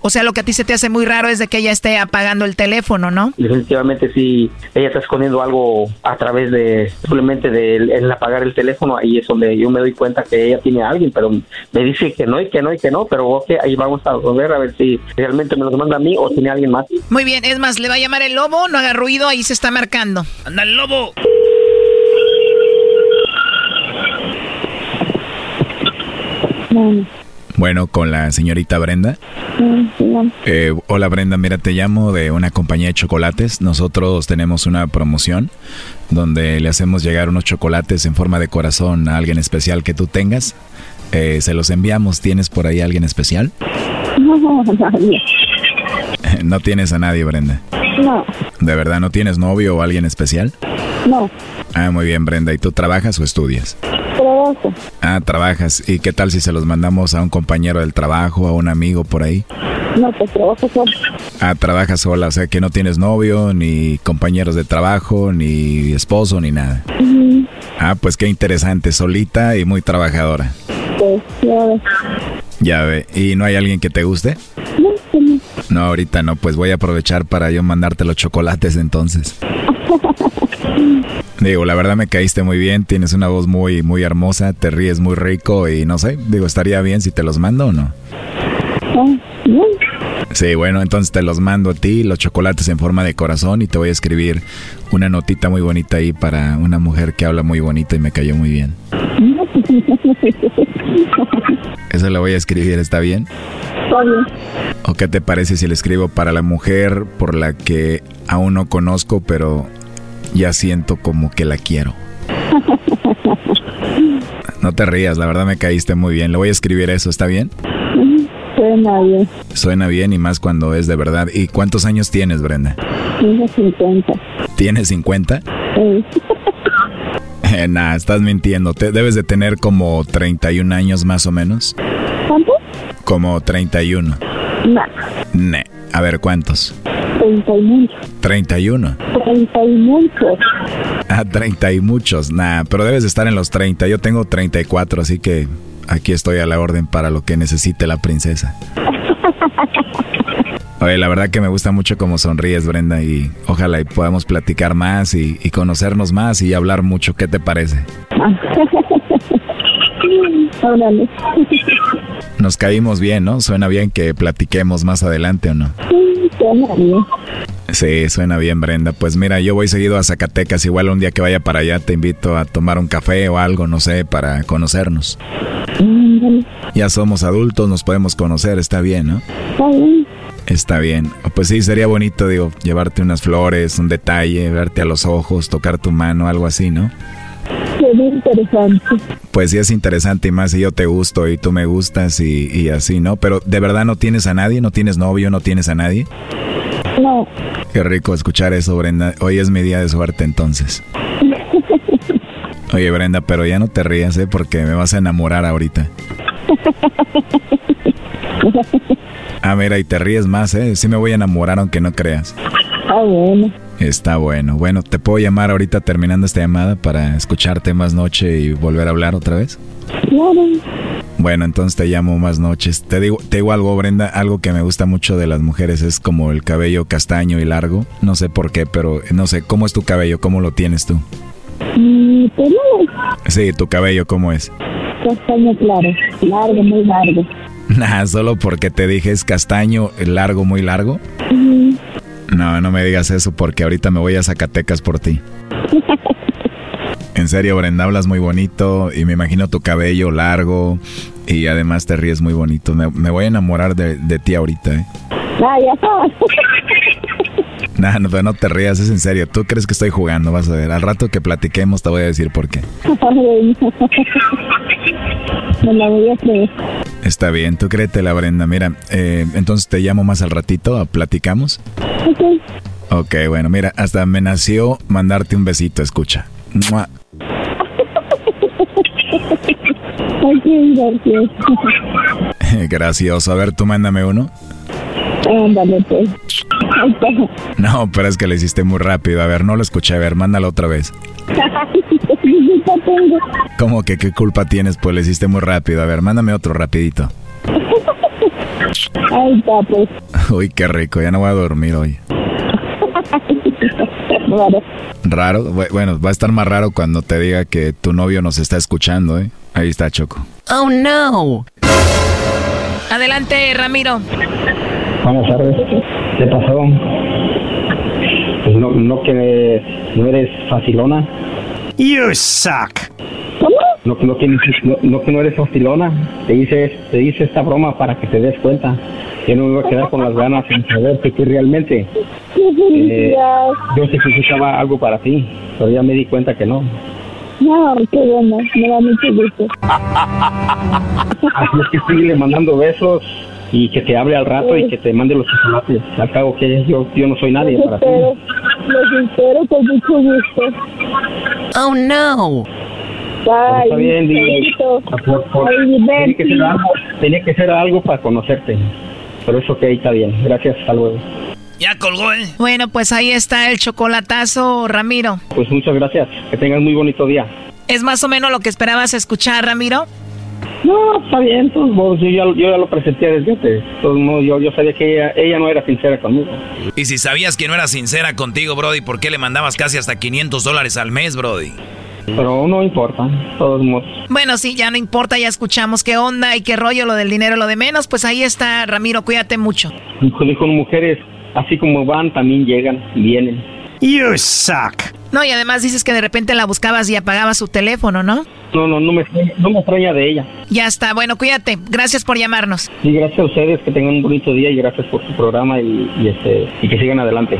Speaker 9: O sea, lo que a ti se te hace muy raro es de que ella esté apagando el teléfono, ¿no?
Speaker 22: Definitivamente sí, ella está escondiendo algo a través de simplemente de el apagar el teléfono, ahí es donde yo me doy cuenta que ella tiene a alguien, pero me dice que no y que no y que no, pero ok, ahí vamos a ver a ver si realmente me los manda a mí o tiene alguien más.
Speaker 9: Muy bien, es más, le va a llamar el lobo, no haga ruido, ahí se está marcando.
Speaker 2: ¡Anda el lobo!
Speaker 23: Bueno, con la señorita Brenda. Eh, hola Brenda, mira, te llamo de una compañía de chocolates. Nosotros tenemos una promoción donde le hacemos llegar unos chocolates en forma de corazón a alguien especial que tú tengas. Eh, se los enviamos. ¿Tienes por ahí alguien especial?
Speaker 24: No, nadie.
Speaker 23: ¿No tienes a nadie, Brenda?
Speaker 24: No.
Speaker 23: ¿De verdad no tienes novio o alguien especial?
Speaker 24: No.
Speaker 23: Ah, muy bien, Brenda. ¿Y tú trabajas o estudias?
Speaker 24: Trabajo.
Speaker 23: Ah, trabajas. ¿Y qué tal si se los mandamos a un compañero del trabajo, a un amigo por ahí?
Speaker 24: No, pues trabajo sola.
Speaker 23: Ah, trabajas sola, o sea que no tienes novio, ni compañeros de trabajo, ni esposo, ni nada. Ah, pues qué interesante, solita y muy trabajadora.
Speaker 24: Pues ya ve.
Speaker 23: Ya ve. ¿Y no hay alguien que te guste?
Speaker 24: No, no.
Speaker 23: Ahorita no, pues voy a aprovechar para yo mandarte los chocolates entonces. Digo, la verdad me caíste muy bien, tienes una voz muy, muy hermosa, te ríes muy rico y no sé, digo, estaría bien si te los mando o no. Sí, bueno, entonces te los mando a ti, los chocolates en forma de corazón y te voy a escribir una notita muy bonita ahí para una mujer que habla muy bonita y me cayó muy bien. Eso lo voy a escribir, ¿está bien? ¿O qué te parece si le escribo para la mujer por la que aún no conozco, pero ya siento como que la quiero? No te rías, la verdad me caíste muy bien. Le voy a escribir eso, ¿está bien?
Speaker 24: Suena bien.
Speaker 23: Suena bien y más cuando es de verdad. ¿Y cuántos años tienes, Brenda?
Speaker 24: Tengo 50.
Speaker 23: ¿Tienes 50?
Speaker 24: Sí.
Speaker 23: Eh, nah, estás mintiendo. Te debes de tener como 31 años más o menos.
Speaker 24: ¿Cuánto?
Speaker 23: Como 31.
Speaker 24: No.
Speaker 23: Ne. A ver, ¿cuántos?
Speaker 24: 30 y muchos.
Speaker 23: 31.
Speaker 24: 30 y muchos.
Speaker 23: Ah, 30 y muchos. Nah, pero debes de estar en los 30. Yo tengo 34, así que aquí estoy a la orden para lo que necesite la princesa. Oye, la verdad que me gusta mucho cómo sonríes, Brenda, y ojalá y podamos platicar más y, y conocernos más y hablar mucho. ¿Qué te parece?
Speaker 24: Órale.
Speaker 23: Nos caímos bien, ¿no? Suena bien que platiquemos más adelante o no.
Speaker 24: Sí, suena bien.
Speaker 23: Sí, suena bien, Brenda. Pues mira, yo voy seguido a Zacatecas. Igual un día que vaya para allá te invito a tomar un café o algo, no sé, para conocernos. Ya somos adultos, nos podemos conocer, está bien, ¿no?
Speaker 24: Está bien.
Speaker 23: Está bien. Pues sí, sería bonito, digo, llevarte unas flores, un detalle, verte a los ojos, tocar tu mano, algo así, ¿no?
Speaker 24: Interesante.
Speaker 23: Pues sí es interesante y más si yo te gusto y tú me gustas y, y así, ¿no? Pero ¿de verdad no tienes a nadie? ¿No tienes novio? ¿No tienes a nadie?
Speaker 24: No.
Speaker 23: Qué rico escuchar eso, Brenda. Hoy es mi día de suerte entonces. Oye, Brenda, pero ya no te rías, ¿eh? Porque me vas a enamorar ahorita. Ah, mira, y te ríes más, ¿eh? Sí me voy a enamorar aunque no creas.
Speaker 24: Ah, bueno.
Speaker 23: Está bueno. Bueno, ¿te puedo llamar ahorita terminando esta llamada para escucharte más noche y volver a hablar otra vez?
Speaker 24: Claro.
Speaker 23: Bueno, entonces te llamo más noches. Te digo, te digo algo, Brenda, algo que me gusta mucho de las mujeres es como el cabello castaño y largo. No sé por qué, pero no sé, ¿cómo es tu cabello? ¿Cómo lo tienes tú?
Speaker 24: Mi pelo
Speaker 23: Sí, tu cabello, ¿cómo es?
Speaker 24: castaño claro. Largo, muy largo.
Speaker 23: Nah, solo porque te dije es castaño, largo, muy largo. No, no me digas eso porque ahorita me voy a Zacatecas por ti. En serio, Brenda, hablas muy bonito y me imagino tu cabello largo y además te ríes muy bonito. Me, me voy a enamorar de, de ti ahorita, ¿eh?
Speaker 24: Ah, ya.
Speaker 23: Nah, no, no te rías, es en serio. Tú crees que estoy jugando, vas a ver. Al rato que platiquemos te voy a decir por qué.
Speaker 24: Me la voy a creer.
Speaker 23: Está bien, tú créetela, Brenda. Mira, eh, entonces te llamo más al ratito, platicamos.
Speaker 24: Ok.
Speaker 23: Ok, bueno, mira, hasta me nació mandarte un besito, escucha. ¡Mua! Gracioso. A ver, tú mándame uno.
Speaker 24: Ándale, pues.
Speaker 23: No, pero es que lo hiciste muy rápido. A ver, no lo escuché. A ver, mándalo otra vez.
Speaker 24: ¿Qué culpa tengo?
Speaker 23: ¿Cómo que qué culpa tienes? Pues lo hiciste muy rápido. A ver, mándame otro rapidito.
Speaker 24: Ahí está, pues.
Speaker 23: Uy, qué rico. Ya no voy a dormir hoy. Raro. Bu- Bueno, va a estar más raro cuando te diga que tu novio nos está escuchando, ¿eh? Ahí está, Choco.
Speaker 9: Oh, no. Adelante, Ramiro.
Speaker 22: Buenas tardes. ¿Qué pasó? Pues no, no que no eres facilona.
Speaker 25: You suck.
Speaker 22: No, no, que, no, no que no eres facilona. Te hice, te hice esta broma para que te des cuenta. Yo no me voy a quedar con las ganas sin saber que tú realmente.
Speaker 24: Qué
Speaker 22: Eh, yo sé que buscaba algo para ti, pero ya me di cuenta que no.
Speaker 24: No, qué bueno. Me da mucho gusto.
Speaker 22: Así es que sigue mandando besos y que te hable al rato y que te mande los chocolates. Al cabo que yo, yo no soy nadie
Speaker 24: Los
Speaker 22: para ti.
Speaker 24: Los espero con mucho gusto.
Speaker 9: Oh, no.
Speaker 24: Bye.
Speaker 22: está bien, tenía que, ser algo, tenía que ser algo para conocerte. Pero eso ok, está bien. Gracias, hasta luego.
Speaker 2: Ya colgó, ¿eh?
Speaker 9: Bueno, pues ahí está el chocolatazo, Ramiro.
Speaker 22: Pues muchas gracias. Que tengas muy bonito día.
Speaker 9: ¿Es más o menos lo que esperabas escuchar, Ramiro?
Speaker 22: No, está bien. todos modos, yo, ya, yo ya lo presenté desde antes. Todos modos, yo, yo sabía que ella, ella no era sincera conmigo.
Speaker 3: Y si sabías que no era sincera contigo, Brody, ¿por qué le mandabas casi hasta 500 dólares al mes, Brody?
Speaker 22: Pero no importa. De todos modos.
Speaker 9: Bueno, sí, ya no importa, ya escuchamos qué onda y qué rollo, lo del dinero, lo de menos. Pues ahí está, Ramiro, cuídate mucho.
Speaker 22: Con mujeres, así como van, también llegan, vienen.
Speaker 25: You suck.
Speaker 9: No, y además dices que de repente la buscabas y apagabas su teléfono, ¿no?
Speaker 22: No, no, no me, no me extraña de ella.
Speaker 9: Ya está, bueno, cuídate. Gracias por llamarnos.
Speaker 22: Y gracias a ustedes, que tengan un bonito día y gracias por su programa y, y este, y que sigan adelante.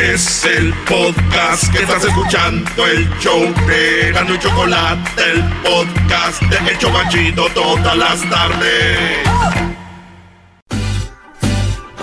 Speaker 5: Es el podcast que estás escuchando, el show de Gano Chocolate, el podcast de El todas las tardes.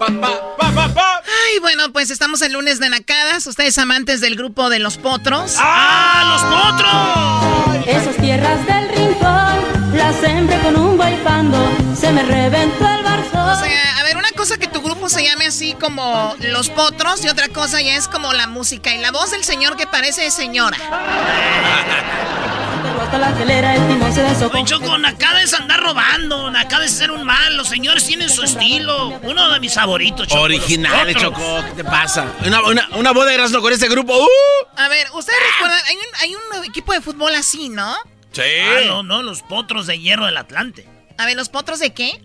Speaker 9: Ay, bueno, pues estamos el lunes de Nacadas. Ustedes amantes del grupo de los potros.
Speaker 2: ¡Ah, los potros!
Speaker 1: Esas tierras del rincón las sembré con un pando. Se me reventó el barzo.
Speaker 9: O sea, a ver, una cosa que tu grupo se llame así como Los Potros y otra cosa ya es como la música y la voz del señor que parece señora.
Speaker 1: Hasta la telera, el timón se desocó.
Speaker 2: Oye, Choco, Nakada es andar robando, Nakada es ser un mal, los señores tienen su estilo. Uno de mis favoritos, Choco.
Speaker 4: Originales. Choco. ¿Qué te pasa? Una, una, una boda de Erasmo con este grupo. ¡Uh!
Speaker 9: A ver, ustedes recuerdan, hay un, hay un equipo de fútbol así, ¿no?
Speaker 4: Sí.
Speaker 2: Ah, no, no, los potros de hierro del Atlante.
Speaker 9: A ver, ¿los potros de qué?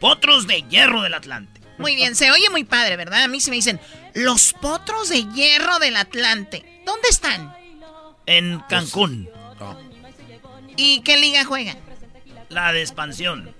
Speaker 2: Potros de hierro del Atlante.
Speaker 9: Muy bien, se oye muy padre, ¿verdad? A mí se me dicen, los potros de hierro del Atlante. ¿Dónde están?
Speaker 2: En Cancún,
Speaker 9: ¿Y qué liga juegan?
Speaker 2: la de expansión.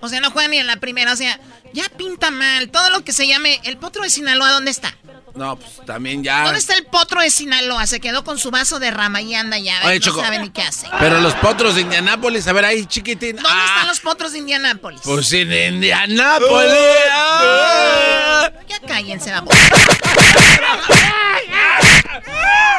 Speaker 9: O sea, no juegan ni en la primera, o sea, ya pinta mal. Todo lo que se llame el potro de Sinaloa, ¿dónde está?
Speaker 4: No, pues también ya.
Speaker 9: ¿Dónde está el potro de Sinaloa? Se quedó con su vaso de rama y anda ya,
Speaker 4: Oye,
Speaker 9: no
Speaker 4: Choco.
Speaker 9: sabe ni qué hace.
Speaker 4: Pero los potros de Indianápolis, a ver ahí, chiquitín.
Speaker 9: ¿Dónde
Speaker 4: Ah,
Speaker 9: están los potros de Indianápolis?
Speaker 4: Pues en Indianápolis. Ah.
Speaker 9: Ya cállense, vamos.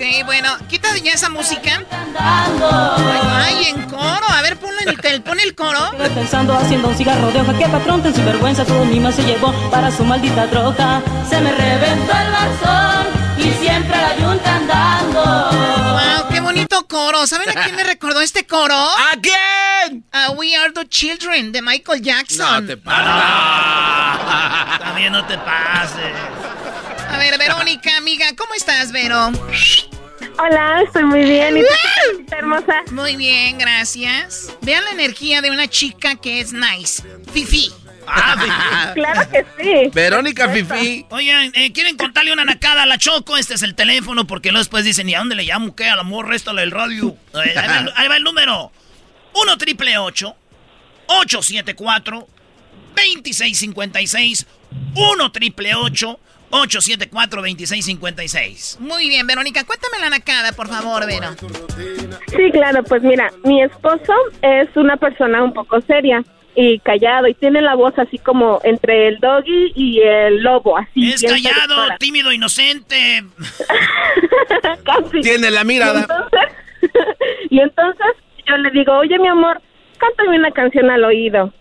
Speaker 9: ok, bueno, quita ya esa música. Ay, en coro. A ver, ponlo en el, tel- pon el coro.
Speaker 1: Estoy pensando haciendo un cigarro de hoja que patrón tan sinvergüenza todo mi más se llevó para su maldita troca. Se me reventó el barzón y siempre la yunta andando.
Speaker 9: Wow, qué bonito coro. ¿Saben a quién me recordó este coro?
Speaker 4: ¿A quién?
Speaker 9: A We Are the Children de Michael Jackson.
Speaker 4: No te pases.
Speaker 2: También no te pases.
Speaker 9: A ver, Verónica, amiga, ¿cómo estás, Vero?
Speaker 20: Hola, estoy muy bien. ¿Y tú hermosa?
Speaker 9: Muy bien, gracias. Vean la energía de una chica que es nice. Fifi.
Speaker 2: Ah,
Speaker 20: Claro que sí.
Speaker 4: Verónica Fifi.
Speaker 2: Oigan, eh, ¿quieren contarle una nacada a la Choco? Este es el teléfono porque luego después dicen, ¿y a dónde le llamo? ¿Qué? Al amor, réstale el radio. Eh, ahí, va, el- ahí va el número. 1 triple 874 2656 1 triple 874 2656
Speaker 9: Muy bien, Verónica, cuéntame la nacada, por favor, Vero.
Speaker 20: Sí, claro, pues mira, mi esposo es una persona un poco seria y callado y tiene la voz así como entre el doggy y el lobo, así.
Speaker 2: Es callado, tímido, inocente.
Speaker 20: Casi.
Speaker 4: Tiene la
Speaker 20: Y
Speaker 4: mirada.
Speaker 20: entonces, y entonces yo le digo, oye, mi amor, cántame una canción al oído.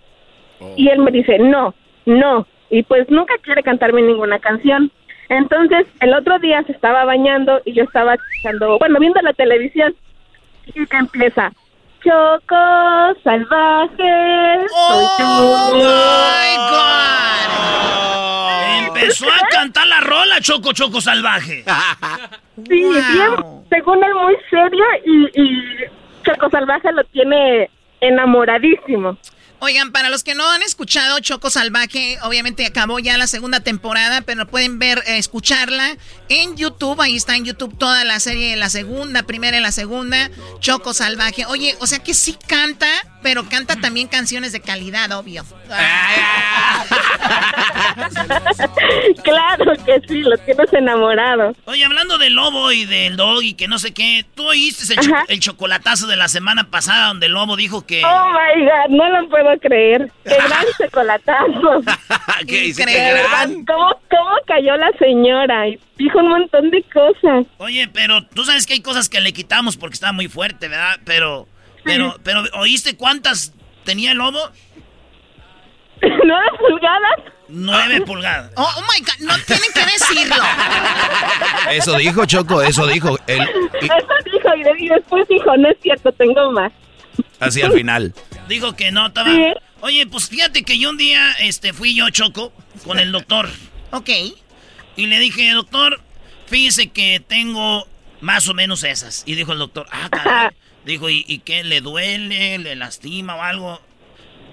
Speaker 20: Y él me dice, no, no. Y pues nunca quiere cantarme ninguna canción. Entonces, el otro día se estaba bañando y yo estaba escuchando, bueno, viendo la televisión. Y que empieza, Choco salvaje. soy
Speaker 2: ¡Oh, my God! Empezó a cantar la rola, Choco Choco Salvaje.
Speaker 20: Sí, bien, según él muy serio y, y Choco salvaje lo tiene enamoradísimo.
Speaker 9: Oigan, para los que no han escuchado Choco Salvaje, obviamente acabó ya la segunda temporada, pero pueden ver, eh, escucharla en YouTube. Ahí está en YouTube toda la serie, la segunda, primera y la segunda, Choco Salvaje. Oye, o sea que sí canta, pero canta también canciones de calidad, obvio.
Speaker 20: claro que sí, lo tienes enamorado.
Speaker 2: Oye, hablando del lobo y del dog y que no sé qué, ¿tú oíste el, cho- el chocolatazo de la semana pasada donde el lobo dijo que...
Speaker 20: Oh my god, no lo puedo creer. Qué gran chocolatazo.
Speaker 4: ¿Qué dice?
Speaker 20: ¿Cómo, ¿Cómo cayó la señora? Y dijo un montón de cosas.
Speaker 2: Oye, pero tú sabes que hay cosas que le quitamos porque está muy fuerte, ¿verdad? Pero, pero, pero, ¿oíste cuántas tenía el lobo?
Speaker 20: ¿Nueve pulgadas?
Speaker 2: Nueve pulgadas.
Speaker 9: Oh, oh my God, no tienen que decirlo.
Speaker 3: Eso dijo Choco, eso dijo. Él, y-
Speaker 20: Eso dijo y después dijo, no es cierto, tengo más.
Speaker 3: así al final.
Speaker 2: Digo que no, estaba...
Speaker 20: Sí.
Speaker 2: Oye, pues fíjate que yo un día este, fui yo, Choco, con el doctor.
Speaker 9: ok.
Speaker 2: Y le dije, doctor, fíjese que tengo más o menos esas. Y dijo el doctor, ah, caray. Dijo, ¿y, y qué? ¿Le duele? ¿Le lastima o algo?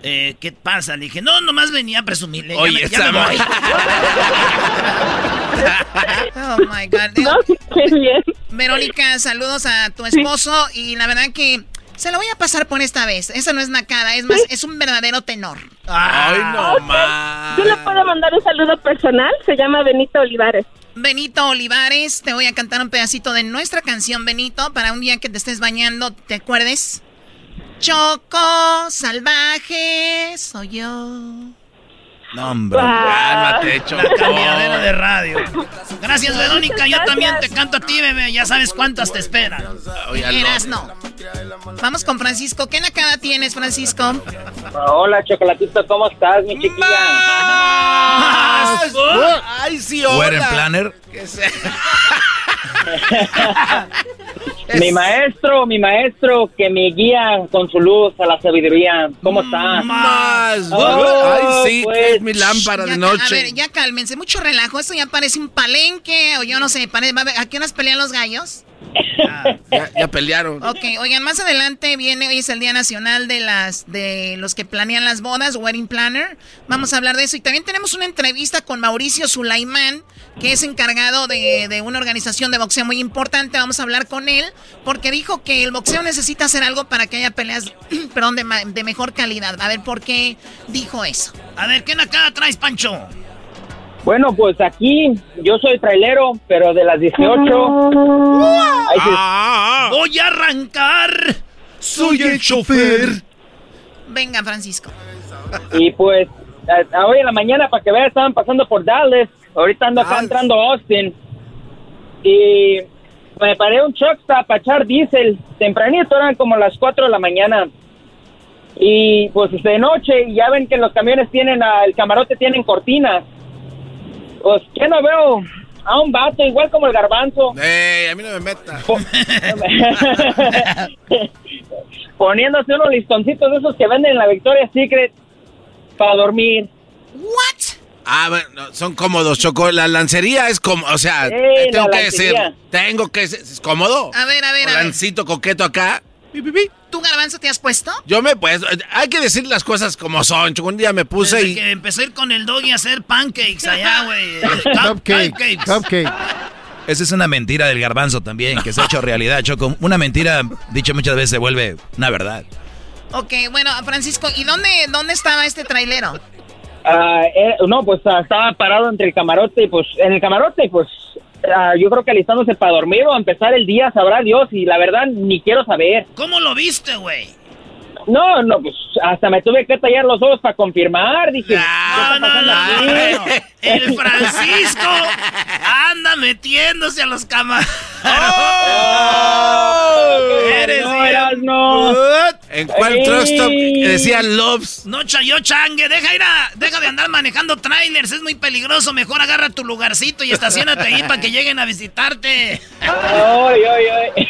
Speaker 2: Eh, ¿Qué pasa? Le dije, no, nomás venía a presumirle.
Speaker 3: Oye,
Speaker 2: ya me, voy.
Speaker 9: oh my God. No, qué bien. Verónica, saludos a tu esposo y la verdad que se lo voy a pasar por esta vez. Eso no es nacada, es más, es un verdadero tenor.
Speaker 3: Ay, no más.
Speaker 26: Yo le puedo mandar un saludo personal, se llama Benito Olivares.
Speaker 9: Benito Olivares, te voy a cantar un pedacito de nuestra canción, Benito, para un día que te estés bañando, ¿te acuerdes? Choco, salvaje, soy yo.
Speaker 3: No, hombre, cálmate,
Speaker 2: Choco. La cambiadera de radio. Gracias, Verónica. Yo también te canto a ti, bebé. Ya sabes cuántas te esperan.
Speaker 9: Eras no. Vamos con Francisco. ¿Qué nacada tienes, Francisco?
Speaker 27: Hola, Chocolatito. ¿Cómo estás, mi chiquilla?
Speaker 3: Ay, sí, hola. ¿Wedding planner?
Speaker 27: mi maestro, mi maestro que me guía con su luz a la sabiduría. ¿Cómo está?
Speaker 4: Más. Ay, sí, que es mi
Speaker 9: pues,
Speaker 4: lámpara de noche.
Speaker 9: A ver, ya cálmense, mucho relajo. Esto ya parece un palenque o yo no sé. ¿A qué horas pelean los gallos?
Speaker 4: Ya, pelearon.
Speaker 9: Ok, oigan, más adelante viene, hoy es el Día Nacional de las de los que planean las bodas, Wedding Planner. Vamos a hablar de eso. Y también tenemos una entrevista con Mauricio Sulaimán, que es encargado de, de una organización de boxeo muy importante. Vamos a hablar con él, porque dijo que el boxeo necesita hacer algo para que haya peleas, perdón, de, de mejor calidad. A ver, ¿por qué dijo eso?
Speaker 2: A ver, ¿qué acá traes, Pancho?
Speaker 27: Bueno, pues aquí yo soy trailero, pero de las 18.
Speaker 2: Ah, voy a arrancar. Soy el chofer.
Speaker 9: Venga, Francisco.
Speaker 27: Y pues, hoy en la mañana, para que vean, estaban pasando por Dallas. Ahorita ando acá entrando a Austin. Y me paré un truck stop para echar diésel. Tempranito eran como las 4 de la mañana. Y pues de noche, ya ven que los camiones tienen, el camarote tienen cortinas. Pues, ¿qué no veo? A un vato, igual como el garbanzo.
Speaker 4: ¡Ey, a mí no me meta!
Speaker 27: Poniéndose unos listoncitos de esos que venden en la Victoria's Secret para dormir.
Speaker 9: ¿What?
Speaker 4: Ah, bueno, son cómodos, Choco. La lancería es como, o sea, tengo que decir, tengo que ser, ¿es cómodo?
Speaker 9: A ver, a ver, a
Speaker 4: ver. Lancito coqueto acá.
Speaker 9: ¿Tú, Garbanzo, te has puesto?
Speaker 4: Yo me pues, hay que decir las cosas como son. Un día me puse
Speaker 2: Desde
Speaker 4: y...
Speaker 2: que empecé a ir con el doggy a hacer pancakes allá, güey.
Speaker 11: Cupcakes. Cupcakes.
Speaker 3: Esa es una mentira del garbanzo también, que se ha hecho realidad, Choco. Una mentira, dicha muchas veces, se vuelve una verdad.
Speaker 9: Ok, bueno, Francisco, ¿y dónde, dónde estaba este trailero?
Speaker 27: Ah, eh, no, pues ah, estaba parado entre el camarote y pues, en el camarote, pues Ah, yo creo que alistándose para dormir o empezar el día, sabrá Dios, y la verdad ni quiero saber.
Speaker 2: ¿Cómo lo viste, güey?
Speaker 27: No, no, pues hasta me tuve que tallar los ojos para confirmar. Dije,
Speaker 2: no, no, no, El Francisco anda metiéndose a los camas.
Speaker 27: ¡Oh! Eres
Speaker 4: no, ¿En cuál trust stop decía Loves?
Speaker 2: No, chayo changue, deja ir a, deja de andar manejando trailers, es muy peligroso. Mejor agarra tu lugarcito y estacionate ahí para que lleguen a visitarte.
Speaker 27: Ay, ay, ay.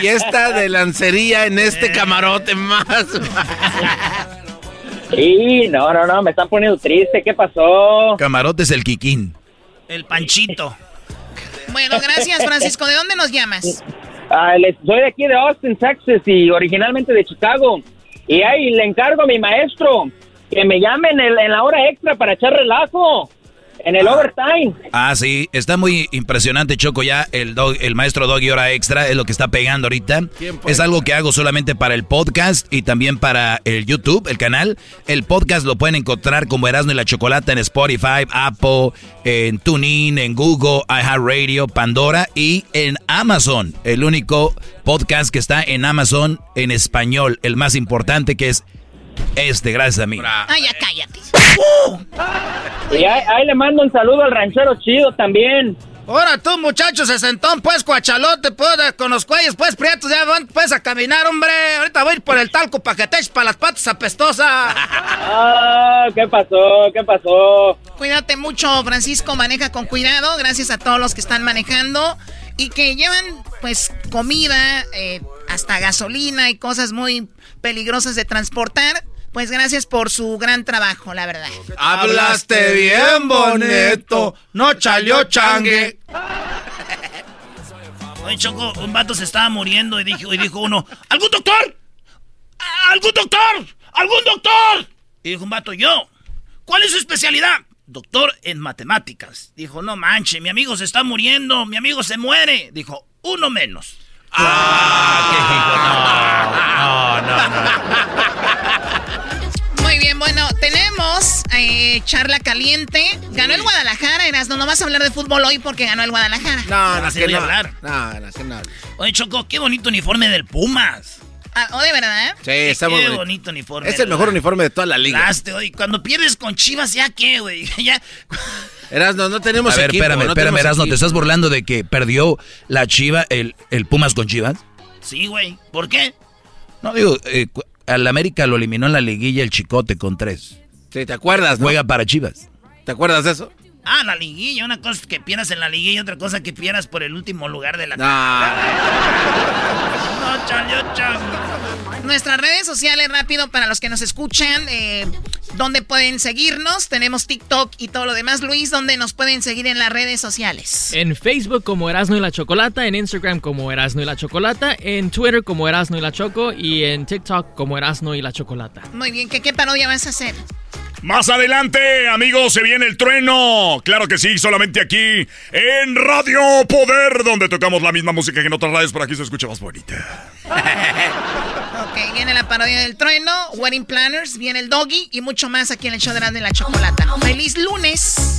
Speaker 4: Fiesta de lancería en este eh. camarote más.
Speaker 27: Sí, no, no, no, me están poniendo triste. ¿Qué pasó?
Speaker 3: Camarote es el Kikín.
Speaker 2: El Panchito.
Speaker 9: Bueno, gracias, Francisco. ¿De dónde nos llamas?
Speaker 27: Ah, soy de aquí de Austin, Texas y originalmente de Chicago. Y ahí le encargo a mi maestro que me llamen en, en la hora extra para echar relajo. En el overtime.
Speaker 3: Ah, sí, está muy impresionante, Choco. Ya el, el maestro Doggy Hora Extra es lo que está pegando ahorita. Es algo que hago solamente para el podcast y también para el YouTube, el canal. El podcast lo pueden encontrar como Erasmo y la Chocolata en Spotify, Apple, en TuneIn, en Google, iHeartRadio, Pandora y en Amazon. El único podcast que está en Amazon en español, el más importante que es este, gracias a mí.
Speaker 9: Ay, ya cállate.
Speaker 27: Y ahí, le mando un saludo al ranchero chido también.
Speaker 2: Ahora tú, muchachos, se sentó pues, cuachalote, pues, con los cuellos, pues, prietos, ya van, pues, a caminar, hombre. Ahorita voy a ir por el talco para que te eches para las patas apestosas.
Speaker 27: Ah, ¿qué pasó? ¿Qué pasó?
Speaker 9: Cuídate mucho, Francisco, maneja con cuidado. Gracias a todos los que están manejando y que llevan, pues, comida, eh, hasta gasolina y cosas muy peligrosas de transportar. Pues gracias por su gran trabajo, la verdad.
Speaker 4: Hablaste bien bonito, no chalió changue.
Speaker 2: Oye, Choco, un vato se estaba muriendo y dijo, y dijo uno, ¿algún doctor? ¿Algún doctor? ¿Algún doctor? Y dijo un vato, yo. ¿Cuál es su especialidad? Doctor en matemáticas. Dijo, no manche, mi amigo se está muriendo, mi amigo se muere. Dijo, uno menos.
Speaker 3: Ah, qué
Speaker 9: Muy bien, bueno, tenemos eh, charla caliente. Ganó el Guadalajara, Erasno. No vas a hablar de fútbol hoy porque ganó el Guadalajara.
Speaker 4: No, no,
Speaker 2: se voy
Speaker 4: no.
Speaker 2: a hablar.
Speaker 4: No, no, no.
Speaker 2: Oye, Choco, qué bonito uniforme del Pumas.
Speaker 9: Ah, ¿O de verdad?
Speaker 4: Sí, está muy
Speaker 2: Qué
Speaker 4: bonito.
Speaker 2: bonito uniforme.
Speaker 4: Es el mejor uniforme de toda la liga.
Speaker 2: Laste, oye, cuando pierdes con Chivas, ¿ya qué, güey? Ya.
Speaker 4: Erasno, no tenemos
Speaker 3: A ver,
Speaker 4: equipo,
Speaker 3: espérame,
Speaker 4: no
Speaker 3: espérame, Erasno, ¿te estás burlando de que perdió la Chiva, el, el Pumas con Chivas?
Speaker 2: Sí, güey. ¿Por qué?
Speaker 3: No, digo, eh, al América lo eliminó en la liguilla el Chicote con tres.
Speaker 4: Sí, ¿te acuerdas, no?
Speaker 3: Juega para Chivas.
Speaker 4: ¿Te acuerdas de eso?
Speaker 2: Ah, la liguilla. Una cosa es que pierdas en la liguilla y otra cosa que pierdas por el último lugar de la... No, chale, chale.
Speaker 9: Nuestras redes sociales, rápido, para los que nos escuchan, eh, ¿dónde pueden seguirnos? Tenemos TikTok y todo lo demás. Luis, ¿dónde nos pueden seguir en las redes sociales?
Speaker 28: En Facebook como Erasno y la Chocolata, en Instagram como Erasno y la Chocolata, en Twitter como Erasno y la Choco y en TikTok como Erasno y la Chocolata.
Speaker 9: Muy bien, ¿qué, qué parodia vas a hacer?
Speaker 29: Más adelante, amigos, se viene el trueno. Claro que sí, solamente aquí en Radio Poder, donde tocamos la misma música que en otras radios, pero aquí se escucha más bonita.
Speaker 9: Ok, viene la parodia del trueno, Wedding Planners, viene el doggy y mucho más aquí en el show de Erasmo y la Chocolata. ¡Feliz lunes!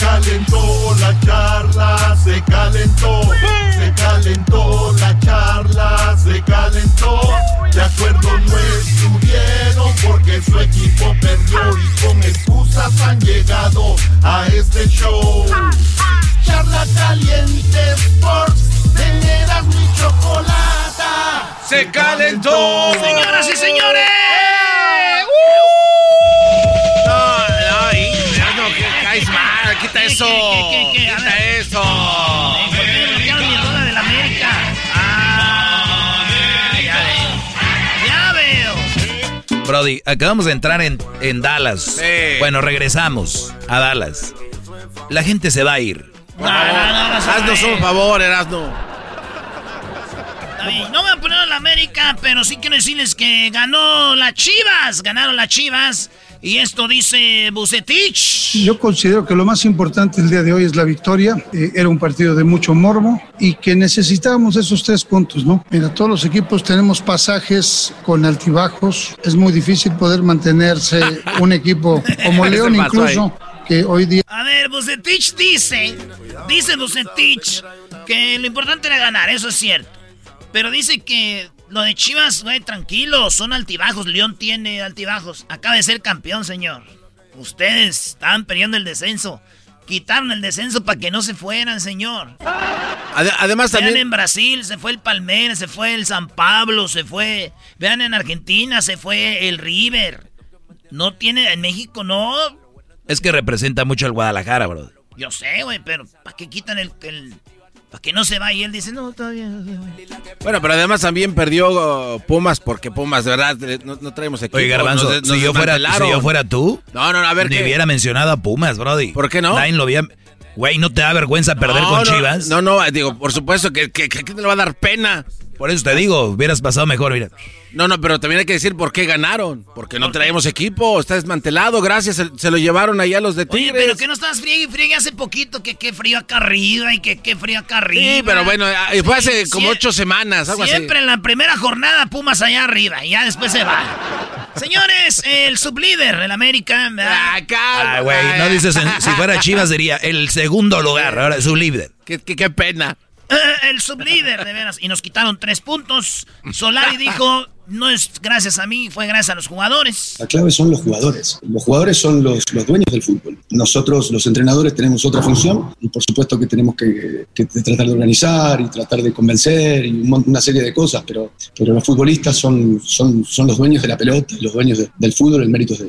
Speaker 5: Calentó la charla, se calentó, se calentó la charla, se calentó. De acuerdo no estuvieron porque su equipo perdió y con excusas han llegado a este show. Charla caliente Sports, teneras mi chocolata.
Speaker 4: Se calentó.
Speaker 2: Señoras y señores.
Speaker 4: Eso.
Speaker 2: qué, qué? A
Speaker 4: Quita
Speaker 2: ver.
Speaker 4: eso.
Speaker 2: ¿Por qué bloquearon mi rola del América? Ah, ya veo. Ya veo.
Speaker 3: Brody, acabamos de entrar en, en Dallas. Bueno, regresamos a Dallas. La gente se va a ir.
Speaker 2: No, no, no, no se va a
Speaker 4: Haznos un favor, Erasno.
Speaker 2: No me voy a poner a la América, pero sí quiero decirles que ganó las Chivas. Ganaron las Chivas. Y esto dice Bucetich.
Speaker 30: Yo considero que lo más importante el día de hoy es la victoria. Eh, era un partido de mucho morbo y que necesitábamos esos tres puntos, ¿no? Mira, todos los equipos tenemos pasajes con altibajos. Es muy difícil poder mantenerse un equipo como
Speaker 2: ¿Qué
Speaker 30: León incluso, que hoy día...
Speaker 2: A ver, Bucetich dice, dice Bucetich que lo importante era ganar, eso es cierto. Pero dice que lo de Chivas, güey, tranquilo, son altibajos. León tiene altibajos. Acaba de ser campeón, señor. Ustedes estaban peleando el descenso. Quitaron el descenso para que no se fueran, señor.
Speaker 4: Ade- además
Speaker 2: Vean
Speaker 4: también...
Speaker 2: en Brasil, se fue el Palmeiras, se fue el San Pablo, se fue. Vean en Argentina, se fue el River. No tiene, en México no.
Speaker 3: Es que representa mucho al Guadalajara, bro.
Speaker 2: Yo sé, güey, pero ¿para qué quitan el, el para que no se vaya? Y él dice, no, todavía. no se va".
Speaker 4: Bueno, pero además también perdió uh, Pumas porque Pumas, de verdad, eh, no, no traemos equipo.
Speaker 3: Oye, Garbanzo, si, yo fuera, si yo fuera tú,
Speaker 4: No, no, no, a ver
Speaker 3: ni
Speaker 4: qué.
Speaker 3: hubiera mencionado a Pumas, Brody.
Speaker 4: ¿Por qué no?
Speaker 3: Nadie lo había... Güey, ¿no te da vergüenza perder
Speaker 4: No,
Speaker 3: con
Speaker 4: no,
Speaker 3: Chivas?
Speaker 4: No, no, digo, por supuesto que, que, que- le va a dar pena.
Speaker 3: Por eso te digo, hubieras pasado mejor, mira.
Speaker 4: No, no, pero también hay que decir por qué ganaron. Porque no traemos equipo, está desmantelado, gracias, se, se lo llevaron allá los de
Speaker 2: Oye,
Speaker 4: Tigres.
Speaker 2: pero que no estabas friegue y friegue hace poquito, que qué frío acá arriba y que qué frío acá arriba.
Speaker 4: Sí, pero bueno, ah, fue hace como ocho semanas, algo
Speaker 2: Siempre en la primera jornada Pumas allá arriba y ya después se va. Señores, el sublíder, el América.
Speaker 3: Ay, güey, no dices, si fuera Chivas diría el segundo lugar, ahora es su líder.
Speaker 4: Qué, qué, qué pena.
Speaker 2: Eh, el sublíder, de veras. Y nos quitaron tres puntos. Solari dijo, no es gracias a mí, fue gracias a los jugadores.
Speaker 31: La clave son los jugadores. Los jugadores son los, los dueños del fútbol. Nosotros, los entrenadores, tenemos otra función y por supuesto que tenemos que, que tratar de organizar y tratar de convencer y una serie de cosas, pero, pero los futbolistas son, son, son los dueños de la pelota, los dueños del fútbol, el mérito es de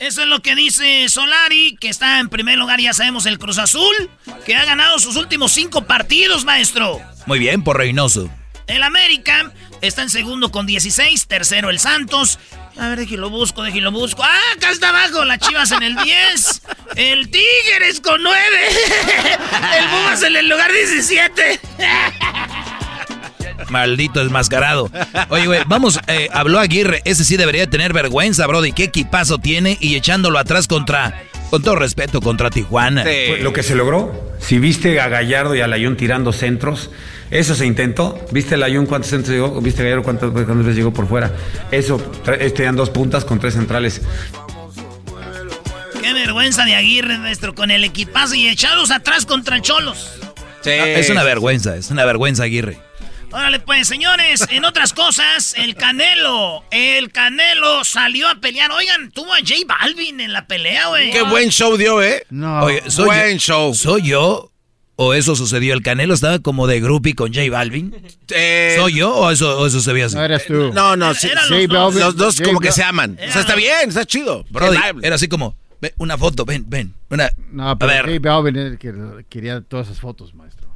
Speaker 2: eso es lo que dice Solari, que está en primer lugar, ya sabemos, el Cruz Azul, que ha ganado sus últimos cinco partidos, maestro.
Speaker 3: Muy bien, por Reynoso.
Speaker 2: El América está en segundo con 16, tercero el Santos. A ver, déjelo busco, déjelo busco. ¡Ah, acá está abajo! La Chivas en el 10. El Tigres con 9. El Pumas en el lugar 17.
Speaker 3: Maldito desmascarado. Oye, güey, vamos, eh, habló Aguirre. Ese sí debería tener vergüenza, Brody. ¿Qué equipazo tiene? Y echándolo atrás contra, con todo respeto, contra Tijuana.
Speaker 32: Lo que se logró, si viste a Gallardo y a Layún tirando centros, eso se intentó. ¿Viste a Layún cuántos centros llegó? ¿Viste a Gallardo cuántas, veces llegó por fuera? Eso, tenían dos puntas con tres centrales.
Speaker 2: Qué vergüenza de Aguirre, nuestro, con el equipazo y echados atrás contra Cholos.
Speaker 3: Sí. Ah, es una vergüenza, es una vergüenza, Aguirre.
Speaker 2: Órale, pues, señores, en otras cosas, el Canelo, el Canelo salió a pelear. Oigan, tuvo a J Balvin en la pelea, güey.
Speaker 4: Qué buen show dio, ¿eh?
Speaker 3: No. Oye, soy buen show. ¿Soy yo? ¿O eso sucedió? ¿El Canelo estaba como de groupie con J Balvin? Eh, ¿Soy yo o eso, eso se veía así?
Speaker 11: No eres tú.
Speaker 4: No, no, sí, los, dos, los, dos, como que se aman. o sea, está bien, está chido.
Speaker 3: Brody, era así como, una foto, ven, ven. Una,
Speaker 11: no, pero a ver. J Balvin quería todas esas fotos, maestro.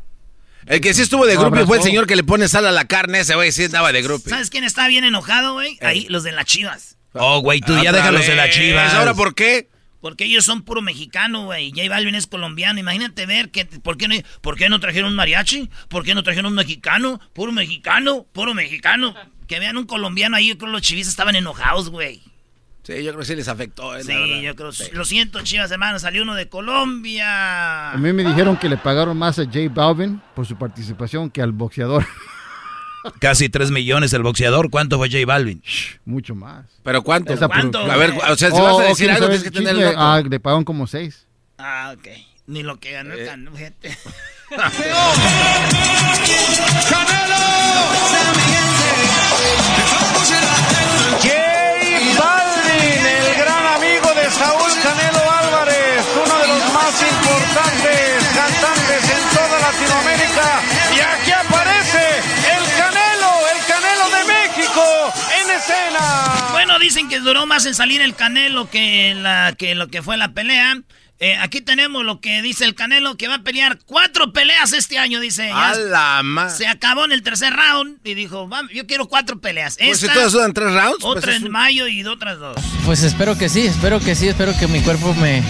Speaker 4: El que sí estuvo de grupo fue el señor que le pone sal a la carne, ese güey sí estaba de grupo.
Speaker 2: ¿Sabes quién está bien enojado, güey? Ahí, los de las chivas.
Speaker 3: Oh, güey, tú ya déjalos de las chivas.
Speaker 4: ¿Ahora por qué?
Speaker 2: Porque ellos son puro mexicano, güey. J Balvin es colombiano. Imagínate ver que ¿por qué, no, ¿por qué no trajeron un mariachi? ¿Por qué no trajeron un mexicano? Puro mexicano, puro mexicano. Que vean un colombiano ahí, yo creo que los chivistas estaban enojados, güey.
Speaker 4: Sí, yo creo que sí les afectó.
Speaker 2: Eh, sí, yo creo. Lo siento, chivas hermanos, salió uno de Colombia.
Speaker 11: A mí me dijeron que le pagaron más a J Balvin por su participación que al boxeador.
Speaker 3: Casi 3 millones el boxeador. ¿Cuánto fue J Balvin?
Speaker 11: mucho más.
Speaker 4: ¿Pero cuánto?
Speaker 2: ¿Cuánto?
Speaker 4: A ver, o sea, si vas a oh, decir algo, tienes que tener el
Speaker 11: Ah, le pagaron como 6.
Speaker 2: Ah, ok. Ni lo que ganó el eh. gente.
Speaker 33: Saúl
Speaker 2: dicen que duró más en salir el Canelo que, la, que lo que fue la pelea. Eh, aquí tenemos lo que dice el Canelo, que va a pelear cuatro peleas este año, dice.
Speaker 4: A la
Speaker 2: Se acabó en el tercer round y dijo, yo quiero cuatro peleas.
Speaker 4: Pues si todas duran tres rounds.
Speaker 2: Pues otra en mayo y otras dos.
Speaker 28: Pues espero que sí, espero que sí, espero que mi cuerpo me,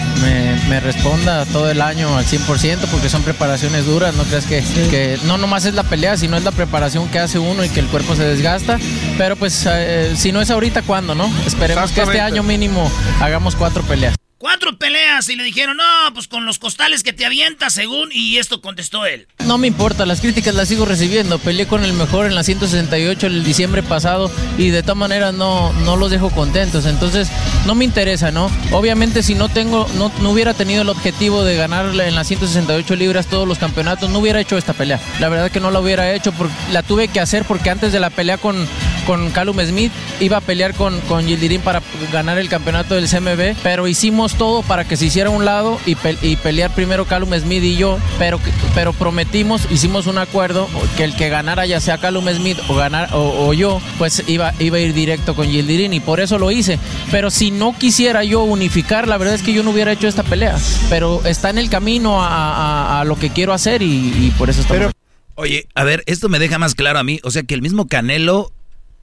Speaker 28: me, responda todo el año al 100% porque son preparaciones duras, no creas que, que no nomás es la pelea, sino es la preparación que hace uno y que el cuerpo se desgasta. Pero pues eh, si no es ahorita, ¿cuándo, no? Esperemos que este año mínimo hagamos cuatro peleas.
Speaker 2: Cuatro peleas y le dijeron, no, pues con los costales que te avientas según, y esto contestó él.
Speaker 28: No me importa, las críticas las sigo recibiendo. Peleé con el mejor en la 168 el diciembre pasado y de todas maneras no, no los dejo contentos. Entonces, no me interesa, ¿no? Obviamente si no tengo, no, no hubiera tenido el objetivo de ganar en las 168 libras todos los campeonatos, no hubiera hecho esta pelea. La verdad que no la hubiera hecho, porque la tuve que hacer porque antes de la pelea con, con Callum Smith iba a pelear con, con Yildirim para ganar el campeonato del CMB, pero hicimos todo para que se hiciera un lado y, pelear primero Callum Smith y yo, pero, pero prometimos, hicimos un acuerdo que el que ganara ya sea Callum Smith o, ganar, o, yo, pues iba, iba a ir directo con Yildirim y por eso lo hice. Pero si no quisiera yo unificar, la verdad es que yo no hubiera hecho esta pelea, pero está en el camino a, lo que quiero hacer y, por eso estamos...
Speaker 3: Oye, a ver, esto me deja más claro a mí, o sea que el mismo Canelo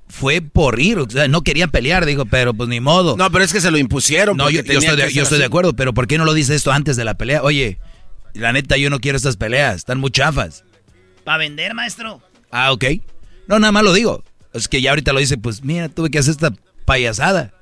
Speaker 3: fue por ir, o sea, no quería pelear, dijo, pero pues ni modo.
Speaker 4: No, pero es que se lo impusieron.
Speaker 3: No, yo, estoy, de, acuerdo, pero ¿por qué no lo dice esto antes de la pelea? Oye, la neta, yo no quiero estas peleas, están muy chafas.
Speaker 2: ¿Para vender, maestro?
Speaker 3: Ah, ok. No, nada más lo digo. Es que ya ahorita lo dice, pues mira, tuve que hacer esta payasada.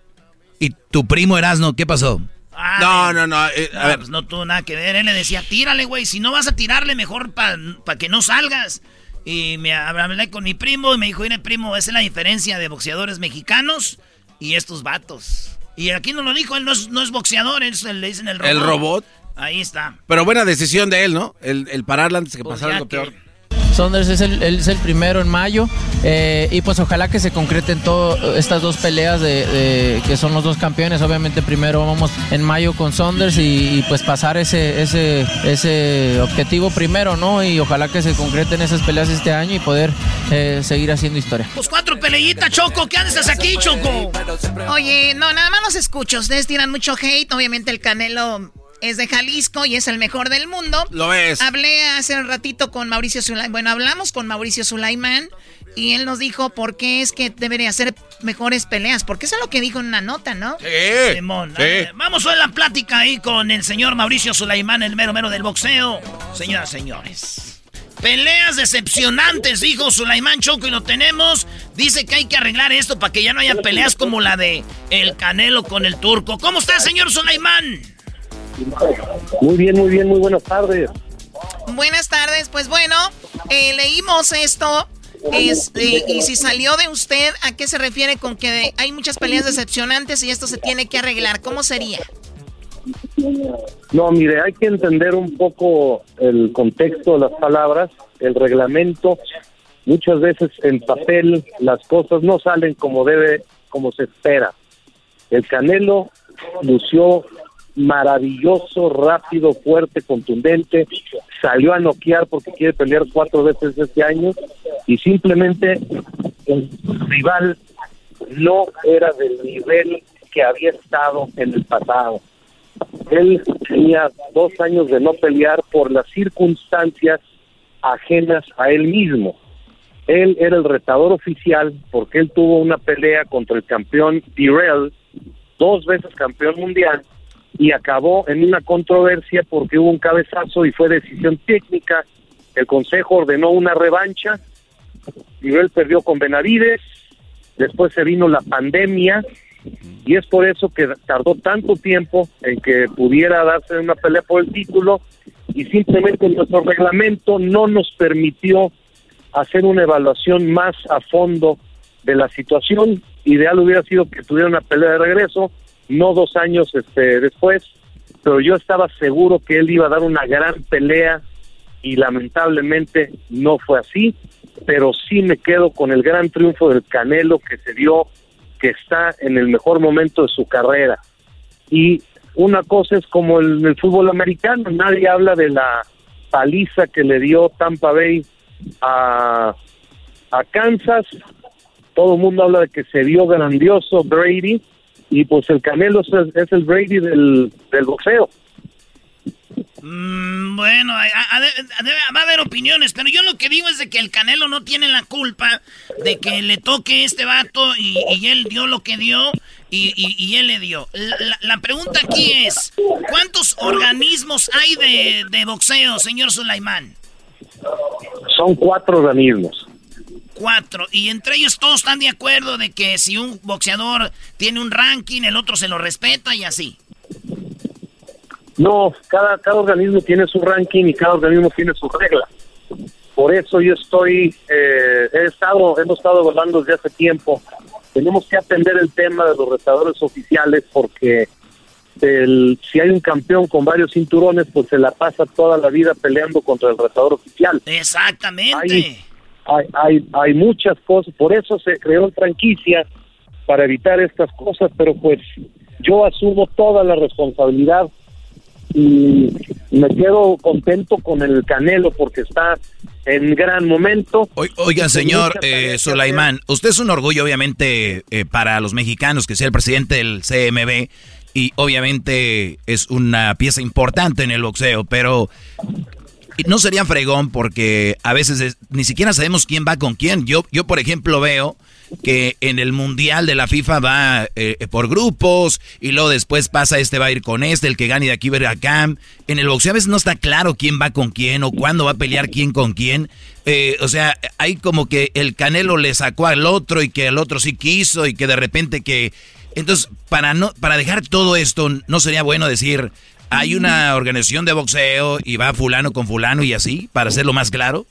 Speaker 3: ¿Y tu primo Erasno, qué pasó?
Speaker 4: Ah, no, no, no,
Speaker 2: eh, a ver. Pues no tuvo nada que ver. Él le decía, tírale, güey. Si no vas a tirarle, mejor para pa que no salgas. Y me hablé con mi primo y me dijo, mire primo, esa es la diferencia de boxeadores mexicanos y estos vatos. Y aquí no lo dijo, él no es, no es boxeador, él le dicen el robot.
Speaker 4: El robot.
Speaker 2: Ahí está.
Speaker 4: Pero buena decisión de él, ¿no? El, el pararla antes de que pues pasara algo peor.
Speaker 28: Saunders es el, es el primero en mayo eh, y pues ojalá que se concreten todas estas dos peleas de, que son los dos campeones. Obviamente primero vamos en mayo con Saunders y, pues pasar ese, ese, ese objetivo primero, ¿no? Y ojalá que se concreten esas peleas este año y poder eh, seguir haciendo historia.
Speaker 2: Pues cuatro peleitas, Choco, ¿qué andas aquí, Choco?
Speaker 9: Oye, no, nada más los escucho. Ustedes tiran mucho hate, obviamente el Canelo es de Jalisco y es el mejor del mundo.
Speaker 4: Lo es.
Speaker 9: Hablé hace un ratito con Mauricio Sulaimán. Bueno, hablamos con Mauricio Sulaimán y él nos dijo por qué es que debería hacer mejores peleas. Porque eso es lo que dijo en una nota, ¿no?
Speaker 4: Sí.
Speaker 2: Simón, vamos a la plática ahí con el señor Mauricio Sulaimán, el mero mero del boxeo. Señoras, señores. Peleas decepcionantes, dijo Sulaimán Choco, y lo tenemos. Dice que hay que arreglar esto para que ya no haya peleas como la de El Canelo con el Turco. ¿Cómo está, señor Sulaimán?
Speaker 34: Muy bien, muy bien, muy buenas tardes.
Speaker 9: Buenas tardes, pues bueno, eh, leímos esto. Este, y si salió de usted, ¿a qué se refiere con que hay muchas peleas decepcionantes y esto se tiene que arreglar? ¿Cómo sería?
Speaker 34: No, mire, hay que entender un poco el contexto de las palabras, el reglamento. Muchas veces en papel las cosas no salen como debe, como se espera. El Canelo lució maravilloso, rápido, fuerte, contundente. Salió a noquear porque quiere pelear cuatro veces este año y simplemente el rival no era del nivel que había estado en el pasado. Él tenía dos años de no pelear por las circunstancias ajenas a él mismo. Él era el retador oficial porque él tuvo una pelea contra el campeón Tyrell, dos veces campeón mundial, y acabó en una controversia porque hubo un cabezazo y fue decisión técnica. El consejo ordenó una revancha. Nivel perdió con Benavides. Después se vino la pandemia y es por eso que tardó tanto tiempo en que pudiera darse una pelea por el título y simplemente nuestro reglamento no nos permitió hacer una evaluación más a fondo de la situación. Ideal hubiera sido que tuviera una pelea de regreso, no dos años este, después, pero yo estaba seguro que él iba a dar una gran pelea y lamentablemente no fue así, pero sí me quedo con el gran triunfo del Canelo que se dio, que está en el mejor momento de su carrera. Y una cosa es como el, el fútbol americano, nadie habla de la paliza que le dio Tampa Bay a, a Kansas, todo el mundo habla de que se dio grandioso Brady, y pues el Canelo es, el Brady del, boxeo.
Speaker 2: Mm, bueno, va a haber opiniones, pero yo lo que digo es de que el Canelo no tiene la culpa de que le toque este vato y, él dio lo que dio y, él le dio. La, pregunta aquí es, ¿cuántos organismos hay de, de boxeo, señor Sulaimán?
Speaker 34: Son cuatro organismos.
Speaker 2: Cuatro. Y entre ellos todos están de acuerdo de que si un boxeador tiene un ranking, el otro se lo respeta y así.
Speaker 34: No, cada, cada organismo tiene su ranking y cada organismo tiene su regla. Por eso yo estoy, eh, he estado, hemos estado hablando desde hace tiempo. Tenemos que atender el tema de los retadores oficiales porque el, si hay un campeón con varios cinturones, pues se la pasa toda la vida peleando contra el retador oficial.
Speaker 2: Exactamente
Speaker 34: hay, hay, hay muchas cosas, por eso se creó franquicia para evitar estas cosas, pero pues yo asumo toda la responsabilidad y me quedo contento con el Canelo porque está en gran momento.
Speaker 3: oiga, señor eh, Sulaimán, usted es un orgullo obviamente eh, para los mexicanos que sea el presidente del CMB y obviamente es una pieza importante en el boxeo, pero no sería fregón porque a veces ni siquiera sabemos quién va con quién. Yo, yo por ejemplo, veo que en el mundial de la FIFA va eh, por grupos y luego después pasa este va a ir con este, el que gane de aquí ir acá. En el boxeo a veces no está claro quién va con quién o cuándo va a pelear quién con quién. Eh, o sea, hay como que el Canelo le sacó al otro y que el otro sí quiso y que de repente que... Entonces, para, no, para dejar todo esto, ¿no sería bueno decir, hay una organización de boxeo y va fulano con fulano y así, para hacerlo más claro?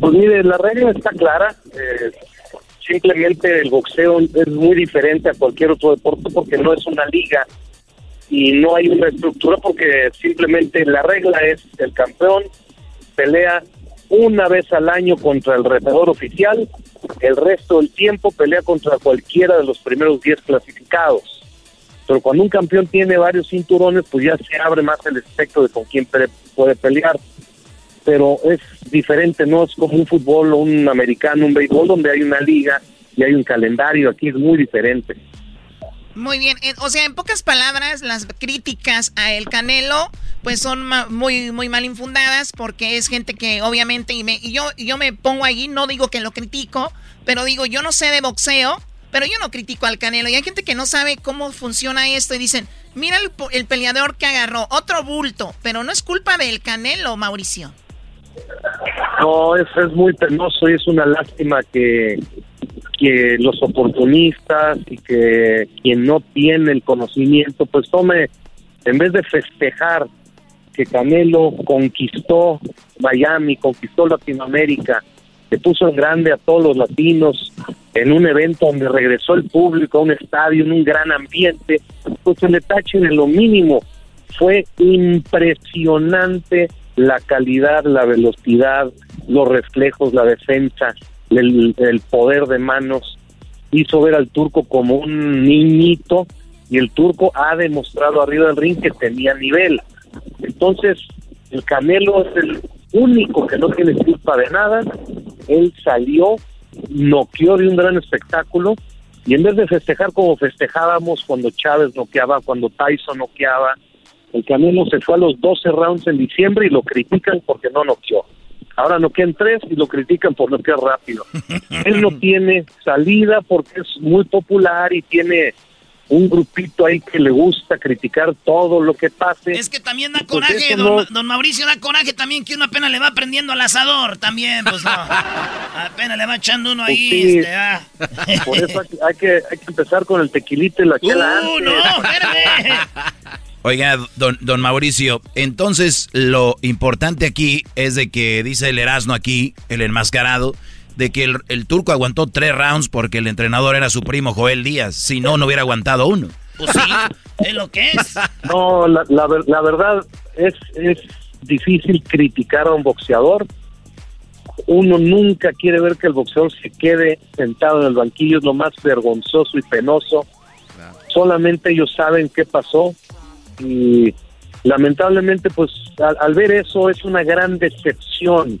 Speaker 34: Pues mire, la regla está clara. Eh, simplemente el boxeo es muy diferente a cualquier otro deporte porque no es una liga y no hay una estructura porque simplemente la regla es el campeón pelea una vez al año contra el retador oficial, el resto del tiempo pelea contra cualquiera de los primeros 10 clasificados. Pero cuando un campeón tiene varios cinturones, pues ya se abre más el espectro de con quién puede pelear. Pero es diferente, no es como un fútbol o un americano, un béisbol, donde hay una liga y hay un calendario. Aquí es muy diferente.
Speaker 9: Muy bien, o sea, en pocas palabras, las críticas a El Canelo pues son muy muy mal infundadas porque es gente que obviamente y, me, y yo yo me pongo allí, no digo que lo critico, pero digo, yo no sé de boxeo, pero yo no critico al Canelo. Y hay gente que no sabe cómo funciona esto y dicen, mira el, el peleador que agarró, otro bulto, pero no es culpa del Canelo, Mauricio.
Speaker 34: No, es, es muy penoso y es una lástima que, que los oportunistas y que quien no tiene el conocimiento, pues tome, en vez de festejar que Canelo conquistó Miami, conquistó Latinoamérica, se puso en grande a todos los latinos en un evento donde regresó el público a un estadio, en un gran ambiente, pues se le tachen en lo mínimo. Fue impresionante la calidad, la velocidad, los reflejos, la defensa, el, poder de manos, hizo ver al turco como un niñito y el turco ha demostrado arriba del ring que tenía nivel. Entonces, el Canelo es el único que no tiene culpa de nada. Él salió, noqueó de un gran espectáculo y en vez de festejar como festejábamos cuando Chávez noqueaba, cuando Tyson noqueaba, el Canelo se fue a los 12 rounds en diciembre y lo critican porque no noqueó. Ahora no quedan tres y lo critican por no quedar rápido. Él no tiene salida porque es muy popular y tiene un grupito ahí que le gusta criticar todo lo que pase.
Speaker 2: Es que también da pues coraje, don, Mauricio da coraje también que uno apenas le va prendiendo al asador también, pues no. apenas le va echando uno ahí. Pues este, ah.
Speaker 34: Por eso hay que, hay que empezar con el tequilito y la chela uh, no,
Speaker 3: Oiga, don, don Mauricio, entonces lo importante aquí es de que dice el Erasmo aquí, el enmascarado, de que el, turco aguantó tres rounds porque el entrenador era su primo Joel Díaz. Si no, no hubiera aguantado uno.
Speaker 2: Pues sí, es lo que es.
Speaker 34: No, la, la, verdad es, es difícil criticar a un boxeador. Uno nunca quiere ver que el boxeador se quede sentado en el banquillo, es lo más vergonzoso y penoso. Solamente ellos saben qué pasó y lamentablemente pues al, ver eso es una gran decepción.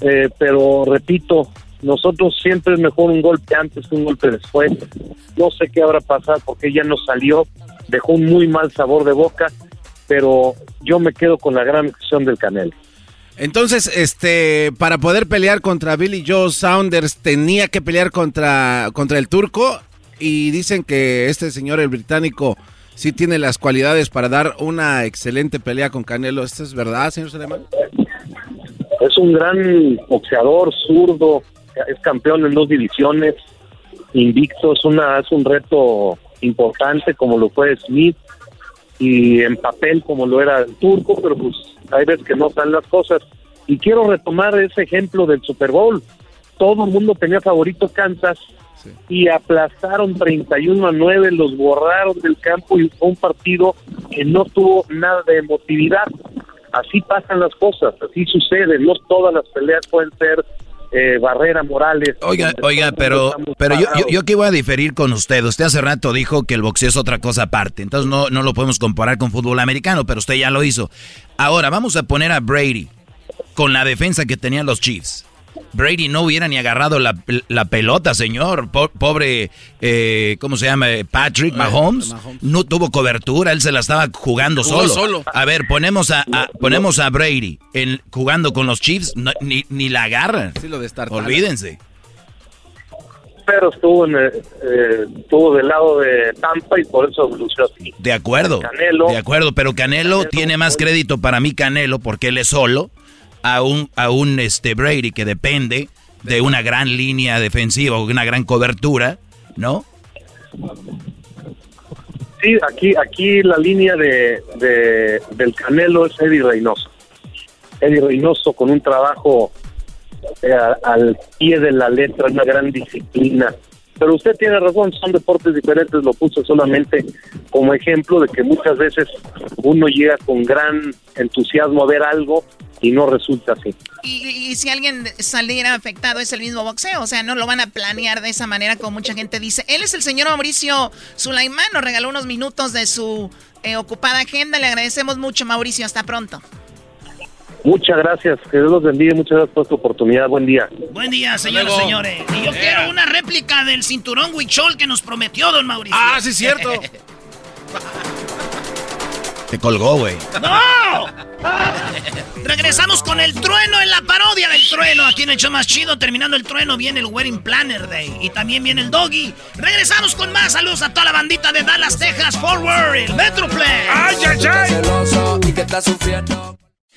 Speaker 34: Eh, pero repito, nosotros siempre es mejor un golpe antes que un golpe después. No sé qué habrá pasado porque ella no salió, dejó un muy mal sabor de boca, pero yo me quedo con la gran acción del Canelo.
Speaker 4: Entonces, este, para poder pelear contra Billy Joe Saunders tenía que pelear contra, contra el turco y dicen que este señor, el británico, sí tiene las cualidades para dar una excelente pelea con Canelo. ¿Esto es verdad, señor Salemán?
Speaker 34: Es un gran boxeador, zurdo, es campeón en dos divisiones, invicto, es, una, es un reto importante como lo fue Smith y en papel como lo era el turco, pero pues hay veces que no salen las cosas. Y quiero retomar ese ejemplo del Super Bowl. Todo el mundo tenía favorito Kansas y aplastaron 31 a 9, los borraron del campo y fue un partido que no tuvo nada de emotividad. Así pasan las cosas, así sucede, no todas las peleas pueden ser eh, barreras morales.
Speaker 3: Oiga, oiga, pero, pero yo, yo, yo, que voy a diferir con usted. Usted hace rato dijo que el boxeo es otra cosa aparte, entonces no, no lo podemos comparar con fútbol americano, pero usted ya lo hizo. Ahora, vamos a poner a Brady con la defensa que tenían los Chiefs. Brady no hubiera ni agarrado la, pelota, señor. pobre, eh, ¿cómo se llama? Patrick Mahomes. No tuvo cobertura, él se la estaba jugando solo. A ver, ponemos a, ponemos a Brady en, jugando con los Chiefs, ni, ni la agarran. Sí, lo Olvídense.
Speaker 34: Pero estuvo, en, eh, estuvo del lado de Tampa y por eso lució así.
Speaker 3: De acuerdo. de acuerdo, pero Canelo tiene más crédito para mí Canelo porque él es solo a un, a un este Brady que depende de una gran línea defensiva o una gran cobertura, ¿no?
Speaker 34: Sí, aquí, aquí la línea de, del Canelo es Eddie Reynoso. Eddie Reynoso con un trabajo eh, al pie de la letra, una gran disciplina. Pero usted tiene razón, son deportes diferentes, lo puse solamente como ejemplo de que muchas veces uno llega con gran entusiasmo a ver algo y no resulta así.
Speaker 9: Y, si alguien saliera afectado es el mismo boxeo, o sea, no lo van a planear de esa manera como mucha gente dice. Él es el señor Mauricio Sulaimán, nos regaló unos minutos de su eh, ocupada agenda, le agradecemos mucho Mauricio, hasta pronto.
Speaker 34: Muchas gracias, que Dios los bendiga, muchas gracias por tu oportunidad, buen día.
Speaker 2: Buen día, señores, señores. Y yo quiero una réplica del cinturón Huichol que nos prometió don Mauricio.
Speaker 4: Ah, sí, cierto.
Speaker 3: Te colgó, güey.
Speaker 2: ¡No! Regresamos con el trueno en la parodia del trueno. Aquí en el show más chido, terminando el trueno, viene el Wedding Planner Day. Y también viene el Doggy. Regresamos con más. Saludos a toda la bandita de Dallas, Texas, Forward, el Metroplex.
Speaker 4: ¡Ay, ay,
Speaker 2: ay!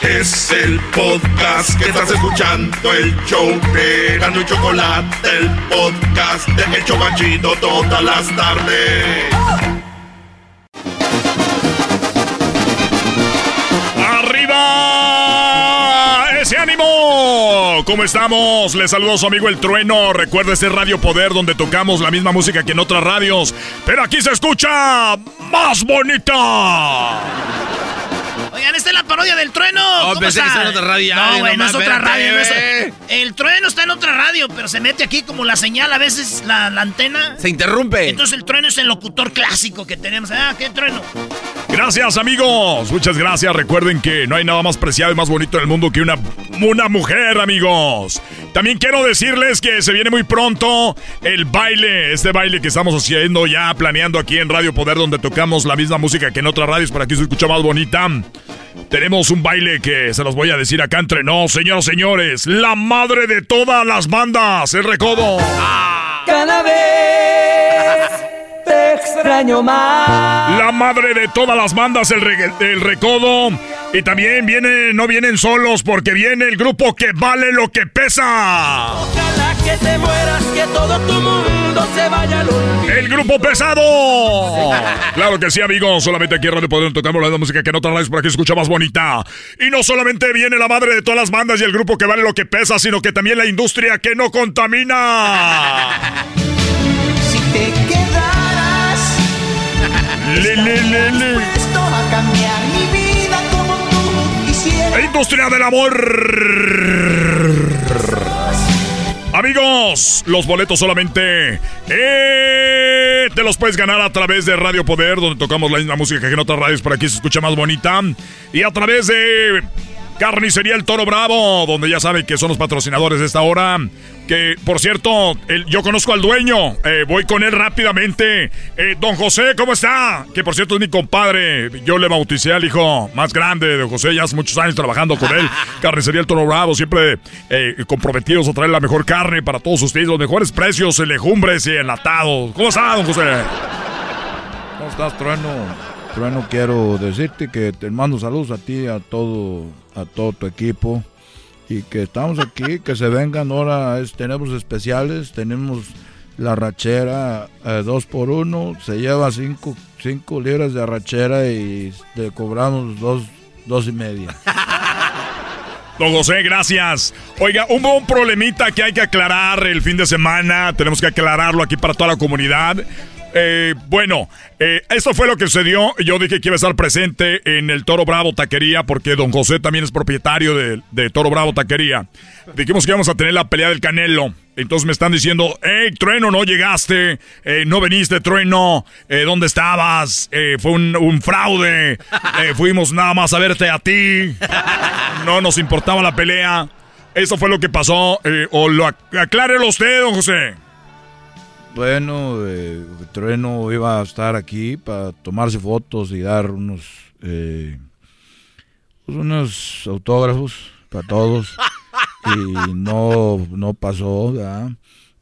Speaker 5: Es el podcast que estás escuchando, el show de y Chocolate, el podcast de El Chocachito todas las tardes.
Speaker 29: ese ánimo! ¿Cómo estamos? Les saludo a su amigo El Trueno. Recuerda este Radio Poder donde tocamos la misma música que en otras radios, pero aquí se escucha más bonita.
Speaker 2: Oigan, esta es la parodia del trueno.
Speaker 4: Oh, ¿Cómo está? en otra radio.
Speaker 2: No, güey, no, es otra radio. El trueno está en otra radio, pero se mete aquí como la señal, a veces la, la antena.
Speaker 4: Se interrumpe.
Speaker 2: Entonces el trueno es el locutor clásico que tenemos. Ah, qué trueno.
Speaker 29: Gracias, amigos. Muchas gracias. Recuerden que no hay nada más preciado y más bonito en el mundo que una, una mujer, amigos. También quiero decirles que se viene muy pronto el baile, este baile que estamos haciendo ya, planeando aquí en Radio Poder, donde tocamos la misma música que en otras radios, para que se escucha más bonita. Tenemos un baile que se los voy a decir acá entre nos, señoras señores. La madre de todas las bandas, el recodo.
Speaker 1: Vez te extraño más.
Speaker 29: La madre de todas las bandas, el, el recodo. Y también viene, no vienen solos porque viene el grupo que vale lo que pesa.
Speaker 1: Ojalá que te mueras, que todo tu mundo se vaya al
Speaker 29: El grupo pesado. claro que sí, amigos. Solamente aquí en Radio Poder tocamos la música que no traes para que escucha más bonita. Y no solamente viene la madre de todas las bandas y el grupo que vale lo que pesa, sino que también la industria que no contamina. Le, le, le,
Speaker 1: a cambiar mi vida como tú quisieras.
Speaker 29: Industria del amor. Amigos, los boletos solamente eh, te los puedes ganar a través de Radio Poder, donde tocamos la misma música que en otras radios, para que se escucha más bonita. Y a través de Carnicería El Toro Bravo, donde ya saben que son los patrocinadores de esta hora. Que, por cierto, yo conozco al dueño. Eh, voy con él rápidamente. Eh, don José, ¿cómo está? Que, por cierto, es mi compadre. Yo le bauticé al hijo más grande de José. Ya hace muchos años trabajando con él. Carnicería El Toro Bravo. Siempre eh, comprometidos a traer la mejor carne para todos ustedes. Los mejores precios, legumbres y enlatados. ¿Cómo está, don José?
Speaker 35: ¿Cómo estás, Trueno? Trueno, quiero decirte que te mando saludos a ti, a todo, a todo tu equipo y que estamos aquí, que se vengan ahora, tenemos especiales, tenemos la rachera eh, dos por uno, se lleva cinco, cinco libras de rachera y te cobramos dos, dos y media.
Speaker 29: Don José, gracias. Oiga, hubo un problemita que hay que aclarar el fin de semana. Tenemos que aclararlo aquí para toda la comunidad. Eh, bueno, eh, esto fue lo que sucedió. Yo dije que iba a estar presente en el Toro Bravo Taquería porque don José también es propietario de, Toro Bravo Taquería. Dijimos que íbamos a tener la pelea del Canelo. Entonces me están diciendo, hey, Trueno, no llegaste, eh, no veniste, Trueno, ¿dónde estabas? fue un, fraude, fuimos nada más a verte a ti, no nos importaba la pelea. Eso fue lo que pasó, o lo aclárelo usted, don José.
Speaker 35: Bueno, eh, Trueno iba a estar aquí para tomarse fotos y dar unos, eh, pues unos autógrafos para todos. y no, no pasó, ¿verdad?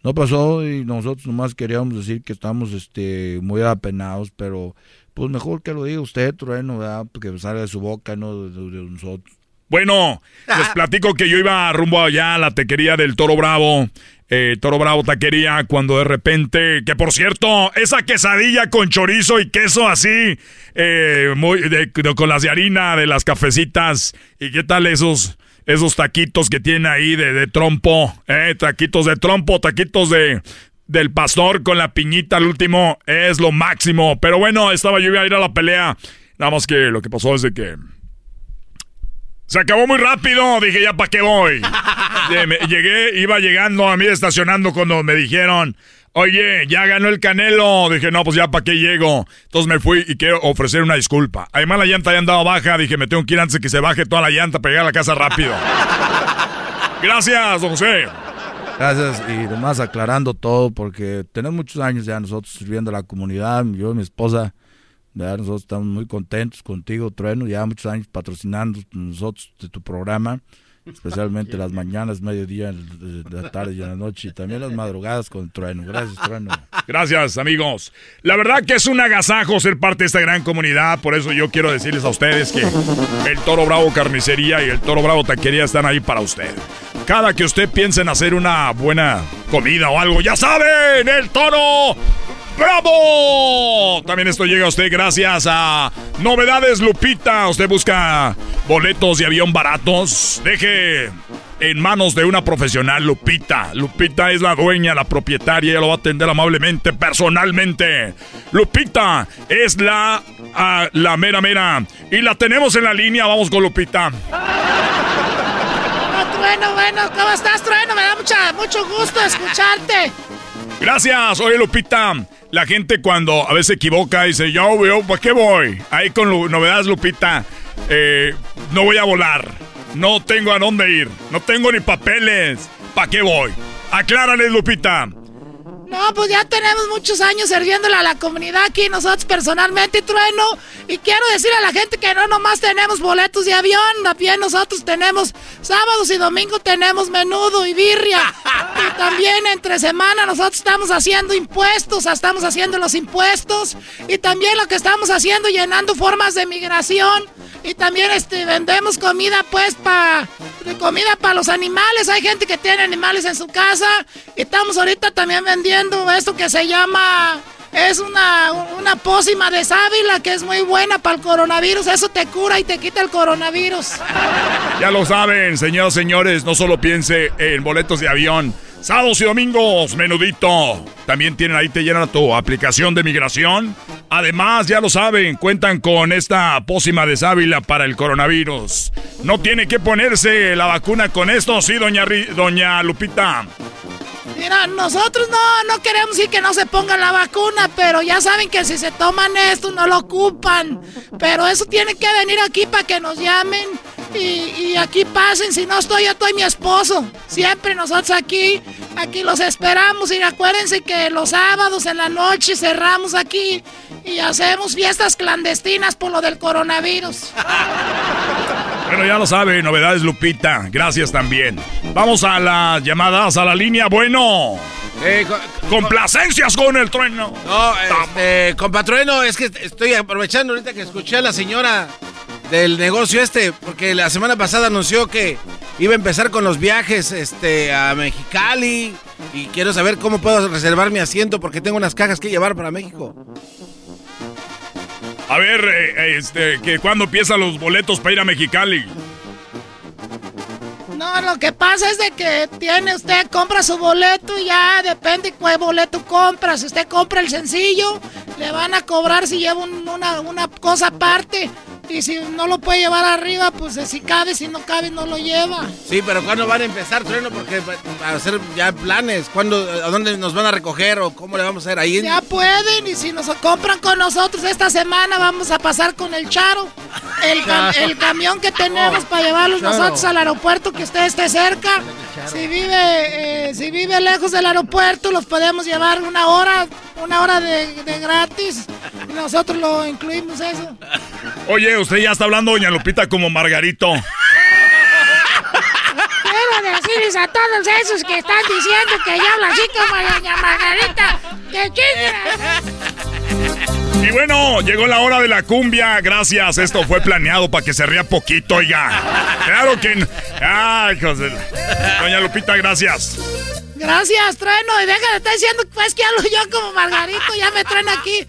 Speaker 35: No pasó y nosotros nomás queríamos decir que estamos este, muy apenados, pero pues mejor que lo diga usted, Trueno, ¿verdad? Porque salga de su boca, no de, de nosotros.
Speaker 29: Bueno, les platico que yo iba rumbo allá a la tequería del Toro Bravo eh, Toro Bravo Taquería, cuando de repente, que por cierto, esa quesadilla con chorizo y queso así, eh, muy, con las de harina de las cafecitas, y qué tal esos, esos taquitos que tiene ahí de, trompo, eh, taquitos de trompo, taquitos de, del pastor con la piñita al último, es lo máximo. Pero bueno, estaba yo iba a ir a la pelea, nada más que lo que pasó es de que se acabó muy rápido, dije, ya para qué voy. Llegué, iba llegando a mí estacionando cuando me dijeron, oye, ya ganó el Canelo. Dije, no, pues ya para qué llego. Entonces me fui y quiero ofrecer una disculpa. Además la llanta ya andaba baja, dije, me tengo que ir antes de que se baje toda la llanta para llegar a la casa rápido. Gracias, don José.
Speaker 35: Gracias, y además aclarando todo, porque tenemos muchos años ya nosotros sirviendo a la comunidad, yo y mi esposa nosotros estamos muy contentos contigo, Trueno, ya muchos años patrocinando nosotros de tu programa, especialmente las mañanas, mediodía, la tarde y la noche, y también las madrugadas con Trueno. Gracias, Trueno.
Speaker 29: Gracias, amigos. La verdad que es un agasajo ser parte de esta gran comunidad, por eso yo quiero decirles a ustedes que el Toro Bravo Carnicería y el Toro Bravo Taquería están ahí para usted. Cada que usted piense en hacer una buena comida o algo, ya saben, el Toro ¡Bravo! También esto llega a usted gracias a Novedades Lupita. Usted busca boletos de avión baratos. Deje en manos de una profesional, Lupita. Lupita es la dueña, la propietaria, ella lo va a atender amablemente, personalmente. Lupita es la, ah, la mera mera. Y la tenemos en la línea, vamos con Lupita.
Speaker 36: Bueno, bueno, ¿cómo estás, Trueno? Me da mucha, mucho gusto escucharte.
Speaker 29: Gracias, oye Lupita. La gente cuando a veces se equivoca dice, yo, yo, ¿para qué voy? Ahí con novedades, Lupita, eh, no voy a volar. No tengo a dónde ir. No tengo ni papeles. ¿Para qué voy? Aclárale, Lupita.
Speaker 36: No, pues ya tenemos muchos años sirviéndole a la comunidad aquí, nosotros personalmente, Trueno. Y quiero decir a la gente que no nomás tenemos boletos de avión, también nosotros tenemos sábados y domingos tenemos menudo y birria. Y también entre semana nosotros estamos haciendo impuestos, estamos haciendo los impuestos. Y también lo que estamos haciendo, llenando formas de migración. Y también este, vendemos comida pues para comida para los animales. Hay gente que tiene animales en su casa. Y estamos ahorita también vendiendo esto que se llama... Es una, una pócima de sábila que es muy buena para el coronavirus. Eso te cura y te quita el coronavirus.
Speaker 29: Ya lo saben, señoras señores. No solo piense en boletos de avión. Sábados y domingos, menudito. También tienen ahí, te llenan tu aplicación de migración. Además, ya lo saben, cuentan con esta pócima de sábila para el coronavirus. No tiene que ponerse la vacuna con esto, sí, doña, doña Lupita.
Speaker 36: Mira, nosotros no, no queremos que no se ponga la vacuna, pero ya saben que si se toman esto no lo ocupan. Pero eso tiene que venir aquí para que nos llamen y, aquí pasen. Si no estoy, yo estoy mi esposo. Siempre nosotros aquí, aquí los esperamos. Y acuérdense que los sábados en la noche cerramos aquí y hacemos fiestas clandestinas por lo del coronavirus.
Speaker 29: Bueno, ya lo sabe, novedades Lupita. Gracias también. Vamos a las llamadas a la línea. Bueno. Eh, Complacencias con el trueno.
Speaker 4: No, este, compatrueno, es que estoy aprovechando ahorita que escuché a la señora del negocio este, porque la semana pasada anunció que iba a empezar con los viajes este, a Mexicali y quiero saber cómo puedo reservar mi asiento porque tengo unas cajas que llevar para México.
Speaker 29: A ver, eh, este, que cuándo empiezan los boletos para ir a Mexicali.
Speaker 36: No, lo que pasa es de que tiene usted, compra su boleto y ya depende cuál boleto compra. Si usted compra el sencillo, le van a cobrar si lleva una, una cosa aparte. Y si no lo puede llevar arriba, pues si cabe, si no cabe, no lo lleva.
Speaker 4: Sí, pero ¿cuándo van a empezar, Trueno? Porque a hacer ya planes, ¿cuándo, ¿a dónde nos van a recoger o cómo le vamos a hacer ahí?
Speaker 36: Ya pueden, y si nos compran con nosotros esta semana, vamos a pasar con el Charo. El, el camión que tenemos para llevarlos nosotros al aeropuerto que usted esté cerca. Si vive, eh, si vive lejos del aeropuerto, los podemos llevar una hora, una hora de, de gratis. Y nosotros lo incluimos eso.
Speaker 29: Oye, usted ya está hablando, doña Lupita, como Margarito.
Speaker 36: Quiero decirles a todos esos que están diciendo que yo hablo así como doña Margarita, que chingas.
Speaker 29: Y bueno, llegó la hora de la cumbia. Gracias. Esto fue planeado para que se ría poquito, oiga. Claro que. Ay, José. Doña Lupita, gracias.
Speaker 36: Gracias, trueno. Y deja de estar diciendo pues, que hablo yo como Margarito. Ya me traen aquí.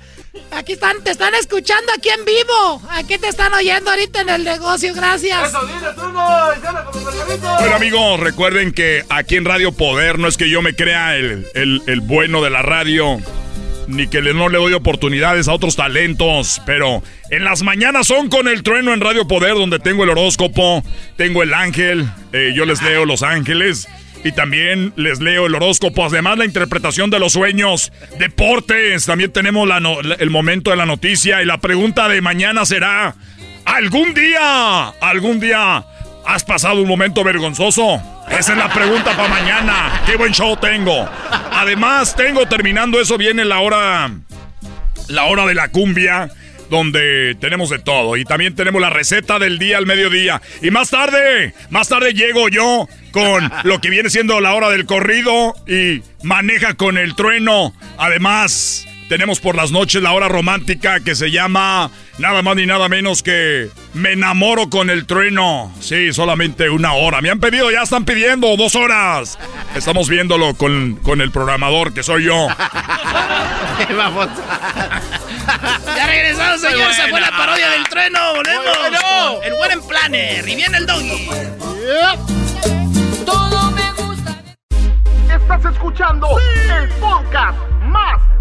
Speaker 36: Aquí están, te están escuchando aquí en vivo. Aquí te están oyendo ahorita en el negocio, gracias.
Speaker 29: Bueno amigos, recuerden que aquí en Radio Poder no es que yo me crea el, el bueno de la radio, ni que le, no le doy oportunidades a otros talentos, pero en las mañanas son con el trueno en Radio Poder, donde tengo el horóscopo, tengo el ángel, eh, yo les leo los ángeles. Y también les leo el horóscopo, además la interpretación de los sueños, deportes, también tenemos el momento de la noticia y la pregunta de mañana será, ¿algún día, algún día has pasado un momento vergonzoso? Esa es la pregunta para mañana. Qué buen show tengo. Además, tengo terminando eso viene la hora la hora de la cumbia donde tenemos de todo y también tenemos la receta del día al mediodía y más tarde, más tarde llego yo con lo que viene siendo la hora del corrido y maneja con el trueno. Además, tenemos por las noches la hora romántica que se llama nada más ni nada menos que Me enamoro con el trueno. Sí, solamente una hora. Me han pedido, ya están pidiendo dos horas. Estamos viéndolo con, con el programador que soy yo.
Speaker 2: Ya regresamos, señores.
Speaker 5: Muy
Speaker 2: Esa fue la parodia del trueno. Volvemos.
Speaker 5: Bueno.
Speaker 2: El buen planner. Y viene el doggy.
Speaker 5: Todo me gusta. Estás escuchando el podcast más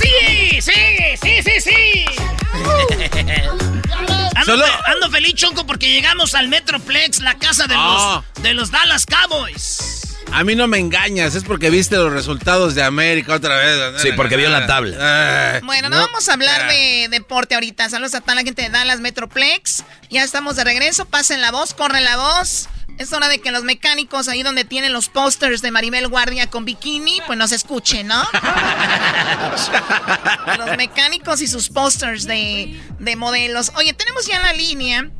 Speaker 2: Sí, sí, sí, sí, sí. Ando,
Speaker 4: Solo-
Speaker 2: fe- ando feliz, Choco, porque llegamos al Metroplex, la casa de,
Speaker 4: Ah.
Speaker 2: los, de los Dallas Cowboys.
Speaker 4: A mí no me engañas, es porque viste los resultados de América otra vez.
Speaker 3: Sí, porque vio la tabla.
Speaker 9: Bueno, no, vamos a hablar de deporte ahorita. Saludos a toda la gente de Dallas Metroplex. Ya estamos de regreso. Pasen la voz, corre la voz. Es hora de que los mecánicos, ahí donde tienen los pósters de Maribel Guardia con bikini, pues nos escuchen, ¿no? los mecánicos y sus pósters de, de modelos. Oye, tenemos ya en la línea.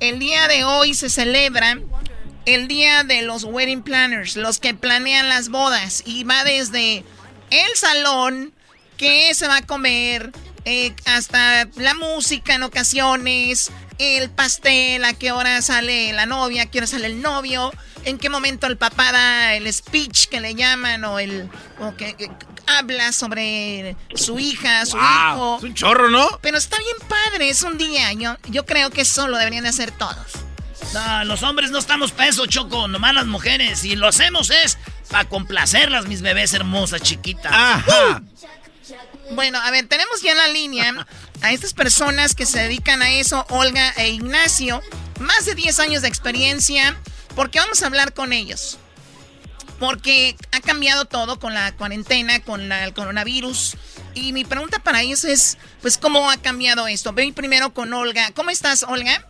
Speaker 9: El día de hoy se celebra el día de los wedding planners, los que planean las bodas. Y va desde el salón, qué se va a comer, eh, hasta la música en ocasiones, el pastel, a qué hora sale la novia, a qué hora sale el novio, en qué momento el papá da el speech que le llaman o el o que, que habla sobre su hija, su
Speaker 4: Wow,
Speaker 9: hijo.
Speaker 4: es un chorro, ¿no?
Speaker 9: Pero está bien padre, es un día. Yo, yo creo que eso lo deberían de hacer todos.
Speaker 2: No, los hombres no estamos peso, Choco, nomás las mujeres. Y lo hacemos es para complacerlas, mis bebés hermosas, chiquitas.
Speaker 4: Ajá.
Speaker 9: Bueno, a ver, tenemos ya en la línea a estas personas que se dedican a eso, Olga e Ignacio. Más de 10 años de experiencia, porque vamos a hablar con ellos. Porque ha cambiado todo con la cuarentena, con el coronavirus. Y mi pregunta para ellos es, pues, ¿cómo ha cambiado esto? Voy primero con Olga. ¿Cómo estás, Olga?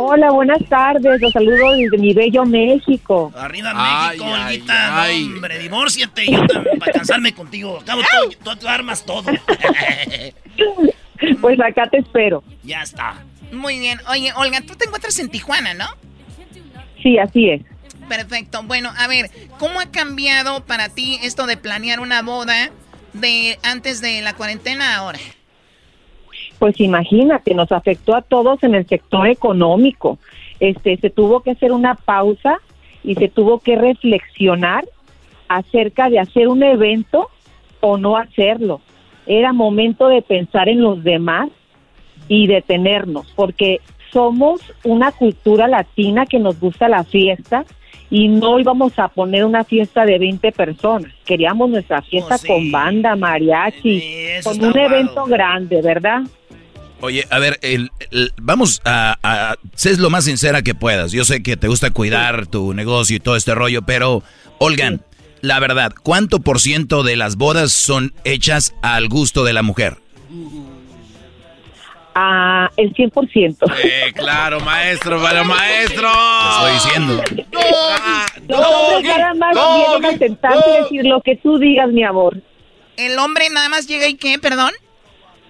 Speaker 37: Hola, buenas tardes. Los saludo desde mi bello México.
Speaker 2: Arriba México, Olguita. hombre, divórciate yo para casarme contigo. Acabo tú, tú, armas todo.
Speaker 37: pues acá te espero.
Speaker 2: Ya está.
Speaker 9: Muy bien. Oye, Olga, tú te encuentras en Tijuana, ¿no?
Speaker 37: Sí, así es.
Speaker 9: Perfecto. Bueno, a ver, ¿cómo ha cambiado para ti esto de planear una boda de antes de la cuarentena ahora?
Speaker 37: Pues imagínate, nos afectó a todos en el sector económico. Este, se tuvo que hacer una pausa y se tuvo que reflexionar acerca de hacer un evento o no hacerlo. Era momento de pensar en los demás y detenernos, porque somos una cultura latina que nos gusta la fiesta y no íbamos a poner una fiesta de 20 personas. Queríamos nuestra fiesta oh, con banda, mariachi, con un evento grande, ¿verdad?
Speaker 3: Oye, a ver, el, vamos a, a, Sé lo más sincera que puedas. Yo sé que te gusta cuidar tu negocio y todo este rollo, pero, Olgan, la verdad, ¿cuánto por ciento de las bodas son hechas al gusto de la mujer?
Speaker 37: Ah, el 100%.
Speaker 4: Eh, claro, maestro, para maestro.
Speaker 3: Te estoy diciendo.
Speaker 37: Los hombres nada más vienen a sentarse y decir lo que tú digas, mi amor.
Speaker 9: ¿El hombre nada más llega y qué, perdón?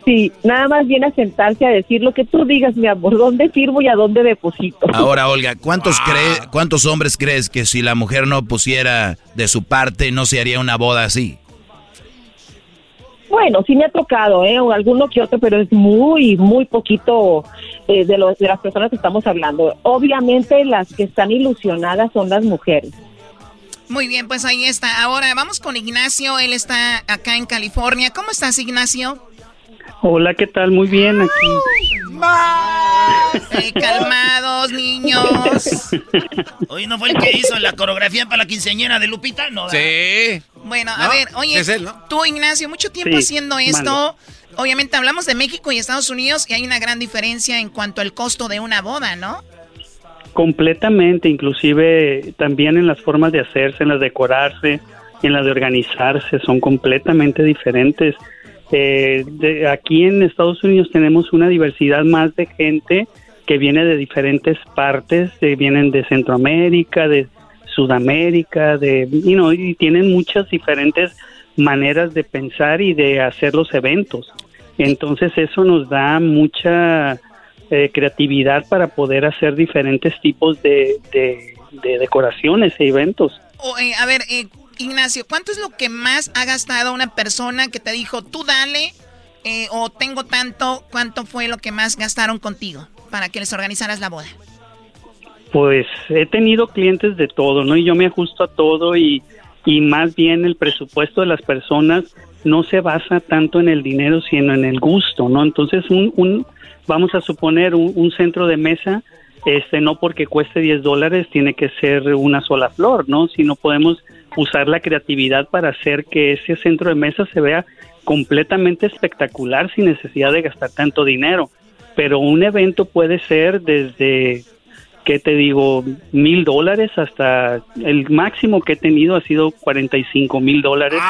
Speaker 37: Sí, nada más viene a sentarse a decir lo que tú digas, mi amor, dónde firmo y a dónde deposito.
Speaker 3: Ahora, Olga, ¿cuántos, ¿cuántos hombres crees que si la mujer no pusiera de su parte no se haría una boda así?
Speaker 37: Bueno, sí me ha tocado, ¿eh? O alguno que otro, pero es muy, muy poquito eh, de, los, de las personas que estamos hablando. Obviamente las que están ilusionadas son las mujeres.
Speaker 9: Muy bien, pues ahí está. Ahora vamos con Ignacio, él está acá en California. ¿Cómo estás, Ignacio?
Speaker 38: Hola, ¿qué tal? Muy bien aquí.
Speaker 9: Eh, calmados, niños.
Speaker 2: Hoy no fue el que hizo la coreografía para la quinceañera de Lupita, ¿no?
Speaker 4: Sí.
Speaker 9: Bueno, a ver, oye, tú, Ignacio, mucho tiempo haciendo esto. Obviamente hablamos de México y Estados Unidos y hay una gran diferencia en cuanto al costo de una boda, ¿no?
Speaker 38: Completamente, inclusive también en las formas de hacerse, en las de decorarse, en las de organizarse, son completamente diferentes. Eh, de, aquí en Estados Unidos tenemos una diversidad más de gente que viene de diferentes partes, vienen de Centroamérica, de Sudamérica, de, y tienen muchas diferentes maneras de pensar y de hacer los eventos. Entonces eso nos da mucha eh, creatividad para poder hacer diferentes tipos de, decoraciones e eventos.
Speaker 9: Eh, a ver, eh, Ignacio, ¿cuánto es lo que más ha gastado una persona que te dijo, tú dale, o tengo tanto, cuánto fue lo que más gastaron contigo para que les organizaras la boda?
Speaker 38: Pues he tenido clientes de todo, ¿no? Y yo me ajusto a todo y, y más bien el presupuesto de las personas no se basa tanto en el dinero, sino en el gusto, ¿no? Entonces, un, un vamos a suponer un, centro de mesa, este, no porque cueste 10 dólares tiene que ser una sola flor, ¿no? Sino podemos usar la creatividad para hacer que ese centro de mesa se vea completamente espectacular sin necesidad de gastar tanto dinero. Pero un evento puede ser desde ¿qué te digo? Mil dólares hasta el máximo que he tenido ha sido 45 mil dólares.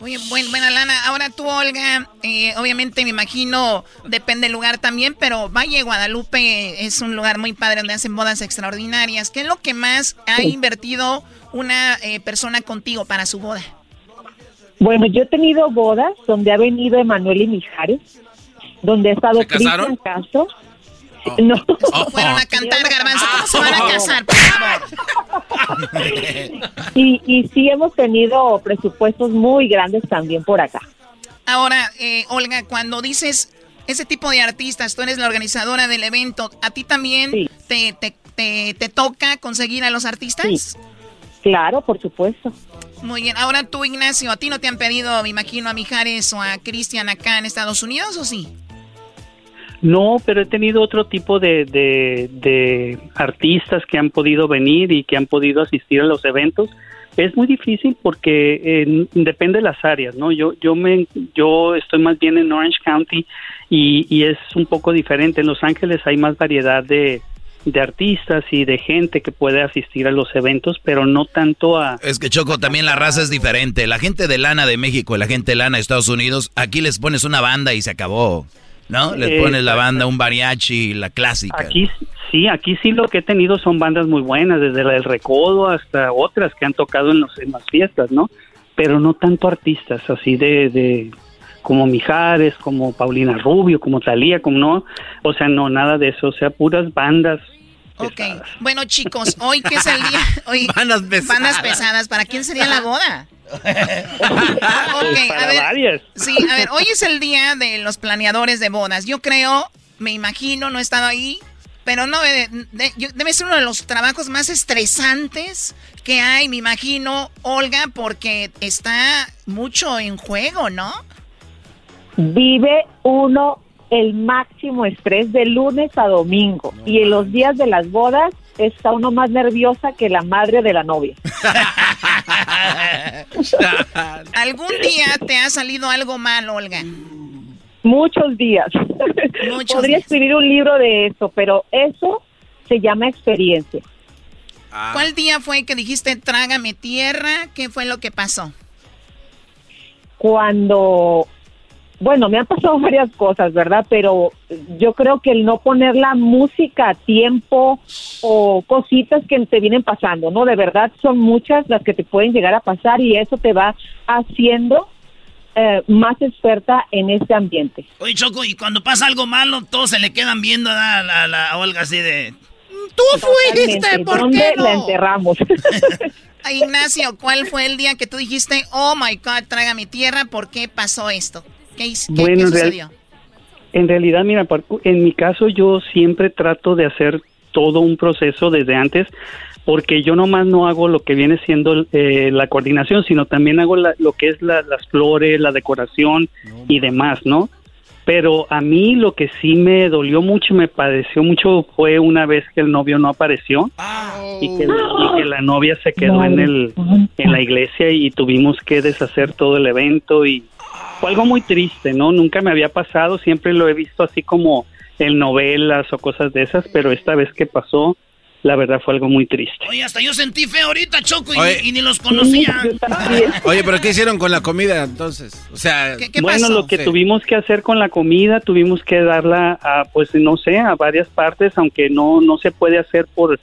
Speaker 9: Oye, buena lana. Ahora tú, Olga, eh, obviamente me imagino, depende del lugar también, pero Valle Guadalupe es un lugar muy padre donde hacen bodas extraordinarias. ¿Qué es lo que más ha invertido una eh, persona contigo para su boda?
Speaker 37: Bueno, yo he tenido bodas donde ha venido Emanuel y Mijares, donde ha estado Cristian Castro, no.
Speaker 9: Fueron a cantar, Garbanzo. ¿Cómo se van a casar, por favor?
Speaker 37: y, y sí hemos tenido presupuestos muy grandes también por acá.
Speaker 9: Ahora, eh, Olga, cuando dices ese tipo de artistas, tú eres la organizadora del evento, ¿a ti también te, te, te, toca conseguir a los artistas?
Speaker 37: Claro, por supuesto.
Speaker 9: Muy bien. Ahora tú, Ignacio, ¿a ti no te han pedido, me imagino, a Mijares o a Cristian acá en Estados Unidos o sí?
Speaker 38: No, pero he tenido otro tipo de, de, artistas que han podido venir y que han podido asistir a los eventos. Es muy difícil porque eh, depende de las áreas, ¿no? Yo, yo, me, yo estoy más bien en Orange County y, y es un poco diferente. En Los Ángeles hay más variedad de, de artistas y de gente que puede asistir a los eventos, pero no tanto a...
Speaker 3: Es que Choco, también la raza es diferente. La gente de lana de México y la gente de lana de Estados Unidos, aquí les pones una banda y se acabó. ¿No? Les
Speaker 38: Eh,
Speaker 3: pones la banda, un mariachi, la clásica.
Speaker 38: Aquí sí, aquí sí lo que he tenido son bandas muy buenas, desde la del Recodo hasta otras que han tocado en, los, en las fiestas, ¿no? Pero no tanto artistas, así de, de como Mijares, como Paulina Rubio, como Talía, como no, o sea, no, nada de eso, o sea, puras bandas.
Speaker 9: Ok, bueno chicos, hoy que es el día, hoy
Speaker 4: Bandas pesadas.
Speaker 9: bandas pesadas, ¿para quién sería la boda? Ok, a
Speaker 38: Para
Speaker 9: ver,
Speaker 38: varias.
Speaker 9: sí, a ver, hoy es el día de los planeadores de bodas. Yo creo, me imagino, no he estado ahí, pero no, eh, de- yo- debe ser uno de los trabajos más estresantes que hay, me imagino, Olga, porque está mucho en juego, ¿no?
Speaker 37: Vive uno el máximo estrés de lunes a domingo y en los días de las bodas está uno más nerviosa que la madre de la novia.
Speaker 9: ¿Algún día te ha salido algo mal, Olga?
Speaker 37: Muchos días.
Speaker 9: Muchos
Speaker 37: Podría
Speaker 9: días.
Speaker 37: escribir un libro de eso, pero eso se llama experiencia.
Speaker 9: ¿Cuál día fue que dijiste trágame tierra? ¿Qué fue lo que pasó?
Speaker 37: Cuando, bueno, me han pasado varias cosas, ¿verdad? Pero yo creo que el no poner la música a tiempo o cositas que te vienen pasando, ¿no? De verdad son muchas las que te pueden llegar a pasar y eso te va haciendo eh, más experta en este ambiente.
Speaker 2: Oye, Choco, y cuando pasa algo malo, todos se le quedan viendo a la, a la Olga así de...
Speaker 9: Tú fuiste. ¿por
Speaker 37: ¿Dónde
Speaker 9: qué
Speaker 37: la
Speaker 9: no?
Speaker 37: enterramos?
Speaker 9: Ah, Ignacio, ¿cuál fue el día que tú dijiste, oh my God, traga mi tierra, ¿por qué pasó esto? ¿Qué, his- qué-
Speaker 38: Bueno,
Speaker 9: qué
Speaker 38: en real-
Speaker 9: sucedió?
Speaker 38: En realidad, mira, en mi caso yo siempre trato de hacer todo un proceso desde antes, porque yo nomás no hago lo que viene siendo eh, la coordinación, sino también hago la- lo que es la- las flores, la decoración y demás, ¿no? Pero a mí lo que sí me dolió mucho, me padeció mucho, fue una vez que el novio no apareció y, que, y que la novia se quedó en el en la iglesia y tuvimos que deshacer todo el evento y fue algo muy triste, ¿no? Nunca me había pasado, siempre lo he visto así como en novelas o cosas de esas, pero esta vez que pasó, la verdad fue algo muy triste.
Speaker 2: Oye, hasta yo sentí feo ahorita, Choco, y,
Speaker 4: Oye.
Speaker 2: y ni los conocía.
Speaker 4: Oye, pero ¿qué hicieron con la comida entonces? O sea,
Speaker 38: bueno, lo que
Speaker 4: Sí.
Speaker 38: tuvimos que hacer con la comida, tuvimos que darla a, pues no sé, a varias partes, aunque no no se puede hacer por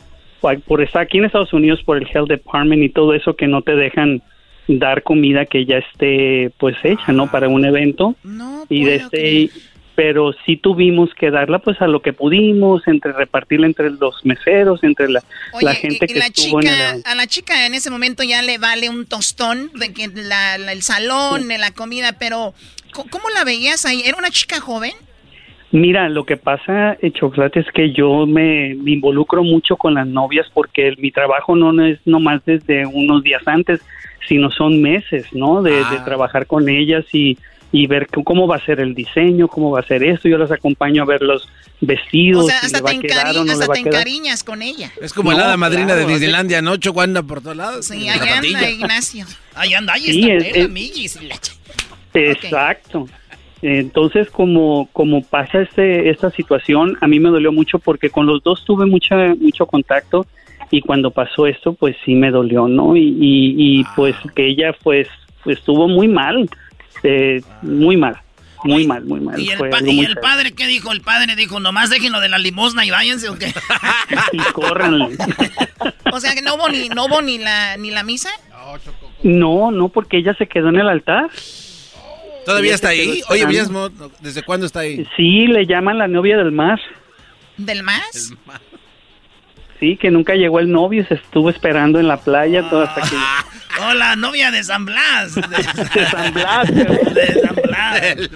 Speaker 38: por estar aquí en Estados Unidos por el Health Department y todo eso que no te dejan dar comida que ya esté pues hecha, ¿no? Para un evento. y de este pero sí tuvimos que darla pues a lo que pudimos, entre repartirla entre los meseros, entre la,
Speaker 9: Oye,
Speaker 38: la gente
Speaker 9: y, y
Speaker 38: que
Speaker 9: la
Speaker 38: estuvo en el
Speaker 9: chica,
Speaker 38: evento.
Speaker 9: a la chica en ese momento ya le vale un tostón de que la- la- el salón, la comida, pero ¿cómo, la veías ahí? ¿Era una chica joven?
Speaker 38: Mira, lo que pasa, eh, Chocolate, es que yo me, me involucro mucho con las novias porque el- mi trabajo no es nomás desde unos días antes, sino son meses, ¿no? De, de trabajar con ellas y, y ver cómo va a ser el diseño, cómo va a ser esto. Yo las acompaño a ver los vestidos,
Speaker 9: O sea, hasta te,
Speaker 38: a quedar
Speaker 9: encari-
Speaker 38: o no
Speaker 9: hasta te encariñas con ella.
Speaker 4: Es como
Speaker 38: No,
Speaker 4: la hada madrina
Speaker 38: claro,
Speaker 4: de Disneylandia, ¿no? Choco anda por todos lados.
Speaker 9: Sí,
Speaker 4: La
Speaker 9: allá anda
Speaker 4: patilla.
Speaker 9: Ignacio.
Speaker 2: Ahí anda, ahí
Speaker 38: Sí,
Speaker 2: está
Speaker 38: es-
Speaker 2: Tela,
Speaker 38: es-
Speaker 2: amiguis, y la
Speaker 38: Exacto. Entonces, como, como pasa este, esta situación, a mí me dolió mucho porque con los dos tuve mucha, mucho contacto y cuando pasó esto, pues sí me dolió, ¿no? Y, y, y, pues que ella, pues, pues, estuvo muy mal, eh, muy mal, muy mal, muy mal.
Speaker 2: ¿Y el,
Speaker 38: Fue
Speaker 2: pa- y el padre qué dijo? El padre dijo, nomás déjenlo de la limosna y váyanse, ¿o qué?
Speaker 38: Y córranle.
Speaker 9: O sea, que no hubo ni, no hubo ni la, ni la misa.
Speaker 38: No, no, porque ella se quedó en el altar.
Speaker 4: ¿Todavía está ahí? Oye. Villasmo, ¿desde cuándo está ahí?
Speaker 38: Sí, le llaman la novia del mar.
Speaker 9: ¿Del más?
Speaker 38: Sí, que nunca llegó el novio y se estuvo esperando en la playa todo hasta que...
Speaker 2: Hola, novia de San Blas.
Speaker 38: De San Blas.
Speaker 2: De San Blas.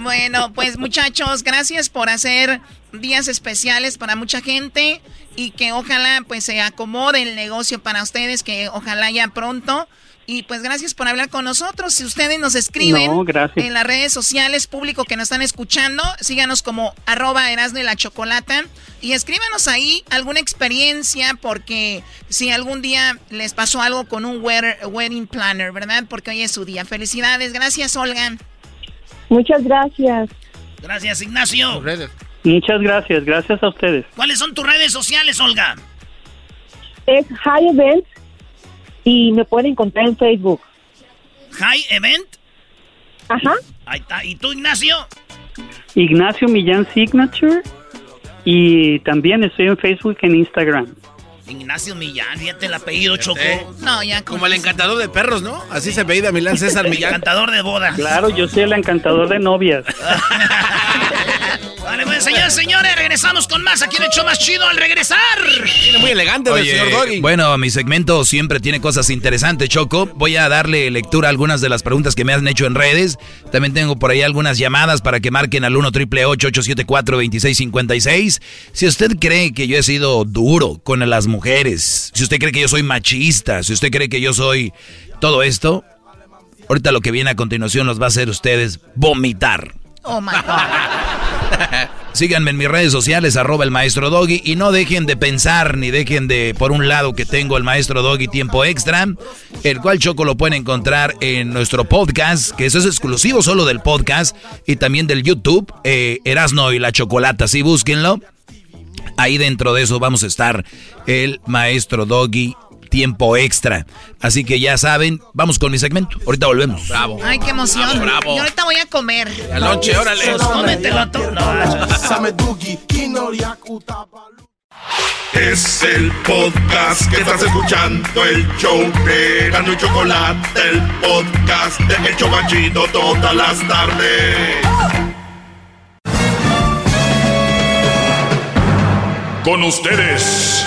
Speaker 9: Bueno, pues muchachos, gracias por hacer días especiales para mucha gente y que ojalá pues se acomode el negocio para ustedes, que ojalá ya pronto. Y pues gracias por hablar con nosotros. Si ustedes nos escriben
Speaker 38: No,
Speaker 9: en las redes sociales, público que nos están escuchando, síganos como arroba Erasmo y la Chocolata y escríbanos ahí alguna experiencia porque si algún día les pasó algo con un wedding planner, ¿verdad? Porque hoy es su día. Felicidades. Gracias, Olga.
Speaker 37: Muchas gracias.
Speaker 2: Gracias, Ignacio.
Speaker 38: Muchas gracias, gracias a ustedes.
Speaker 2: ¿Cuáles son tus redes sociales, Olga?
Speaker 37: Es High Event y me pueden encontrar en Facebook.
Speaker 2: High Event.
Speaker 37: Ajá.
Speaker 2: Ahí está. ¿Y tú, Ignacio?
Speaker 38: Ignacio Millán Signature. Y también estoy en Facebook en Instagram.
Speaker 2: Ignacio Millán, fíjate el apellido Choco.
Speaker 4: No, ya como el encantador de perros, ¿no? Así se veía Milán César Millán.
Speaker 2: encantador de bodas.
Speaker 38: Claro, yo soy el encantador de novias.
Speaker 2: Vale, señores, señores, regresamos con más. Aquí el hecho más chido al regresar.
Speaker 4: Viene muy elegante
Speaker 3: Oye,
Speaker 4: el señor Doggy.
Speaker 3: Bueno, mi segmento siempre tiene cosas interesantes, Choco. Voy a darle lectura a algunas de las preguntas que me han hecho en redes. También tengo por ahí algunas llamadas para que marquen al 1 triple 874 2656 Si usted cree que yo he sido duro con las mujeres, si usted cree que yo soy machista, si usted cree que yo soy todo esto, ahorita lo que viene a continuación los va a hacer ustedes vomitar.
Speaker 9: Oh my God.
Speaker 3: Síganme en mis redes sociales, arroba el maestro Doggy, y no dejen de pensar ni dejen de, por un lado, que tengo el maestro Doggy tiempo extra, el cual Choco lo pueden encontrar en nuestro podcast, que eso es exclusivo solo del podcast, y también del YouTube, eh, Erasno y la Chocolata, sí, búsquenlo. Ahí dentro de eso vamos a estar el maestro Doggy tiempo extra. Así que ya saben, vamos con mi segmento. Ahorita volvemos.
Speaker 4: Bravo.
Speaker 9: Ay, qué emoción.
Speaker 4: Bravo, bravo.
Speaker 9: Yo ahorita voy a comer.
Speaker 4: La noche, órale.
Speaker 2: Cómetelo tú. No,
Speaker 5: Es el podcast que estás escuchando, el show de Gano y Chocolate, el podcast de El Chobachito todas las tardes.
Speaker 29: Con ustedes.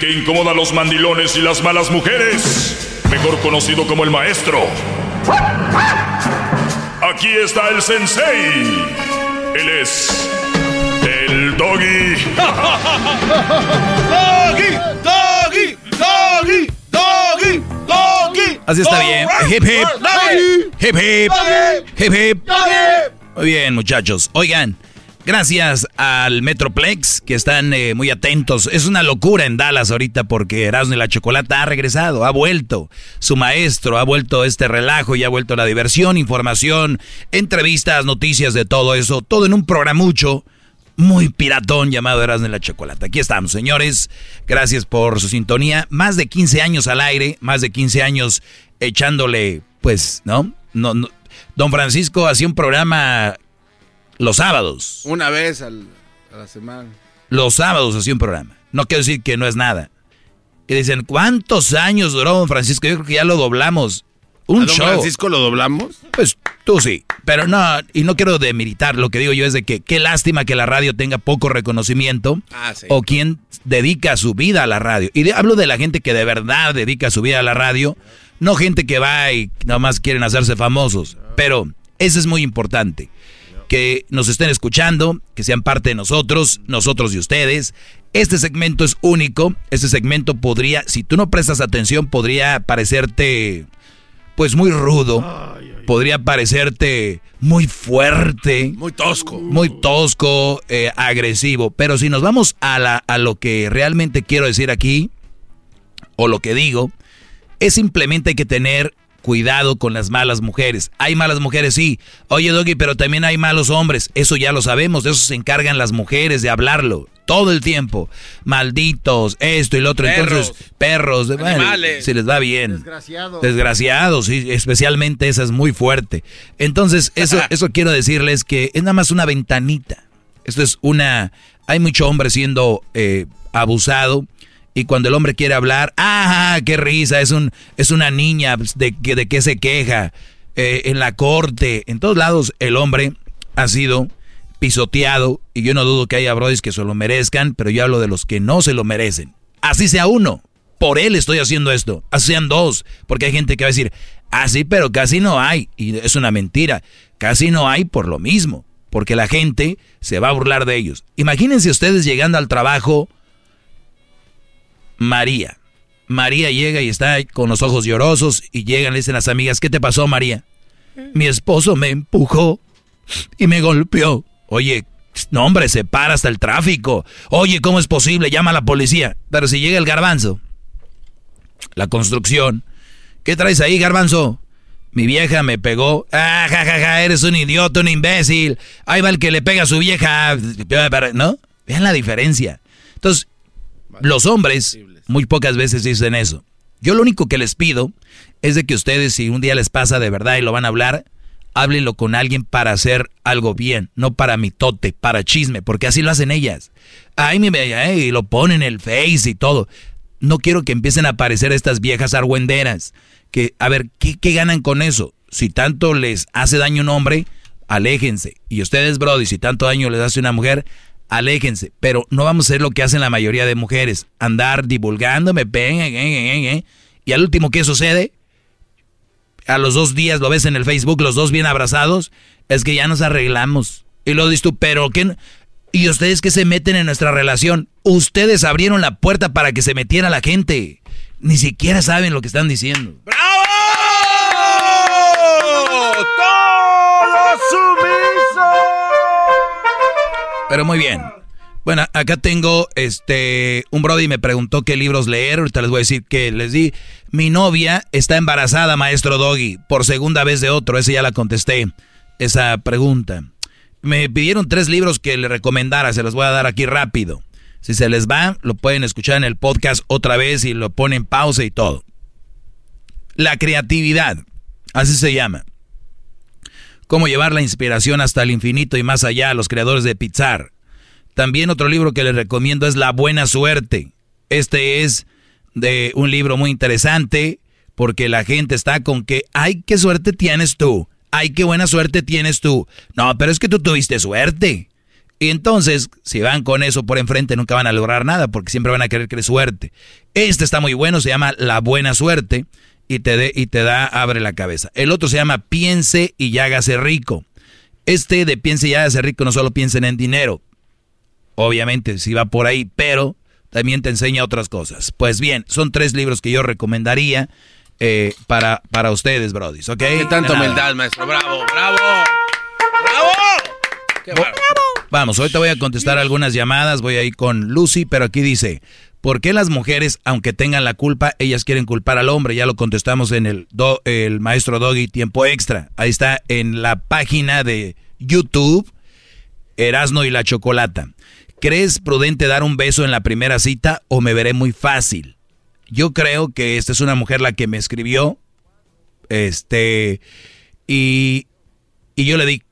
Speaker 29: Que incomoda a los mandilones y las malas mujeres. Mejor conocido como el maestro. Aquí está el sensei. Él es. El doggy.
Speaker 5: Doggy, doggy, doggy, doggy, doggy.
Speaker 3: Así está bien. Hip hip. Hip hip. Hip hip. Muy bien, muchachos. Oigan, gracias al Metroplex que están eh, muy atentos. Es una locura en Dallas ahorita porque Erasmo y la Chocolata ha regresado, ha vuelto. Su maestro ha vuelto este relajo y ha vuelto la diversión, información, entrevistas, noticias de todo eso. Todo en un programucho muy piratón llamado Erasmo y la Chocolata. Aquí estamos, señores. Gracias por su sintonía. Más de 15 años al aire, más de 15 años echándole, pues, ¿no? No, no. Don Francisco hacía un programa los sábados.
Speaker 4: Una vez al- a la semana.
Speaker 3: Los sábados hacía un programa. No quiero decir que no es nada. Y dicen, ¿cuántos años duró Don Francisco? Yo creo que ya lo doblamos. Un
Speaker 4: ¿A don
Speaker 3: show.
Speaker 4: Francisco lo doblamos?
Speaker 3: Pues tú sí. Pero no, y no quiero demeritar. Lo que digo yo es de que qué lástima que la radio tenga poco reconocimiento.
Speaker 4: Ah, sí.
Speaker 3: O quien dedica su vida a la radio. Y de- hablo de la gente que de verdad dedica su vida a la radio. No gente que va y nada más quieren hacerse famosos. Pero eso es muy importante. Que nos estén escuchando, que sean parte de nosotros, nosotros y ustedes. Este segmento es único. Este segmento podría, si tú no prestas atención, podría parecerte pues muy rudo. Podría parecerte muy fuerte.
Speaker 4: Muy tosco.
Speaker 3: Muy tosco, eh, agresivo. Pero si nos vamos a, la, a lo que realmente quiero decir aquí, o lo que digo, es simplemente hay que tener cuidado con las malas mujeres. Hay malas mujeres, sí. Oye, Doggy, pero también hay malos hombres. Eso ya lo sabemos. De eso se encargan las mujeres, de hablarlo. Todo el tiempo. Malditos, esto y lo otro. Entonces, perros, bueno,
Speaker 4: Animales.
Speaker 3: si les va bien.
Speaker 11: Desgraciados.
Speaker 3: Desgraciados, sí, especialmente esa es muy fuerte. Entonces, eso, eso quiero decirles que es nada más una ventanita. Esto es una... Hay mucho hombre siendo eh, abusado y cuando el hombre quiere hablar, ¡ah, qué risa! Es, un, es una niña, pues, ¿de, que- de qué se queja? Eh, en la corte, en todos lados el hombre ha sido pisoteado y yo no dudo que haya brodis que se lo merezcan, pero yo hablo de los que no se lo merecen. Así sea uno, por él estoy haciendo esto, así sean dos, porque hay gente que va a decir, ah, sí, pero casi no hay, y es una mentira, casi no hay por lo mismo, porque la gente se va a burlar de ellos. Imagínense ustedes llegando al trabajo, María. María llega y está con los ojos llorosos y llegan, le dicen las amigas, ¿qué te pasó, María? Mi esposo me empujó y me golpeó. Oye, no hombre, se para hasta el tráfico. Oye, ¿cómo es posible? Llama a la policía. Pero si llega el garbanzo, la construcción, ¿qué traes ahí, garbanzo? Mi vieja me pegó. Ah, ja, ja, ja, eres un idiota, un imbécil. Ahí va el que le pega a su vieja. ¿No? Vean la diferencia. Entonces, los hombres muy pocas veces dicen eso. Yo lo único que les pido es de que ustedes, si un día les pasa de verdad y lo van a hablar, háblenlo con alguien para hacer algo bien, no para mitote, para chisme, porque así lo hacen ellas. Ay, mi bella, y lo ponen en el face y todo. No quiero que empiecen a aparecer estas viejas argüenderas. Que, a ver, ¿qué, ¿qué ganan con eso? Si tanto les hace daño un hombre, aléjense. Y ustedes, Brody, si tanto daño les hace una mujer, aléjense. Pero no vamos a hacer lo que hacen la mayoría de mujeres. Andar divulgándome, y al último, ¿qué sucede? A los dos días lo ves en el Facebook, los dos bien abrazados, es que ya nos arreglamos. Y lo dices tú, pero ¿qué? ¿Y ustedes que se meten en nuestra relación? Ustedes abrieron la puerta para que se metiera la gente. Ni siquiera saben lo que están diciendo. Pero muy bien. Bueno, acá tengo este un brody me preguntó qué libros leer, ahorita les voy a decir que les di. Mi novia está embarazada, maestro Doggy, por segunda vez de otro, ese ya la contesté esa pregunta. Me pidieron tres libros que le recomendara, se los voy a dar aquí rápido. Si se les va, lo pueden escuchar en el podcast otra vez y lo ponen pausa y todo. La creatividad, así se llama. Cómo llevar la inspiración hasta el infinito y más allá a los creadores de Pizar. También otro libro que les recomiendo es La Buena Suerte. Este es de un libro muy interesante porque la gente está con que, ay, qué suerte tienes tú, ay, qué buena suerte tienes tú. No, pero es que tú tuviste suerte. Y entonces, si van con eso por enfrente, nunca van a lograr nada porque siempre van a querer que es suerte. Este está muy bueno, se llama La Buena Suerte y te, de, y te da, abre la cabeza. El otro se llama Piense y hágase rico. Este de Piense y hágase rico no solo piensen en dinero, obviamente si va por ahí, pero también te enseña otras cosas. Pues bien, son tres libros que yo recomendaría eh, para, para ustedes, brodis, ¿ok?
Speaker 4: Qué tanta humildad, maestro. Bravo, bravo. ¡Bravo!
Speaker 3: Qué bravo. Vamos, te voy a contestar algunas llamadas, voy a ir con Lucy, pero aquí dice, ¿por qué las mujeres, aunque tengan la culpa, ellas quieren culpar al hombre? Ya lo contestamos en el, el maestro Doggy Tiempo Extra. Ahí está en la página de YouTube, Erasno y la Chocolata. ¿Crees prudente dar un beso en la primera cita o me veré muy fácil? Yo creo que esta es una mujer la que me escribió. Este. Y, y yo le di.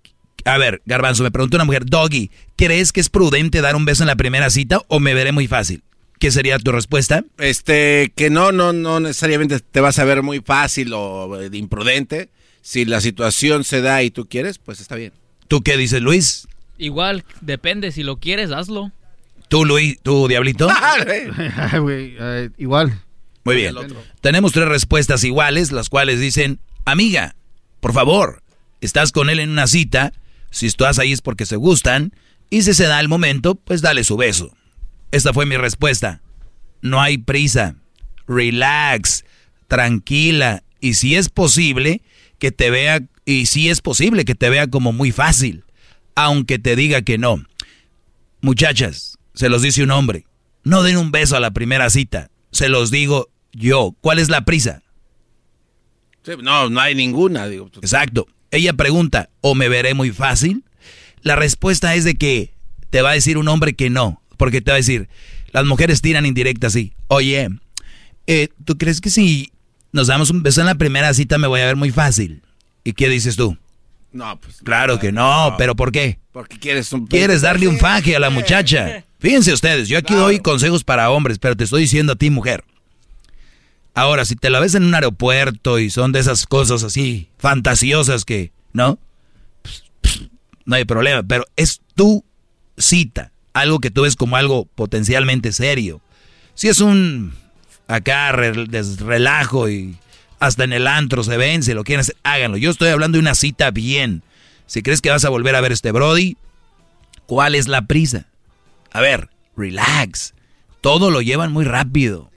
Speaker 3: A ver, Garbanzo, me preguntó una mujer, Doggy, ¿crees que es prudente dar un beso en la primera cita o me veré muy fácil? ¿Qué sería tu respuesta?
Speaker 4: Este, que no, no, no necesariamente te vas a ver muy fácil o eh, imprudente. Si la situación se da y tú quieres, pues está bien.
Speaker 3: ¿Tú qué dices, Luis?
Speaker 39: Igual, depende, si lo quieres, hazlo.
Speaker 3: ¿Tú, Luis, tú, Diablito?
Speaker 11: Eh, igual.
Speaker 3: Muy bien. Tenemos tres respuestas iguales, las cuales dicen, amiga, por favor, estás con él en una cita, si estás ahí es porque se gustan, y si se da el momento, pues dale su beso. Esta fue mi respuesta. No hay prisa. Relax, tranquila, y si es posible que te vea, y si es posible que te vea como muy fácil aunque te diga que no. Muchachas, se los dice un hombre, no den un beso a la primera cita, se los digo yo. ¿Cuál es la prisa?
Speaker 4: no, no hay ninguna, digo.
Speaker 3: Exacto. Ella pregunta, ¿o me veré muy fácil? La respuesta es de que te va a decir un hombre que no, porque te va a decir, las mujeres tiran indirectas así, oye, eh, ¿tú crees que si nos damos un beso en la primera cita me voy a ver muy fácil? ¿Y qué dices tú?
Speaker 4: No, pues.
Speaker 3: Claro que no, pero ¿por qué?
Speaker 4: Porque quieres un.
Speaker 3: Quieres darle un faje a la muchacha. Fíjense ustedes, yo aquí doy consejos para hombres, pero te estoy diciendo a ti, mujer. Ahora, si te la ves en un aeropuerto y son de esas cosas así fantasiosas que, ¿no? no hay problema, pero es tu cita, algo que tú ves como algo potencialmente serio. Si es un acá relajo y hasta en el antro se ven, si lo quieren hacer, háganlo. Yo estoy hablando de una cita bien. Si crees que vas a volver a ver este Brody, ¿cuál es la prisa? A ver, relax. Todo lo llevan muy rápido.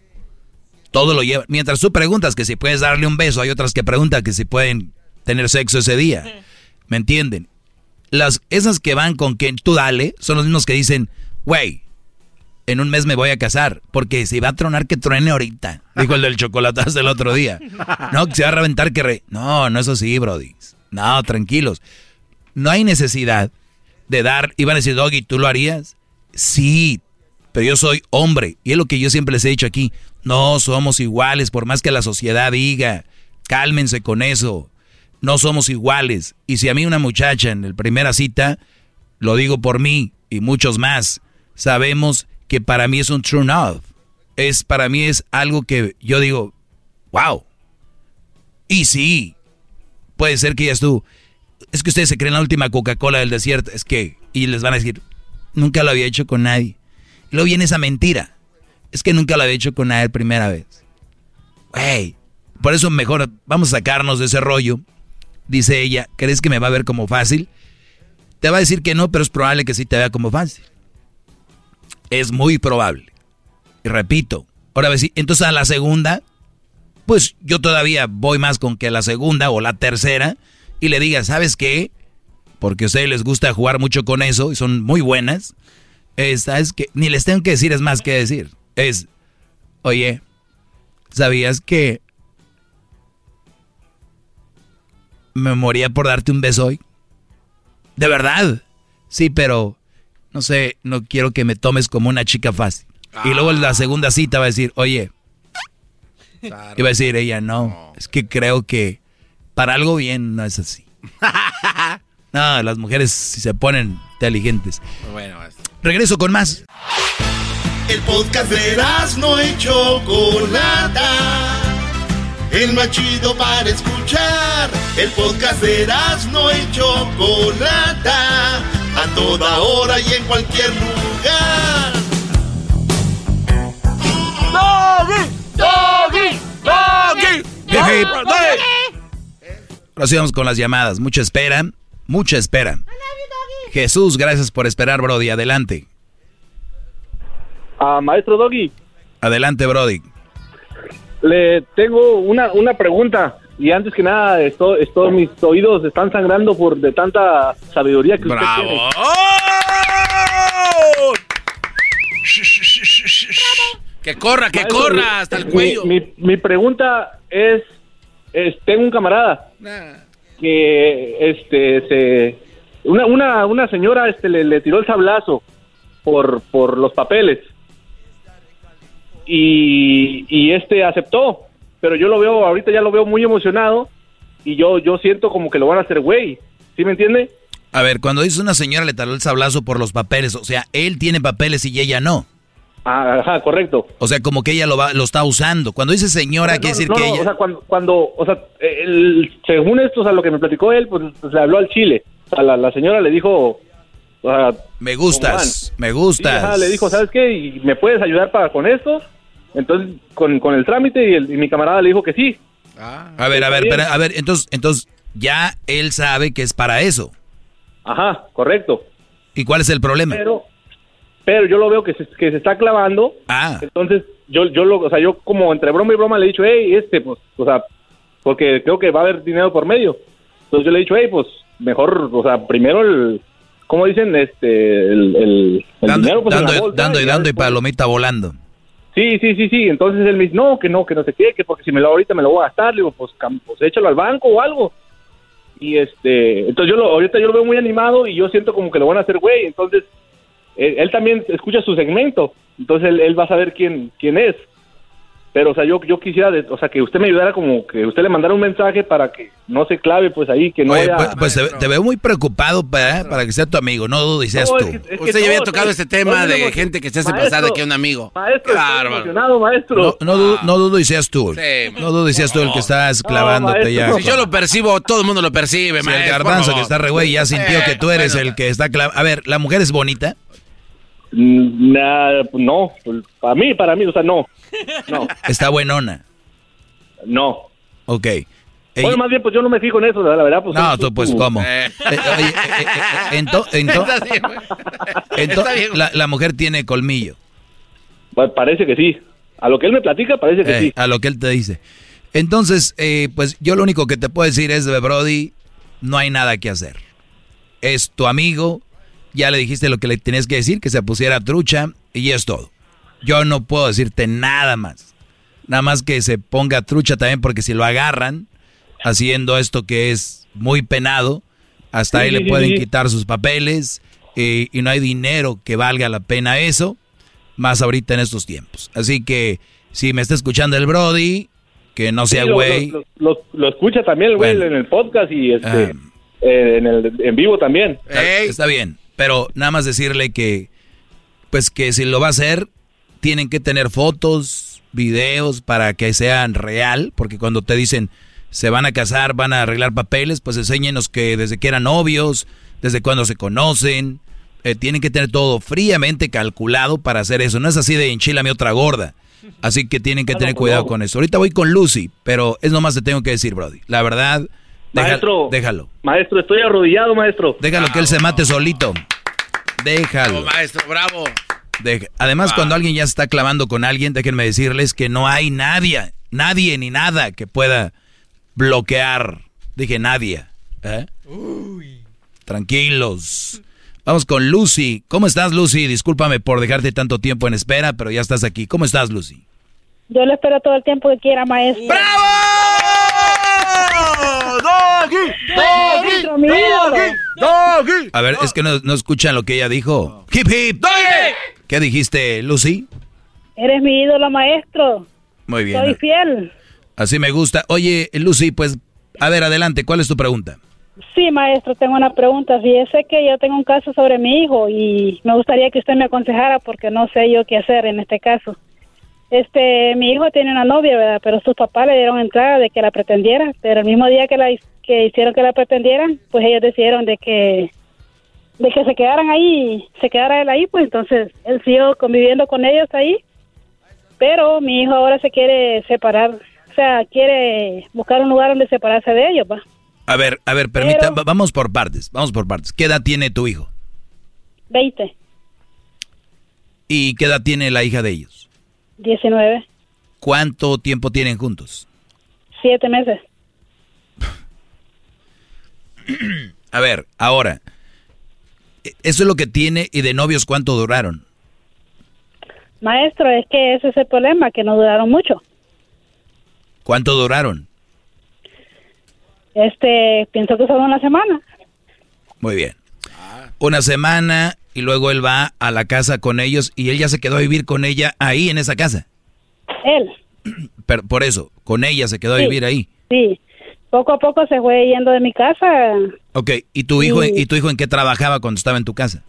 Speaker 3: Todo lo llevan. Mientras tú preguntas que si puedes darle un beso, hay otras que preguntan que si pueden tener sexo ese día. ¿Me entienden? Las, esas que van con que tú dale son los mismos que dicen, güey, en un mes me voy a casar, porque si va a tronar que truene ahorita, dijo el del chocolatazo del otro día. No, que se va a reventar que re... No, no es así, brody. No, tranquilos. No hay necesidad de dar, iban a decir, Doggy, ¿tú lo harías? Sí, pero yo soy hombre, y es lo que yo siempre les he dicho aquí, no somos iguales, por más que la sociedad diga, cálmense con eso. No somos iguales. Y si a mí una muchacha en la primera cita, lo digo por mí y muchos más, sabemos que para mí es un true love. Es, para mí es algo que yo digo, wow. Y sí, puede ser que ya tú, es que ustedes se creen la última Coca-Cola del desierto. Es que, y les van a decir, nunca lo había hecho con nadie. Y luego viene esa mentira. Es que nunca lo había hecho con nadie primera vez. Wey, por eso mejor vamos a sacarnos de ese rollo. Dice ella, ¿crees que me va a ver como fácil? Te va a decir que no, pero es probable que sí te vea como fácil. Es muy probable. Y repito, ahora entonces a la segunda, pues yo todavía voy más con que la segunda o la tercera y le diga, ¿sabes qué? Porque a ustedes les gusta jugar mucho con eso y son muy buenas. ¿Sabes que Ni les tengo que decir, es más que decir. Es, oye, ¿sabías que me moría por darte un beso hoy? De verdad. Sí, pero no sé, no quiero que me tomes como una chica fácil. Y luego en la segunda cita va a decir, oye, y va a decir ella, no, es que creo que para algo bien no es así. no, las mujeres si se ponen inteligentes. Bueno, regreso con más.
Speaker 5: El podcast de no y Chocolata. El más chido para escuchar. El podcast de no y Chocolata. A toda hora y en cualquier lugar.
Speaker 3: ¡Doggy! ¡Doggy! ¡Doggy! Ahora con las llamadas. Mucha espera. Mucha espera. Jesús, gracias por esperar, Brody. Adelante.
Speaker 40: A maestro Doggy.
Speaker 3: Adelante, Brody.
Speaker 40: Le tengo una, una pregunta. Y antes que nada, esto, esto, mis oídos están sangrando por de tanta sabiduría que usted tiene.
Speaker 4: Que corra, que corra hasta el cuello.
Speaker 40: Mi, mi, pregunta es, es, tengo un camarada que este se una, una, una señora este le, le tiró el sablazo por, por los papeles y, este aceptó, pero yo lo veo, ahorita ya lo veo muy emocionado y yo, yo siento como que lo van a hacer güey, ¿sí me entiende?
Speaker 3: A ver, cuando dice una señora le taló el sablazo por los papeles, o sea, él tiene papeles y ella no.
Speaker 40: Ah, ajá, correcto.
Speaker 3: O sea, como que ella lo va, lo está usando. Cuando dice señora, quiere decir que ella...
Speaker 40: O sea, cuando, cuando o sea, según esto, o sea, lo que me platicó él, pues, le habló al chile. O sea, la, señora le dijo...
Speaker 3: me gustas, me gustas.
Speaker 40: le dijo, ¿sabes qué? ¿Y ¿Me puedes ayudar para con esto? Entonces, con, con el trámite y, mi camarada le dijo que sí.
Speaker 3: Ah. a ver, a ver, a ver, entonces, entonces ya él sabe que es para eso.
Speaker 40: Ajá, correcto.
Speaker 3: ¿Y cuál es el problema?
Speaker 40: Pero, pero yo lo veo que se, que se está clavando.
Speaker 3: Ah.
Speaker 40: Entonces, yo, yo lo, o sea, yo como entre broma y broma le he dicho, hey, este, pues, o sea, porque creo que va a haber dinero por medio. Entonces yo le he dicho, hey, pues, mejor, o sea, primero el, ¿cómo dicen? Este, el, el,
Speaker 3: dinero, pues, dando, dando y dando y palomita volando.
Speaker 40: Sí, sí, sí, sí. Entonces él me dice, no, que no, que no se qué, que porque si me lo ahorita me lo voy a gastar. Le digo, pues, pues échalo al banco o algo. Y este, entonces yo lo, ahorita yo lo veo muy animado y yo siento como que lo van a hacer güey. Entonces, él, también escucha su segmento. Entonces él, él va a saber quién, quién es. Pero, o sea, yo, yo quisiera, o sea, que usted me ayudara como que usted le mandara un mensaje para que no se clave, pues ahí, que no haya...
Speaker 3: Pues, pues te, veo muy preocupado para, para que sea tu amigo, no dudo y seas tú.
Speaker 4: usted ya había tocado este tema de gente que se hace pasar de que un amigo.
Speaker 40: Maestro, emocionado, maestro.
Speaker 3: No, no, no, dudo y seas tú. no dudo y seas tú el que estás clavándote ya.
Speaker 4: Si yo lo percibo, todo el mundo lo percibe, maestro.
Speaker 3: el garbanzo que está re güey ya sintió que tú eres el que está clavando. A ver, ¿la mujer es bonita?
Speaker 40: No, para mí, para mí, o sea, no. No.
Speaker 3: ¿Está buenona?
Speaker 40: No.
Speaker 3: Ok.
Speaker 40: Bueno, más bien, pues yo no me fijo en eso, la verdad. Pues,
Speaker 3: no, tú, pues, ¿cómo? entonces, la, mujer tiene colmillo.
Speaker 40: Pues, parece que sí. A lo que él me platica, parece que sí.
Speaker 3: A lo que él te dice. Entonces, eh, pues yo lo único que te puedo decir es, Brody, no hay nada que hacer. Es tu amigo, ya le dijiste lo que le tenías que decir, que se pusiera trucha, y es todo. Yo no puedo decirte nada más. Nada más que se ponga trucha también, porque si lo agarran haciendo esto que es muy penado, hasta ahí le pueden quitar sus papeles eh, y no hay dinero que valga la pena eso, más ahorita en estos tiempos. Así que si me está escuchando el Brody, que no sea
Speaker 40: Sí, lo-
Speaker 3: güey.
Speaker 40: Lo, lo- lo escucha también el güey en el podcast y este,
Speaker 3: Ah.
Speaker 40: eh, en, el, en vivo también.
Speaker 3: Está, está bien, pero nada más decirle que, pues que si lo va a hacer, tienen que tener fotos, videos para que sean real, porque cuando te dicen se van a casar, van a arreglar papeles, pues enséñenos que desde que eran novios, desde cuando se conocen, eh, tienen que tener todo fríamente calculado para hacer eso. No es así de enchilame otra gorda. Así que tienen que
Speaker 40: Ah,
Speaker 3: tener cuidado con eso. Ahorita voy con Lucy, pero es nomás te tengo que decir, Brody. La verdad,
Speaker 40: Maestro.
Speaker 3: déjalo.
Speaker 40: Maestro, estoy arrodillado, maestro.
Speaker 3: Déjalo que él se mate solito. Déjalo.
Speaker 4: maestro, bravo.
Speaker 3: Deja- Además, cuando alguien ya se está clavando con alguien, déjenme decirles que no hay nadie, nadie ni nada que pueda bloquear. Dije nadie. ¿eh? Tranquilos. Vamos con Lucy. ¿Cómo estás, Lucy? Discúlpame por dejarte tanto tiempo en espera, pero ya estás aquí. ¿Cómo estás, Lucy?
Speaker 41: Yo le espero todo el tiempo que quiera, maestro. Maestro, mi ídolo.
Speaker 3: A ver, es que no, no escuchan lo que ella dijo. Hip hip. ¿Qué dijiste, Lucy?
Speaker 41: Eres mi ídolo, maestro.
Speaker 3: Muy bien.
Speaker 41: Soy fiel.
Speaker 3: Así me gusta. Oye, Lucy, pues, a ver, adelante. ¿Cuál es tu pregunta?
Speaker 41: Sí, maestro, tengo una pregunta. Fíjese que yo tengo un caso sobre mi hijo y me gustaría que usted me aconsejara porque no sé yo qué hacer en este caso. Este, mi hijo tiene una novia, ¿verdad? Pero sus papás le dieron entrada de que la pretendiera, pero el mismo día que la que hicieron que la pretendieran, pues ellos decidieron de que de que se quedaran ahí, se quedara él ahí, pues entonces él siguió conviviendo con ellos ahí. Pero mi hijo ahora se quiere separar, o sea, quiere buscar un lugar donde separarse de ellos, ¿va?
Speaker 3: A ver, a ver, permita, va- vamos por partes, vamos por partes. ¿Qué edad tiene tu hijo?
Speaker 41: 20,
Speaker 3: ¿Y qué edad tiene la hija de ellos?
Speaker 41: 19,
Speaker 3: ¿Cuánto tiempo tienen juntos?
Speaker 41: 7 meses.
Speaker 3: A ver, ahora, eso es lo que tiene y de novios cuánto duraron.
Speaker 41: Maestro, es que ese es el problema, que no duraron mucho.
Speaker 3: ¿Cuánto duraron?
Speaker 41: Este, pienso que solo una semana.
Speaker 3: Muy bien. Una semana y luego él va a la casa con ellos y él ya se quedó a vivir con ella ahí en esa casa.
Speaker 41: Él,
Speaker 3: Pero por eso, con ella se quedó a vivir ahí.
Speaker 41: sí. Poco a poco se fue yendo de mi casa.
Speaker 3: Ok, ¿y tu hijo
Speaker 41: Sí.
Speaker 3: y tu hijo en qué trabajaba cuando estaba en tu casa?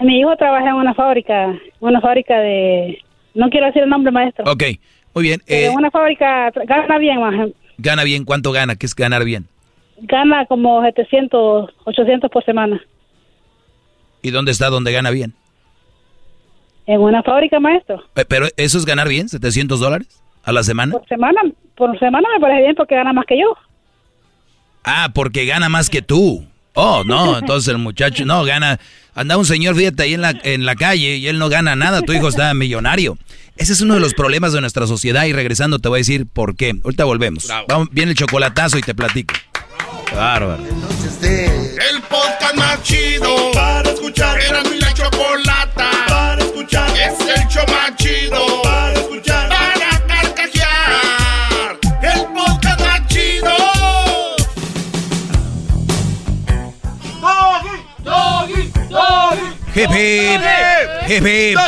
Speaker 41: Mi hijo trabaja en una fábrica, una fábrica de... No quiero decir el nombre, maestro.
Speaker 3: Ok, muy bien. Eh,
Speaker 41: en una fábrica gana bien, más.
Speaker 3: ¿Gana bien? ¿Cuánto gana? ¿Qué es ganar bien?
Speaker 41: Gana como 700, 800 por semana.
Speaker 3: ¿Y dónde está donde gana bien?
Speaker 41: En una fábrica, maestro.
Speaker 3: ¿Pero eso es ganar bien? ¿700 dólares a la semana?
Speaker 41: Por semana, por semana me parece bien porque gana más que yo.
Speaker 3: Ah, porque gana más que tú. Oh, no, entonces el muchacho, no, gana. Anda un señor, fíjate, ahí en la, en la calle y él no gana nada, tu hijo está millonario. Ese es uno de los problemas de nuestra sociedad y regresando te voy a decir por qué. Ahorita volvemos. Vamos, viene el chocolatazo y te platico. Bárbaro.
Speaker 5: El podcast más chido escuchar. Era mi la chocolata para escuchar. Es el show más chido para escuchar. Para carcajear. El podcast más chido. Doggy, doggy, doggy.
Speaker 3: Hip hip, hip hip.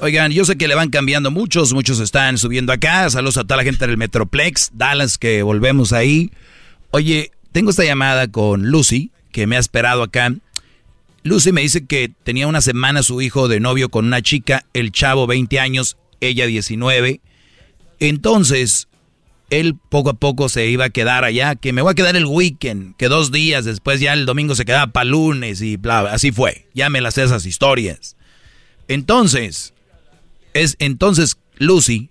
Speaker 3: Oigan, yo sé que le van cambiando muchos, muchos están subiendo acá. Saludos a toda la gente del Metroplex, Dallas, que volvemos ahí. Oye, tengo esta llamada con Lucy, que me ha esperado acá. Lucy me dice que tenía una semana su hijo de novio con una chica, el chavo 20 años, ella 19. Entonces, él poco a poco se iba a quedar allá, que me voy a quedar el weekend, que dos días después ya el domingo se quedaba para lunes y bla, así fue. Ya me las esas historias. Entonces, es entonces Lucy,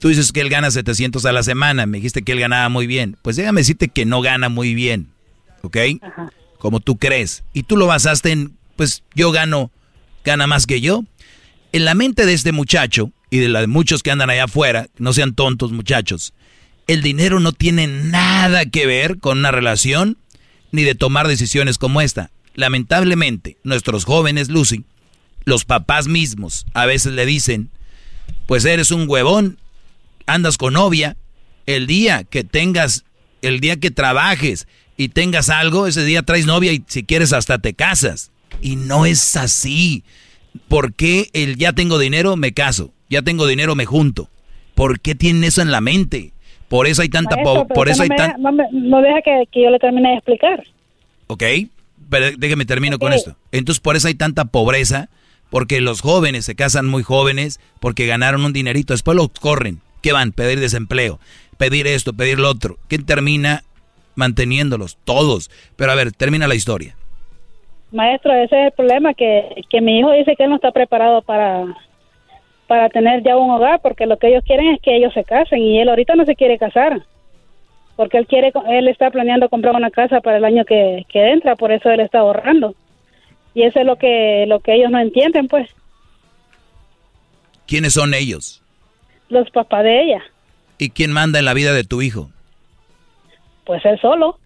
Speaker 3: tú dices que él gana 700 a la semana, me dijiste que él ganaba muy bien. Pues déjame decirte que no gana muy bien, ¿ok? Como tú crees. Y tú lo basaste en, pues yo gano, gana más que yo. En la mente de este muchacho y de la de muchos que andan allá afuera, no sean tontos muchachos, el dinero no tiene nada que ver con una relación ni de tomar decisiones como esta. Lamentablemente, nuestros jóvenes, Lucy, los papás mismos a veces le dicen, pues eres un huevón, andas con novia, el día que tengas, el día que trabajes y tengas algo, ese día traes novia y si quieres hasta te casas. Y no es así. ¿Por qué el ya tengo dinero me caso? Ya tengo dinero me junto. ¿Por qué tienen eso en la mente? Por eso hay tanta...
Speaker 41: Maestro,
Speaker 3: po- por eso hay
Speaker 41: no, me
Speaker 3: tan...
Speaker 41: deja, no, me- no deja que, que yo le termine de explicar.
Speaker 3: ¿Ok? Pero déjeme termino con esto. Entonces, por eso hay tanta pobreza, porque los jóvenes se casan muy jóvenes, porque ganaron un dinerito, después los corren. ¿Qué van? Pedir desempleo, pedir esto, pedir lo otro. ¿Quién termina manteniéndolos? Todos. Pero a ver, termina la historia.
Speaker 41: Maestro, ese es el problema, que, que mi hijo dice que él no está preparado para, para tener ya un hogar, porque lo que ellos quieren es que ellos se casen y él ahorita no se quiere casar, porque él quiere, él está planeando comprar una casa para el año que, que entra, por eso él está ahorrando. Y eso es lo que, lo que ellos no entienden, pues,
Speaker 3: ¿Quiénes son ellos?
Speaker 41: los papás de ella,
Speaker 3: ¿Y quién manda en la vida de tu hijo?
Speaker 41: Pues él solo.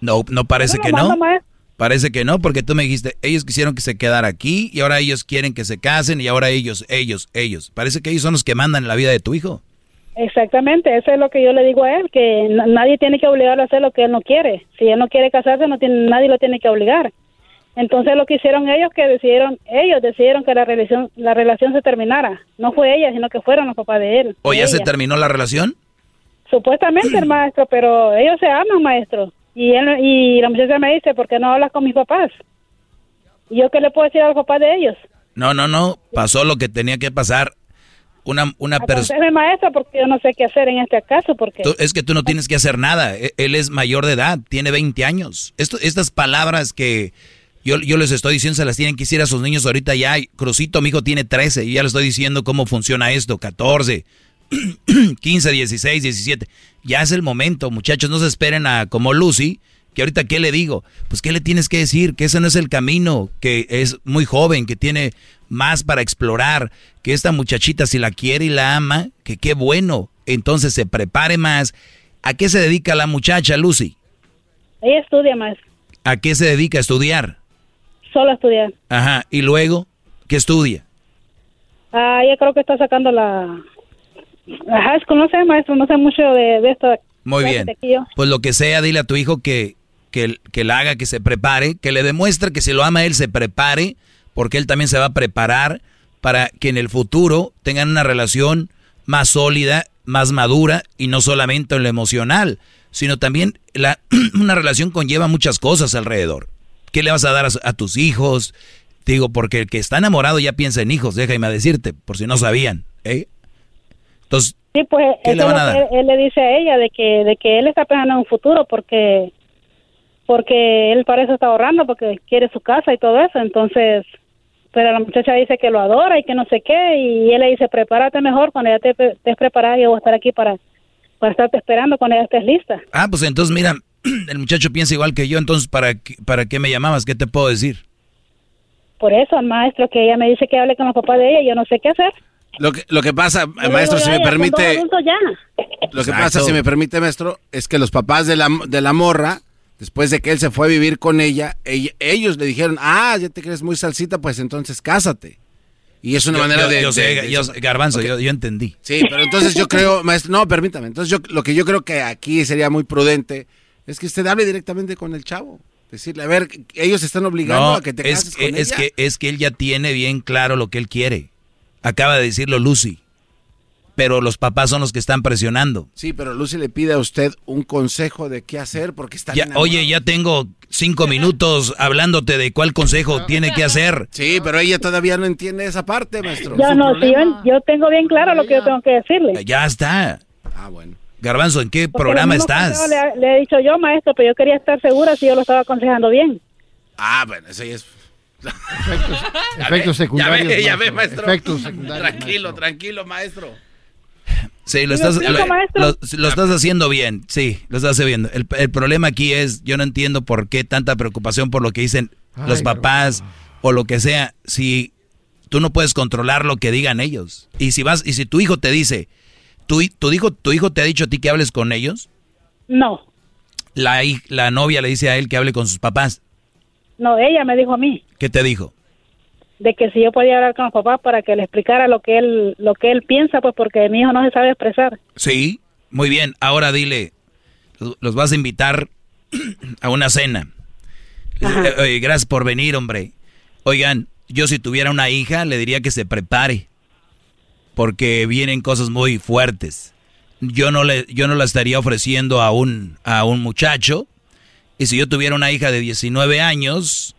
Speaker 3: No, no parece que no.
Speaker 41: maestro.
Speaker 3: Parece que no, porque tú me dijiste, ellos quisieron que se quedara aquí y ahora ellos quieren que se casen y ahora ellos, ellos, ellos. Parece que ellos son los que mandan la vida de tu hijo.
Speaker 41: Exactamente, eso es lo que yo le digo a él, que na- nadie tiene que obligarlo a hacer lo que él no quiere. Si él no quiere casarse, no tiene, nadie lo tiene que obligar. Entonces lo que hicieron ellos, que decidieron, ellos decidieron que la relación, la relación se terminara. No fue ella, sino que fueron los papás de él.
Speaker 3: ¿O ya se terminó la relación?
Speaker 41: Supuestamente el maestro, pero ellos se aman, maestro. Y él, y la muchacha me dice, ¿por qué no hablas con mis papás? ¿Y yo qué le puedo decir a los papás de ellos?
Speaker 3: No, no, no. Pasó lo que tenía que pasar. Una, una persona...
Speaker 41: Maestro, porque yo no sé qué hacer en este caso, porque...
Speaker 3: Es que tú no tienes que hacer nada. E- Él es mayor de edad, tiene 20 años. Esto, estas palabras que yo, yo les estoy diciendo se las tienen que decir a sus niños ahorita ya. Crucito, mi hijo tiene 13 y ya le estoy diciendo cómo funciona esto. 14, 15, 16, 17. Ya es el momento, muchachos. No se esperen a como Lucy, que ahorita qué le digo. Pues qué le tienes que decir, que ese no es el camino, que es muy joven, que tiene más para explorar, que esta muchachita si la quiere y la ama, que qué bueno. Entonces se prepare más. ¿A qué se dedica la muchacha, Lucy?
Speaker 41: Ella estudia, maestro.
Speaker 3: ¿A qué se dedica a estudiar?
Speaker 41: Solo estudiar.
Speaker 3: Ajá. Y luego, ¿qué estudia?
Speaker 41: Ah, ella creo que está sacando la... No sé, maestro, no sé mucho de, de esto.
Speaker 3: Muy bien. Pues lo que sea, dile a tu hijo que, que, que la haga, que se prepare, que le demuestre que si lo ama él, se prepare, porque él también se va a preparar para que en el futuro tengan una relación más sólida, más madura y no solamente en lo emocional, sino también la, una relación conlleva muchas cosas alrededor. ¿Qué le vas a dar a, a tus hijos? Te Digo, porque el que está enamorado ya piensa en hijos, déjame decirte, por si no sabían. ¿eh? Entonces,
Speaker 41: Sí, pues
Speaker 3: ¿Qué le van a dar?
Speaker 41: él, él le dice a ella, de que, de que él está pensando en un futuro porque porque él para eso está ahorrando, porque quiere su casa y todo eso. Entonces, pero la muchacha dice que lo adora y que no sé qué, y él le dice, prepárate mejor cuando ya te estés preparada, yo voy a estar aquí para, para estarte esperando cuando ya estés lista.
Speaker 3: Ah, pues entonces mira, el muchacho piensa igual que yo, entonces ¿para qué, para qué me llamabas? ¿Qué te puedo decir?
Speaker 41: Por eso, el maestro, que ella me dice que hable con los papás de ella, yo no sé qué hacer.
Speaker 4: Lo que, lo que pasa, maestro, si me permite,
Speaker 41: ya.
Speaker 4: lo que
Speaker 3: Exacto.
Speaker 4: pasa, si me permite, maestro, es que los papás de la, de la morra, después de que él se fue a vivir con ella, ella- ellos le dijeron, ah, ya te crees muy salsita, pues entonces cásate. Y es una
Speaker 3: Yo-
Speaker 4: manera
Speaker 3: yo-
Speaker 4: de...
Speaker 3: yo sé,
Speaker 4: de- de-
Speaker 3: yo- Garbanzo,
Speaker 4: Ok.
Speaker 3: yo, yo entendí.
Speaker 4: Sí, pero entonces yo creo, maestro, no, permítame. Entonces yo lo que yo creo que aquí sería muy prudente es que usted hable directamente con el chavo. Decirle, a ver, ellos están obligando
Speaker 3: No,
Speaker 4: a que te
Speaker 3: es,
Speaker 4: cases con
Speaker 3: es
Speaker 4: ella.
Speaker 3: que, es que él ya tiene bien claro lo que él quiere. Acaba de decirlo Lucy. Pero los papás son los que están presionando.
Speaker 4: Sí, pero Lucy le pide a usted un consejo de qué hacer porque está
Speaker 3: Ya, oye, ya tengo cinco minutos hablándote de cuál consejo tiene que hacer.
Speaker 4: Sí, pero ella todavía no entiende esa parte, maestro.
Speaker 41: Yo no, si yo, yo tengo bien claro lo que yo tengo que decirle.
Speaker 3: Ya está.
Speaker 4: Ah, bueno.
Speaker 3: Garbanzo, ¿en qué
Speaker 41: Porque
Speaker 3: programa estás?
Speaker 41: Le, le he dicho yo, maestro, pero yo quería estar segura si yo lo estaba aconsejando bien.
Speaker 4: Ah, bueno, eso ya es...
Speaker 11: Efectos secundarios.
Speaker 4: Ya ve, ya ve,
Speaker 11: maestro.
Speaker 4: maestro.
Speaker 11: Efectos secundarios.
Speaker 4: Tranquilo, tranquilo, maestro.
Speaker 3: Sí, lo
Speaker 4: ¿Sí me
Speaker 3: estás,
Speaker 4: explico,
Speaker 3: lo,
Speaker 4: maestro?
Speaker 3: lo- lo estás haciendo bien. Sí, lo estás haciendo bien. El, el problema aquí es, yo no entiendo por qué tanta preocupación por lo que dicen los papás o lo que sea. Si tú no puedes controlar lo que digan ellos. Y si vas, y si tu hijo te dice, tu, tu hijo, tu hijo te ha dicho a ti que hables con ellos,
Speaker 41: No,
Speaker 3: la, la novia le dice a él que hable con sus papás.
Speaker 41: No, ella me dijo a mí
Speaker 3: ¿Qué te dijo?
Speaker 41: de que si yo podía hablar con los papás para que le explicara lo que él lo que él piensa, pues porque mi hijo no se sabe expresar.
Speaker 3: Sí, muy bien. Ahora dile, los- vas a invitar a una cena. Oye, gracias por venir, hombre. Oigan, yo si tuviera una hija le diría que se prepare. porque vienen cosas muy fuertes. Yo no le, yo no la estaría ofreciendo a un, a un muchacho. Y si yo tuviera una hija de 19 años,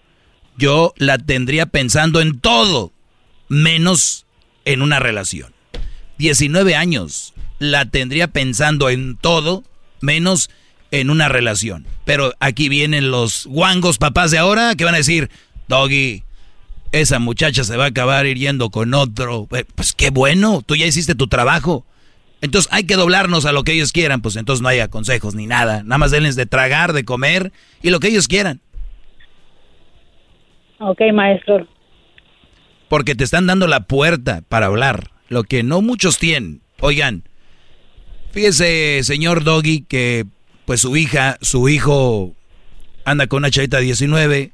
Speaker 3: yo la tendría pensando en todo, menos en una relación. 19 años, la tendría pensando en todo, menos en una relación. Pero aquí vienen los guangos papás de ahora que van a decir, Doggy, esa muchacha se va a acabar yendo con otro. Eh, pues qué bueno, tú ya hiciste tu trabajo. Entonces hay que doblarnos a lo que ellos quieran, pues entonces no hay consejos ni nada. Nada más denles de tragar, de comer y lo que ellos quieran.
Speaker 41: Ok, maestro.
Speaker 3: Porque te están dando la puerta para hablar, lo que no muchos tienen. Oigan, fíjese, señor Doggy, que pues su hija, su hijo anda con una chavita de 19,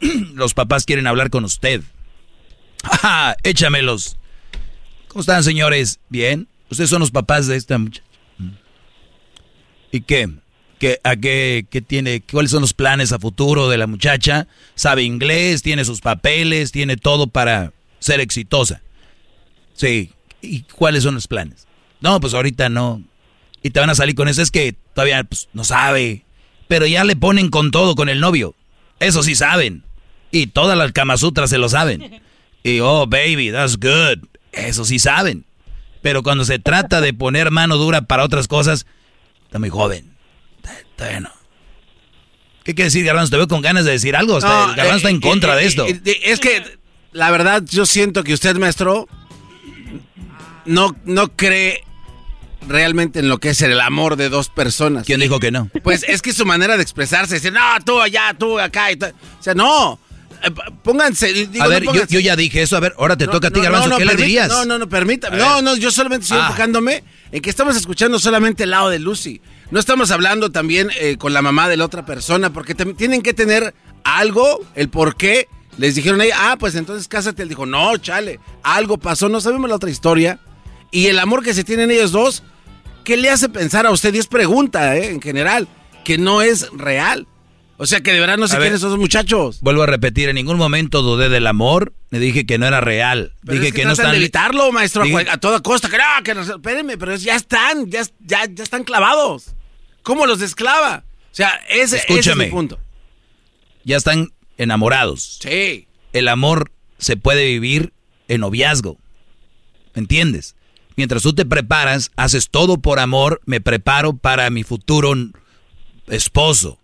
Speaker 3: los papás quieren hablar con usted. ¡Ja! Échamelos. ¿Cómo están, señores? ¿Bien? Ustedes son los papás de esta muchacha. ¿Y qué? ¿Qué, a qué, qué tiene? ¿Cuáles son los planes a futuro de la muchacha? ¿Sabe inglés? ¿Tiene sus papeles? ¿Tiene todo para ser exitosa? Sí. ¿Y cuáles son los planes? No, pues ahorita no. Y te van a salir con eso. Es que todavía pues, no sabe. Pero ya le ponen con todo con el novio. Eso sí saben. Y todas las Kamasutras se lo saben. Y, oh, baby, that's good. Eso sí saben. Pero cuando se trata de poner mano dura para otras cosas, está muy joven. Está, no. ¿Qué quiere decir, Garbanzo? Te veo con ganas de decir algo. Está, Garbanzo está en eh, contra de eh, esto.
Speaker 4: Eh, es que, la verdad, yo siento que usted, maestro, no, no cree realmente en lo que es el amor de dos personas.
Speaker 3: ¿Quién dijo que no?
Speaker 4: Pues es que su manera de expresarse, decir, no, tú allá, tú acá. Y o sea, no. Eh, pónganse.
Speaker 3: a ver, Yo, ya dije eso. A ver, ahora te toca a ti, Garbanzo. ¿Qué le dirías?
Speaker 4: No, no, no, permítame. No, no, yo solamente estoy ah. enfocándome en que estamos escuchando solamente el lado de Lucy. No estamos hablando también eh, con la mamá de la otra persona, porque tienen que tener algo, el por qué. Les dijeron ahí, ah, pues entonces cásate. Él dijo, no, chale, algo pasó, no sabemos la otra historia. Y el amor que se tienen ellos dos, ¿qué le hace pensar a usted? Y es pregunta, ¿eh? En general, que no es real. O sea que de verdad no se quieren esos muchachos.
Speaker 3: Vuelvo a repetir, en ningún momento dudé del amor, le dije que no era real. dije que, no están
Speaker 4: de evitarlo, maestro, a toda costa. Que no, que no, espérenme, pero ya están, ya, ya, ya están clavados. ¿Cómo los desclava? O sea, ese, ese es el punto.
Speaker 3: Ya están enamorados.
Speaker 4: Sí.
Speaker 3: El amor se puede vivir en noviazgo. ¿Me entiendes? Mientras tú te preparas, haces todo por amor, me preparo para mi futuro esposo.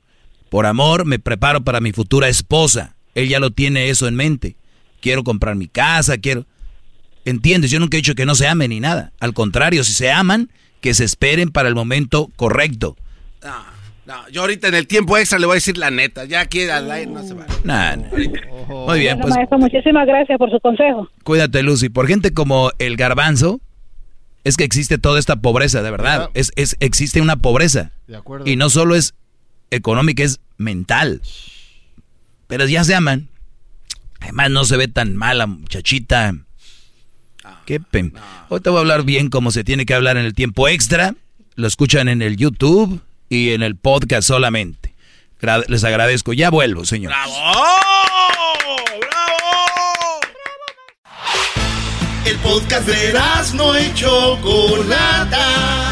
Speaker 3: Por amor, me preparo para mi futura esposa. Él ya lo tiene eso en mente. Quiero comprar mi casa, quiero... ¿Entiendes? Yo nunca he dicho que no se amen ni nada. Al contrario, si se aman, que se esperen para el momento correcto.
Speaker 4: No, no, yo ahorita en el tiempo extra le voy a decir la neta. Ya aquí al aire no se va.
Speaker 3: Nah, Muy bien, pues.
Speaker 41: muchísimas gracias por su consejo.
Speaker 3: Cuídate, Lucy. Por gente como el garbanzo, es que existe toda esta pobreza, de verdad. Es, es, existe una pobreza. De acuerdo. Y no solo es económica, es mental. Pero ya se aman. Además, no se ve tan mala, muchachita. Ah, Qué pem. Hoy te voy a hablar bien como se tiene que hablar en el tiempo extra. Lo escuchan en el YouTube y en el podcast solamente. Les agradezco. Ya vuelvo, señor.
Speaker 4: ¡Bravo!
Speaker 5: El podcast de no y Chocolata.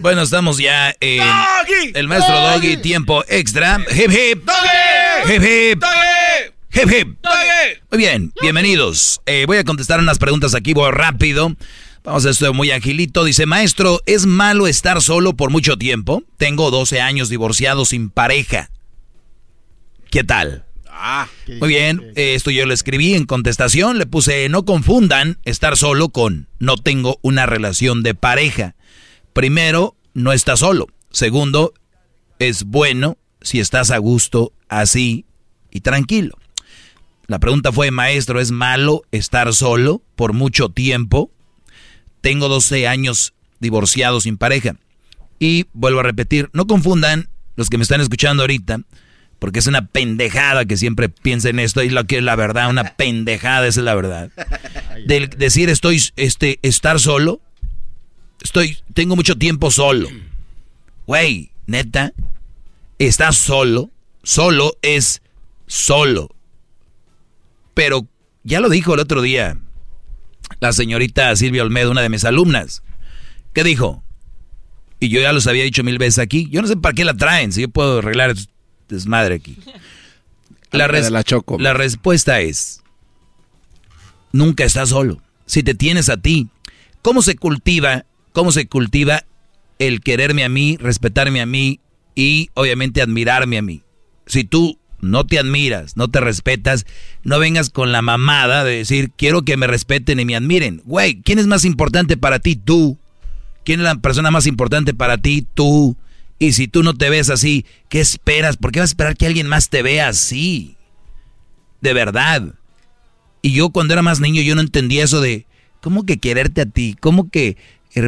Speaker 3: Bueno, estamos ya en el maestro Doggy, tiempo extra. Hip hip. Doggy. Hip hip. Doggy. Hip hip. Doggy. Muy bien, bienvenidos. Eh, voy a contestar unas preguntas aquí, voy rápido. Vamos a esto muy agilito. Dice, maestro, ¿es malo estar solo por mucho tiempo? Tengo 12 años divorciado sin pareja. ¿Qué tal? Ah, Muy bien, eh, esto yo lo escribí en contestación, le puse, no confundan estar solo con no tengo una relación de pareja. Primero, no estás solo. Segundo, es bueno si estás a gusto así y tranquilo. La pregunta fue, maestro, ¿es malo estar solo por mucho tiempo? Tengo 12 años divorciado sin pareja. Y vuelvo a repetir, no confundan los que me están escuchando ahorita, porque es una pendejada que siempre piensen esto y lo que es la verdad, una pendejada, esa es la verdad. De decir estoy, este, estar solo, estoy, tengo mucho tiempo solo. Güey, neta, estás solo, solo es solo. Pero ya lo dijo el otro día la señorita Silvia Olmedo, una de mis alumnas. ¿Qué dijo? Y yo ya los había dicho mil veces aquí. Yo no sé para qué la traen, si yo puedo arreglar desmadre aquí. La, la respuesta es, nunca estás solo. Si te tienes a ti, ¿cómo se cultiva, cómo se cultiva el quererme a mí, respetarme a mí y obviamente admirarme a mí? Si tú no te admiras, no te respetas, no vengas con la mamada de decir, quiero que me respeten y me admiren. Güey, ¿quién es más importante para ti? Tú. ¿Quién es la persona más importante para ti? Tú. Y si tú no te ves así, ¿qué esperas? ¿Por qué vas a esperar que alguien más te vea así? De verdad. Y yo cuando era más niño yo no entendía eso de, ¿cómo que quererte a ti? ¿Cómo que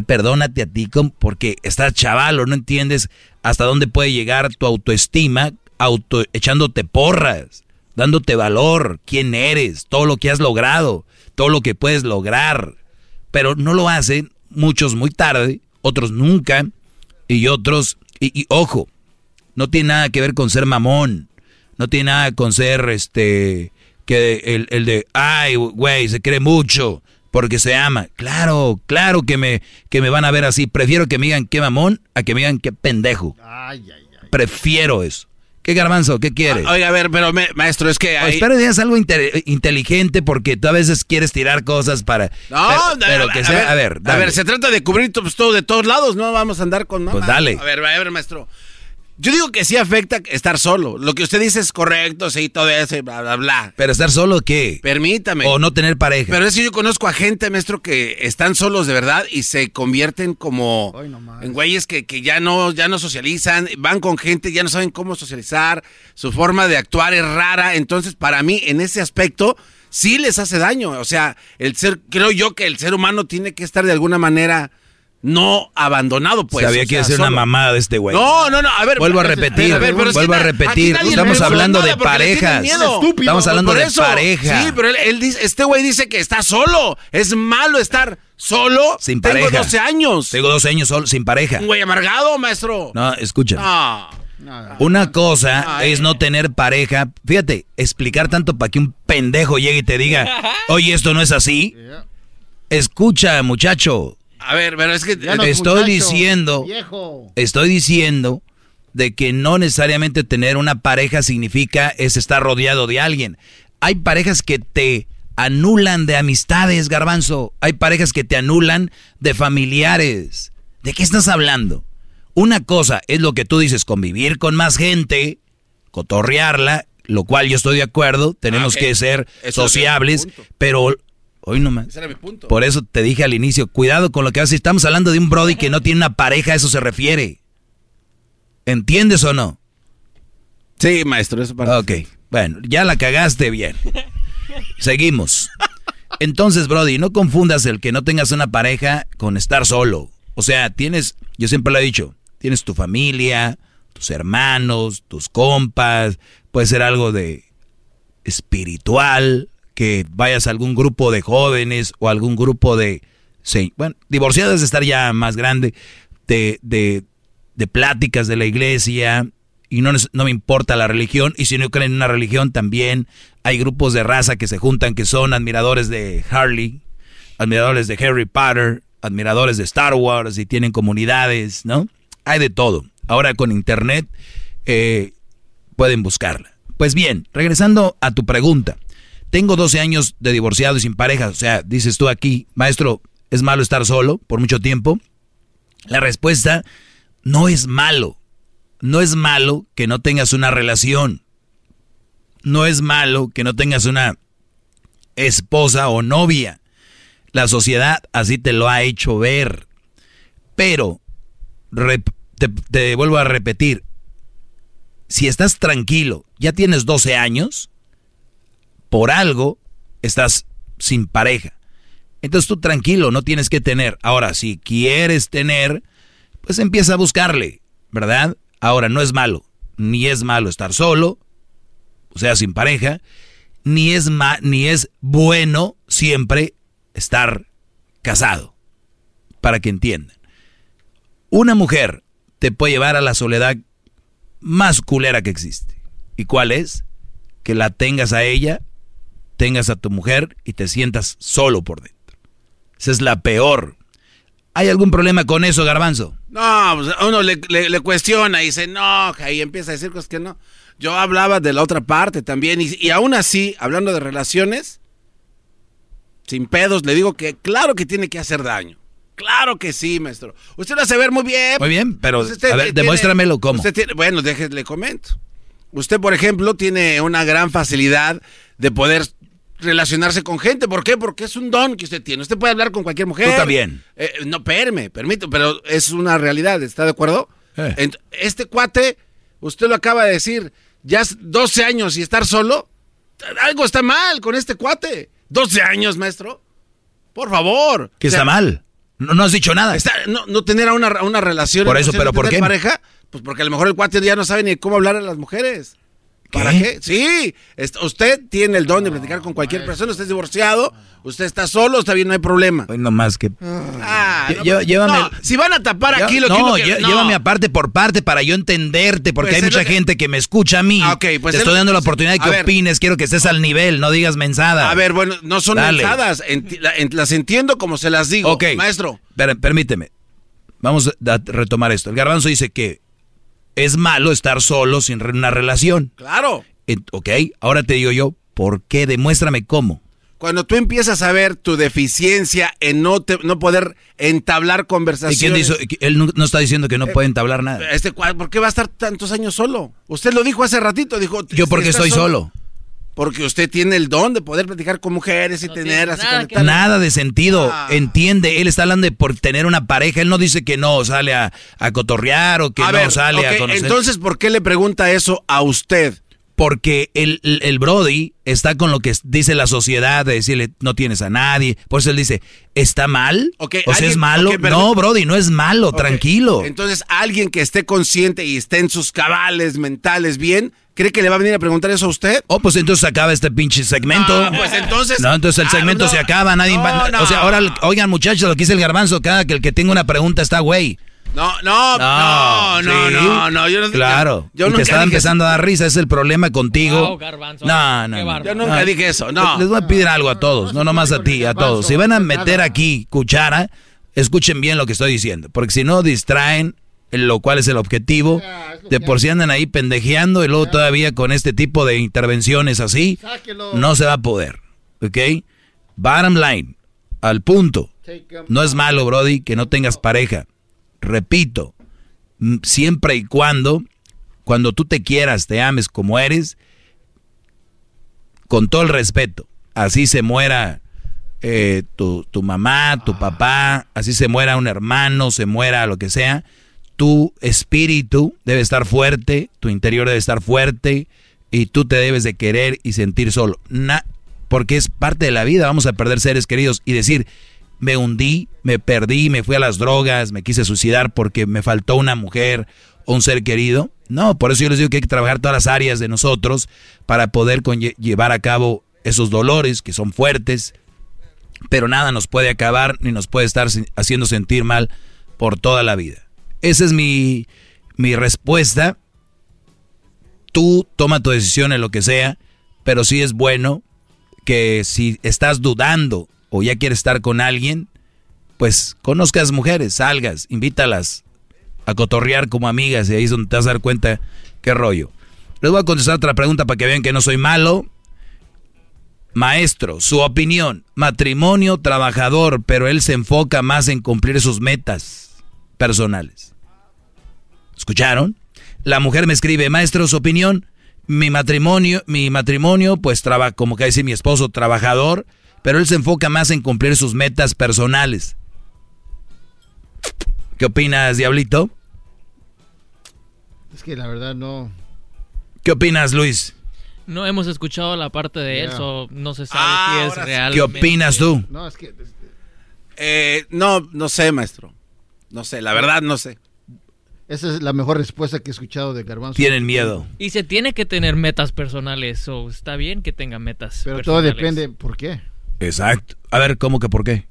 Speaker 3: perdónate a ti? Porque estás chaval o no entiendes hasta dónde puede llegar tu autoestima auto, echándote porras, dándote valor, quién eres, todo lo que has logrado, todo lo que puedes lograr. Pero no lo hacen muchos muy tarde, otros nunca, y otros, y, ojo, no tiene nada que ver con ser mamón, no tiene nada con ser este, que el, el de, ay, güey, se cree mucho porque se ama. Claro, claro que me, que me van a ver así. Prefiero que me digan qué mamón a que me digan qué pendejo. Prefiero eso. ¿Qué garbanzo? ¿Qué quieres?
Speaker 4: oiga, a ver, pero maestro, es que...
Speaker 3: Hay... espero que digas algo inteligente porque tú a veces quieres tirar cosas para...
Speaker 4: No, pero, que sea... a ver, a ver, se trata de cubrir pues, todo de todos lados, no vamos a andar con...
Speaker 3: Pues dale.
Speaker 4: A ver, a ver, maestro. Yo digo que sí afecta estar solo. Lo que usted dice es correcto, sí, todo eso, bla, bla, bla.
Speaker 3: Pero estar solo, ¿qué?
Speaker 4: Permítame.
Speaker 3: O no tener pareja.
Speaker 4: Pero es que yo conozco a gente, maestro, que están solos de verdad y se convierten como en güeyes que, que, ya no, ya no socializan, van con gente, ya no saben cómo socializar, su forma de actuar es rara. Entonces, para mí, en ese aspecto, sí les hace daño. O sea, el ser, creo yo que el ser humano tiene que estar de alguna manera no abandonado, pues.
Speaker 3: Sabía que iba a ser una mamada de este güey.
Speaker 4: No, no, no, a ver.
Speaker 3: Vuelvo a repetir, vuelvo a repetir. Estamos hablando de parejas. Estamos hablando de pareja.
Speaker 4: Sí, pero él, dice, este güey dice que está solo. Es malo estar solo.
Speaker 3: Sin pareja.
Speaker 4: Tengo 12 años.
Speaker 3: Tengo 12 años solo, sin pareja.
Speaker 4: Un güey amargado, maestro.
Speaker 3: No, escucha. Una cosa es no tener pareja. Fíjate, explicar tanto para que un pendejo llegue y te diga, oye, esto no es así. Escucha, muchacho.
Speaker 4: A ver, pero es que
Speaker 3: estoy diciendo, estoy diciendo de que no necesariamente tener una pareja significa es estar rodeado de alguien. Hay parejas que te anulan de amistades, garbanzo. Hay parejas que te anulan de familiares. ¿De qué estás hablando? Una cosa es lo que tú dices, convivir con más gente, cotorrearla, lo cual yo estoy de acuerdo, tenemos ah, que ser sociables, pero Hoy nomás. Ese era mi punto. Por eso te dije al inicio, cuidado con lo que haces. Estamos hablando de un Brody que no tiene una pareja, a eso se refiere. ¿Entiendes o no?
Speaker 4: Sí, maestro, eso para.
Speaker 3: Ok, bueno, ya la cagaste bien. Seguimos. Entonces, Brody, no confundas el que no tengas una pareja con estar solo. O sea, tienes, yo siempre lo he dicho, tienes tu familia, tus hermanos, tus compas, puede ser algo de espiritual, que vayas a algún grupo de jóvenes o algún grupo de... Bueno, divorciados de estar ya más grande, de, de, de pláticas de la iglesia, y no, no me importa la religión, y si no creen en una religión también hay grupos de raza que se juntan que son admiradores de Harley, admiradores de Harry Potter, admiradores de Star Wars y tienen comunidades, ¿no? Hay de todo. Ahora con internet eh, pueden buscarla. Pues bien, regresando a tu pregunta. Tengo 12 años de divorciado y sin pareja. O sea, dices tú aquí, maestro, ¿es malo estar solo por mucho tiempo? La respuesta, no es malo. No es malo que no tengas una relación. No es malo que no tengas una esposa o novia. La sociedad así te lo ha hecho ver. Pero, te, te vuelvo a repetir, si estás tranquilo, ya tienes 12 años, por algo estás sin pareja. Entonces tú tranquilo, no tienes que tener. Ahora, si quieres tener, pues empieza a buscarle, ¿verdad? Ahora, no es malo, ni es malo estar solo, o sea, sin pareja, ni es, ni es bueno siempre estar casado, para que entiendan. Una mujer te puede llevar a la soledad más culera que existe. ¿Y cuál es? Que la tengas a ella, tengas a tu mujer y te sientas solo por dentro. Esa es la peor. ¿Hay algún problema con eso, Garbanzo?
Speaker 4: No, pues uno le, le, cuestiona y se enoja y empieza a decir cosas que no. Yo hablaba de la otra parte también y, y aún así, hablando de relaciones, sin pedos, le digo que claro que tiene que hacer daño. Claro que sí, maestro. Usted lo hace ver muy bien.
Speaker 3: Muy bien, pero a ver, demuéstramelo cómo.
Speaker 4: bueno, déjese, le comento. Usted, por ejemplo, tiene una gran facilidad de poder relacionarse con gente. ¿Por qué? Porque es un don que usted tiene. Usted puede hablar con cualquier mujer.
Speaker 3: Tú también.
Speaker 4: Eh, no, perme, permito, pero es una realidad. ¿Está de acuerdo? Eh. Este cuate, usted lo acaba de decir, ya 12 años y estar solo. Algo está mal con este cuate. 12 años, maestro. Por favor.
Speaker 3: ¿Qué está mal? No, has dicho nada.
Speaker 4: no, tener una, una relación.
Speaker 3: Por eso, pero ¿por qué?
Speaker 4: pareja, pues porque a lo mejor el cuate ya no sabe ni cómo hablar a las mujeres. ¿Para qué? Sí, usted tiene el don de platicar con cualquier persona, usted es divorciado, usted está solo, está bien, no hay problema.
Speaker 3: no más que...
Speaker 4: Ah, llévame... si van a tapar aquí lo
Speaker 3: no, que... No, llévame aparte por parte para yo entenderte, porque pues hay mucha gente que me escucha a mí. Ah, pues Te estoy dando la oportunidad de que opines, quiero que estés al nivel, no digas mensadas.
Speaker 4: A ver, bueno, no son mensadas, las entiendo como se las digo, Ok. maestro.
Speaker 3: permíteme, vamos a retomar esto. El garbanzo dice que es malo estar solo sin una relación.
Speaker 4: Claro.
Speaker 3: ok, ahora te digo yo, ¿por qué? Demuéstrame cómo.
Speaker 4: Cuando tú empiezas a ver tu deficiencia en no, no poder entablar conversaciones. ¿Y quién
Speaker 3: dice? Él no, está diciendo que no puede entablar nada.
Speaker 4: Este, ¿Por qué va a estar tantos años solo? Usted lo dijo hace ratito, dijo...
Speaker 3: Yo porque estoy solo.
Speaker 4: Porque usted tiene el don de poder platicar con mujeres y tener así
Speaker 3: nada, nada de sentido. Ah. Entiende, él está hablando de por tener una pareja. Él no dice que no sale a, cotorrear o que no sale a conocer.
Speaker 4: Entonces, ¿por qué le pregunta eso a usted?
Speaker 3: Porque el, el, Brody está con lo que dice la sociedad de decirle no tienes a nadie. Por eso él dice, ¿está mal? ¿O sea, es malo? no, Brody, no es malo, tranquilo.
Speaker 4: Entonces, alguien que esté consciente y esté en sus cabales mentales bien, ¿Cree que le va a venir a preguntar eso a usted?
Speaker 3: Oh, pues entonces acaba este pinche segmento.
Speaker 4: No, pues entonces.
Speaker 3: No, entonces el ah, segmento se acaba, nadie va, O sea, ahora, oigan, muchachos, lo que dice el garbanzo, cada que el que tenga una pregunta está güey.
Speaker 4: No, no, no, no, no, no, yo no
Speaker 3: Claro. Yo, y te estaba empezando a dar risa, ese es el problema contigo. No, no, no,
Speaker 4: Yo nunca dije eso, no.
Speaker 3: Les voy a pedir algo a todos, no nomás a ti, a todos. Si van a meter aquí cuchara, escuchen bien lo que estoy diciendo, porque si no distraen lo cual es el objetivo. De por si andan ahí pendejeando y luego todavía con este tipo de intervenciones así, no se va a poder. ¿Ok? Bottom line, al punto. No es malo, Brody, que no tengas pareja. Repito, siempre y cuando, cuando tú te quieras, te ames como eres, con todo el respeto, así se muera eh, tu, tu mamá, tu papá, así se muera un hermano, se muera lo que sea tu espíritu debe estar fuerte, tu interior debe estar fuerte y tú te debes de querer y sentir solo. porque es parte de la vida, vamos a perder seres queridos y decir, me hundí, me perdí, me fui a las drogas, me quise suicidar porque me faltó una mujer o un ser querido. No, por eso yo les digo que hay que trabajar todas las áreas de nosotros para poder llevar a cabo esos dolores que son fuertes, pero nada nos puede acabar ni nos puede estar haciendo sentir mal por toda la vida. Esa es mi, respuesta. Tú toma tu decisión en lo que sea, pero sí es bueno que si estás dudando o ya quieres estar con alguien, pues conozcas mujeres, salgas, invítalas a cotorrear como amigas y ahí es donde te vas a dar cuenta qué rollo. Les voy a contestar otra pregunta para que vean que no soy malo. Maestro, su opinión, matrimonio trabajador, pero él se enfoca más en cumplir sus metas personales. ¿Escucharon? La mujer me escribe, maestro, su opinión, mi matrimonio, mi matrimonio, pues trabaja, como que dice mi esposo, trabajador, pero él se enfoca más en cumplir sus metas personales. ¿Qué opinas, Diablito?
Speaker 11: Es que la verdad no.
Speaker 3: ¿Qué opinas, Luis?
Speaker 39: No hemos escuchado la parte de eso, no se sabe si es real.
Speaker 3: ¿Qué opinas tú?
Speaker 4: No, es que... Eh, no, no sé, maestro. No sé, la verdad no sé.
Speaker 11: Esa es la mejor respuesta que he escuchado de Garbanzo.
Speaker 3: Tienen miedo.
Speaker 39: Y se tiene que tener metas personales, o está bien que tenga metas
Speaker 11: Pero todo depende, ¿por qué?
Speaker 3: Exacto. A ver, ¿cómo que por qué?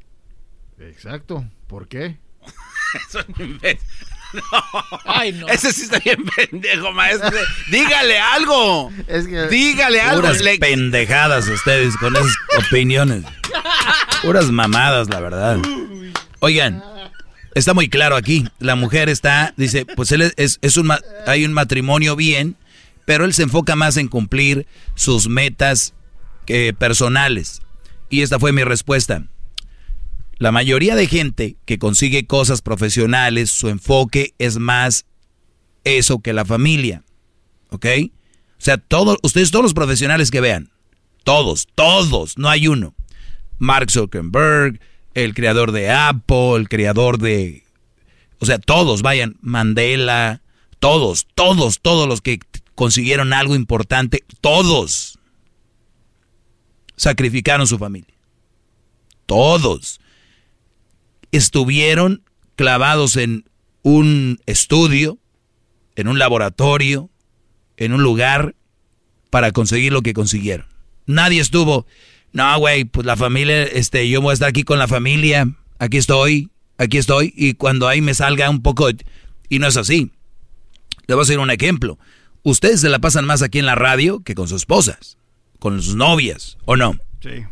Speaker 11: Exacto, ¿por qué?
Speaker 4: Eso es un imbécil.
Speaker 39: Ay, no.
Speaker 4: Ese sí está bien pendejo, maestro. Dígale algo. Dígale algo.
Speaker 3: Puras
Speaker 4: Le-
Speaker 3: pendejadas ustedes con esas opiniones. Puras mamadas, la verdad. Oigan, está muy claro aquí. La mujer está, dice, pues él es, es- un, hay un matrimonio bien, pero él se enfoca más en cumplir sus metas eh, personales. Y esta fue mi respuesta. La mayoría de gente que consigue cosas profesionales, su enfoque es más eso que la familia. ¿Ok? O sea, todos, ustedes, todos los profesionales que vean, todos, todos, no hay uno. Mark Zuckerberg, el creador de Apple, el creador de... O sea, todos, vayan, Mandela, todos, todos, todos los que consiguieron algo importante, todos sacrificaron su familia. Todos estuvieron clavados en un estudio, en un laboratorio, en un lugar para conseguir lo que consiguieron. Nadie estuvo, no, güey, pues la familia, este, yo voy a estar aquí con la familia, aquí estoy, aquí estoy, y cuando ahí me salga un poco, y no es así. Le voy a hacer un ejemplo. Ustedes se la pasan más aquí en la radio que con sus esposas, con sus novias, ¿o no?
Speaker 11: Sí.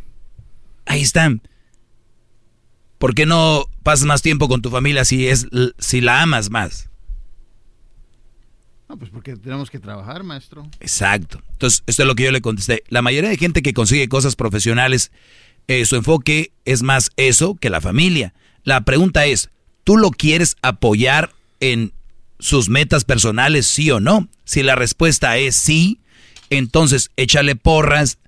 Speaker 3: Ahí están. ¿Por qué no pasas más tiempo con tu familia si es si la amas más?
Speaker 11: No, pues porque tenemos que trabajar, maestro.
Speaker 3: Exacto. Entonces, esto es lo que yo le contesté. La mayoría de gente que consigue cosas profesionales, eh, su enfoque es más eso que la familia. La pregunta es, ¿tú lo quieres apoyar en sus metas personales, sí o no? Si la respuesta es sí, entonces échale porras,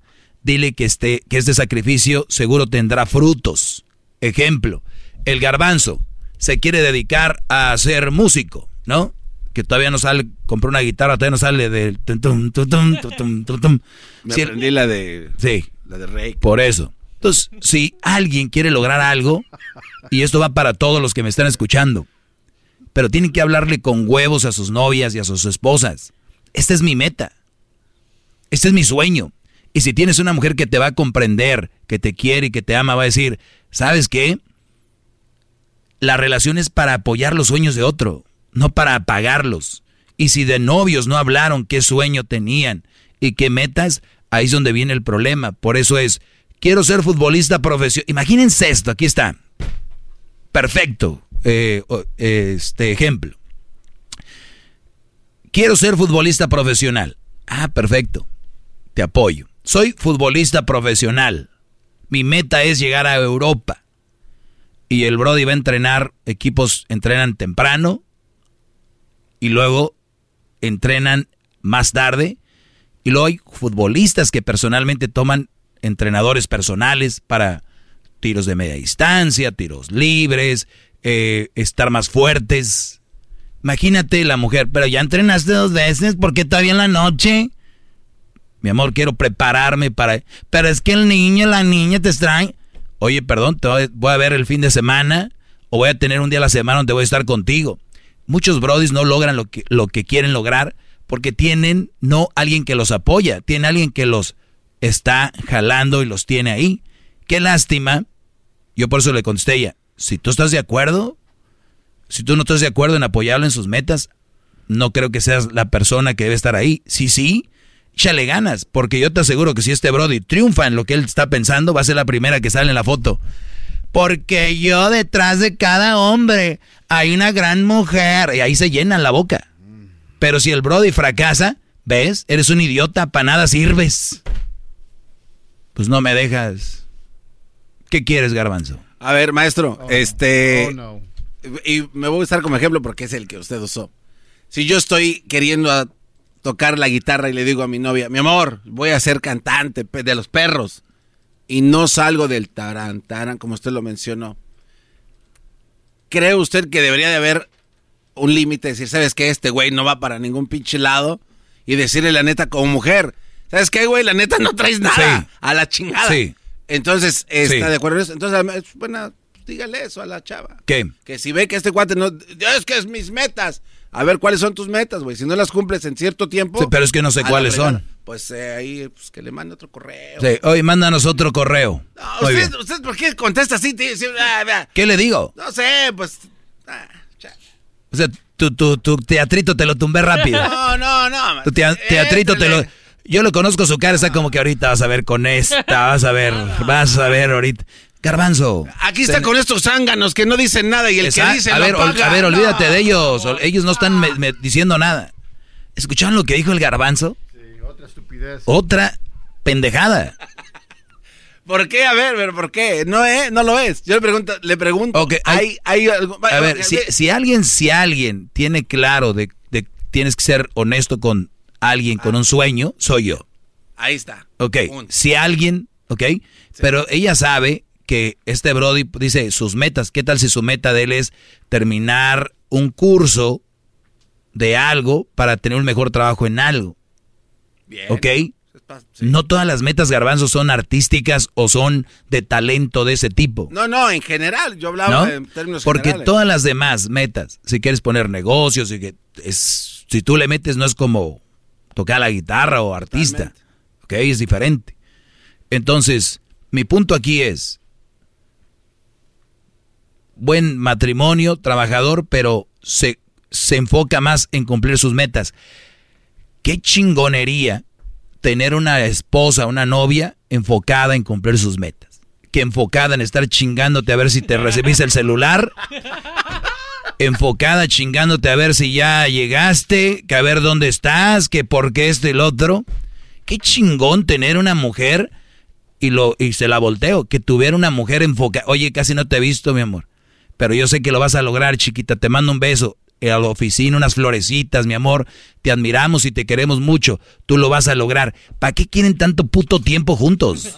Speaker 3: dile que este, que este sacrificio seguro tendrá frutos. Ejemplo, el garbanzo se quiere dedicar a ser músico, ¿no? Que todavía no sale, compró una guitarra, todavía no sale del... tum, tum, tum.
Speaker 4: Me
Speaker 3: Si el-
Speaker 4: aprendí la de...
Speaker 3: Sí.
Speaker 4: La de Rey.
Speaker 3: Por eso. Entonces, si alguien quiere lograr algo, y esto va para todos los que me están escuchando, pero tienen que hablarle con huevos a sus novias y a sus esposas. Esta es mi meta. Este es mi sueño. Y si tienes una mujer que te va a comprender, que te quiere y que te ama, va a decir, ¿sabes qué? La relación es para apoyar los sueños de otro, no para apagarlos. Y si de novios no hablaron qué sueño tenían y qué metas, ahí es donde viene el problema. Por eso es, quiero ser futbolista profesional. Imagínense esto, aquí está. Perfecto. eh, este ejemplo. Quiero ser futbolista profesional. Ah, perfecto. Te apoyo. Soy futbolista profesional. Mi meta es llegar a Europa. Y el Brody va a entrenar, equipos entrenan temprano y luego entrenan más tarde. Y luego hay futbolistas que personalmente toman entrenadores personales para tiros de media distancia, tiros libres, eh, estar más fuertes. Imagínate la mujer, pero ya entrenaste dos veces, ¿por qué todavía en la noche? Mi amor, quiero prepararme para... Pero es que el niño, la niña te extraen. Oye, perdón, te voy a ver el fin de semana o voy a tener un día a la semana donde voy a estar contigo. Muchos brodis no logran lo que, lo que quieren lograr porque tienen no alguien que los apoya, tienen alguien que los está jalando y los tiene ahí. Qué lástima. Yo por eso le contesté ella, si tú estás de acuerdo, si tú no estás de acuerdo en apoyarlo en sus metas, no creo que seas la persona que debe estar ahí. Sí, sí, échale ganas, porque yo te aseguro que si este Brody triunfa en lo que él está pensando, va a ser la primera que sale en la foto. Porque yo detrás de cada hombre hay una gran mujer. Y ahí se llenan la boca. Pero si el Brody fracasa, ¿ves? Eres un idiota, para nada sirves. Pues no me dejas. ¿Qué quieres, Garbanzo?
Speaker 4: A ver, maestro, este...
Speaker 11: Oh, no.
Speaker 4: Y me voy a usar como ejemplo porque es el que usted usó. Si yo estoy queriendo a- tocar la guitarra y le digo a mi novia, mi amor, voy a ser cantante de los perros, y no salgo del tarán, tarán, como usted lo mencionó, ¿cree usted que debería de haber un límite? Decir, ¿sabes qué? Este güey no va para ningún pinche lado, y decirle la neta como mujer, ¿sabes qué, güey? La neta no traes nada,
Speaker 3: Sí.
Speaker 4: a la chingada.
Speaker 3: Sí.
Speaker 4: Entonces, ¿está
Speaker 3: Sí.
Speaker 4: de acuerdo en eso? Entonces, es buena, dígale eso a la chava.
Speaker 3: ¿Qué?
Speaker 4: Que si ve que este cuate no. Es que es mis metas. a ver cuáles son tus metas, güey. Si no las cumples en cierto tiempo.
Speaker 3: Sí, pero es que no sé cuáles son.
Speaker 4: Pues eh, ahí, pues que le mande otro correo.
Speaker 3: Sí, hoy mándanos otro correo.
Speaker 4: No, usted, usted, ¿por qué contesta así? tío? Ah, ah.
Speaker 3: ¿Qué le digo?
Speaker 4: No sé, pues.
Speaker 3: O sea, tu, tu, tu teatrito te lo tumbé rápido.
Speaker 4: No, no, no.
Speaker 3: Tu tea- teatrito te lo... Yo lo conozco su cara, está como que ahorita vas a ver con esta, vas a ver, vas a ver ahorita. Garbanzo.
Speaker 4: Aquí está
Speaker 3: ten-
Speaker 4: con estos zánganos que no dicen nada y el
Speaker 3: Esa-
Speaker 4: que dice
Speaker 3: a ver,
Speaker 4: paga.
Speaker 3: a ver, olvídate
Speaker 4: No.
Speaker 3: de ellos. Ellos no están me- me diciendo nada. ¿Escucharon lo que dijo el garbanzo?
Speaker 11: Otra estupidez.
Speaker 3: Otra pendejada.
Speaker 4: ¿Por qué? A ver, pero ¿por qué? No, eh, no lo es. Yo le pregunto, le pregunto.
Speaker 3: Ok, hay-
Speaker 4: hay, hay algo-
Speaker 3: A ver, si, si alguien, si alguien tiene claro de, de tienes que ser honesto con alguien con un sueño, soy yo.
Speaker 4: Ahí está.
Speaker 3: Ok, si alguien, ok, pero ella sabe que este Brody dice sus metas, ¿qué tal si su meta de él es terminar un curso de algo para tener un mejor trabajo en algo?
Speaker 4: Bien.
Speaker 3: ¿Ok? No todas las metas garbanzos son artísticas o son de talento de ese tipo.
Speaker 4: No, no, en general. Yo hablaba
Speaker 3: ¿no?
Speaker 4: en términos
Speaker 3: Porque
Speaker 4: generales.
Speaker 3: todas las demás metas, si quieres poner negocios, y que es, si tú le metes no es como tocar la guitarra o artista, ¿ok? Es diferente. Entonces, mi punto aquí es, buen matrimonio, trabajador, pero se, se enfoca más en cumplir sus metas. Qué chingonería tener una esposa, una novia enfocada en cumplir sus metas. Que enfocada en estar chingándote a ver si te recibiste el celular. Enfocada chingándote a ver si ya llegaste, que a ver dónde estás, que por qué esto y el otro. Qué chingón tener una mujer y lo y se la volteo, que tuviera una mujer enfocada. Oye, casi no te he visto, mi amor. Pero yo sé que lo vas a lograr, chiquita. Te mando un beso. Eh, A la oficina, unas florecitas, mi amor. Te admiramos y te queremos mucho. Tú lo vas a lograr. ¿Para qué quieren tanto puto tiempo juntos?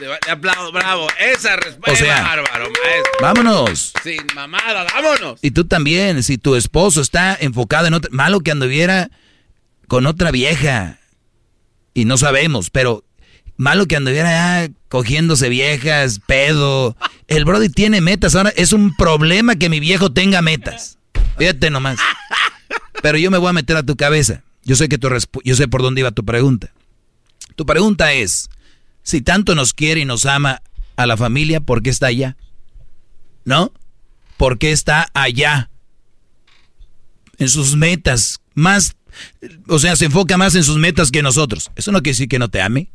Speaker 4: Le, le aplaudo, bravo. Esa respuesta.
Speaker 3: O sea,
Speaker 4: bárbaro, maestro.
Speaker 3: vámonos.
Speaker 4: Sin mamada, vámonos.
Speaker 3: Y tú también, si tu esposo está enfocado en otra... Malo que anduviera con otra vieja. Y no sabemos, pero malo que anduviera ya cogiéndose viejas, pedo. El Brody tiene metas. Ahora es un problema que mi viejo tenga metas. Fíjate nomás. Pero yo me voy a meter a tu cabeza. Yo sé que tu yo sé por dónde iba tu pregunta. Tu pregunta es, si tanto nos quiere y nos ama a la familia, ¿por qué está allá? ¿No? ¿Por qué está allá? En sus metas, más, o sea, se enfoca más en sus metas que nosotros. Eso no quiere decir que no te ame.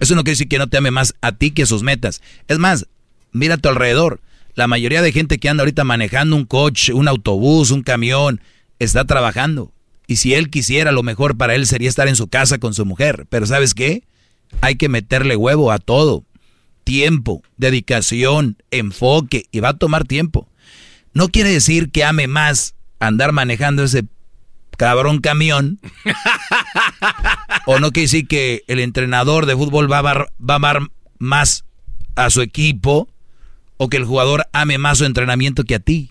Speaker 3: Eso no quiere decir que no te ame más a ti que a sus metas. Es más, mira a tu alrededor. La mayoría de gente que anda ahorita manejando un coche, un autobús, un camión, está trabajando. Y si él quisiera, lo mejor para él sería estar en su casa con su mujer. Pero ¿sabes qué? Hay que meterle huevo a todo. Tiempo, dedicación, enfoque, y va a tomar tiempo. No quiere decir que ame más andar manejando ese cabrón camión. o no quiere decir que el entrenador de fútbol va a, amar, va a amar más a su equipo o que el jugador ame más su entrenamiento que a ti.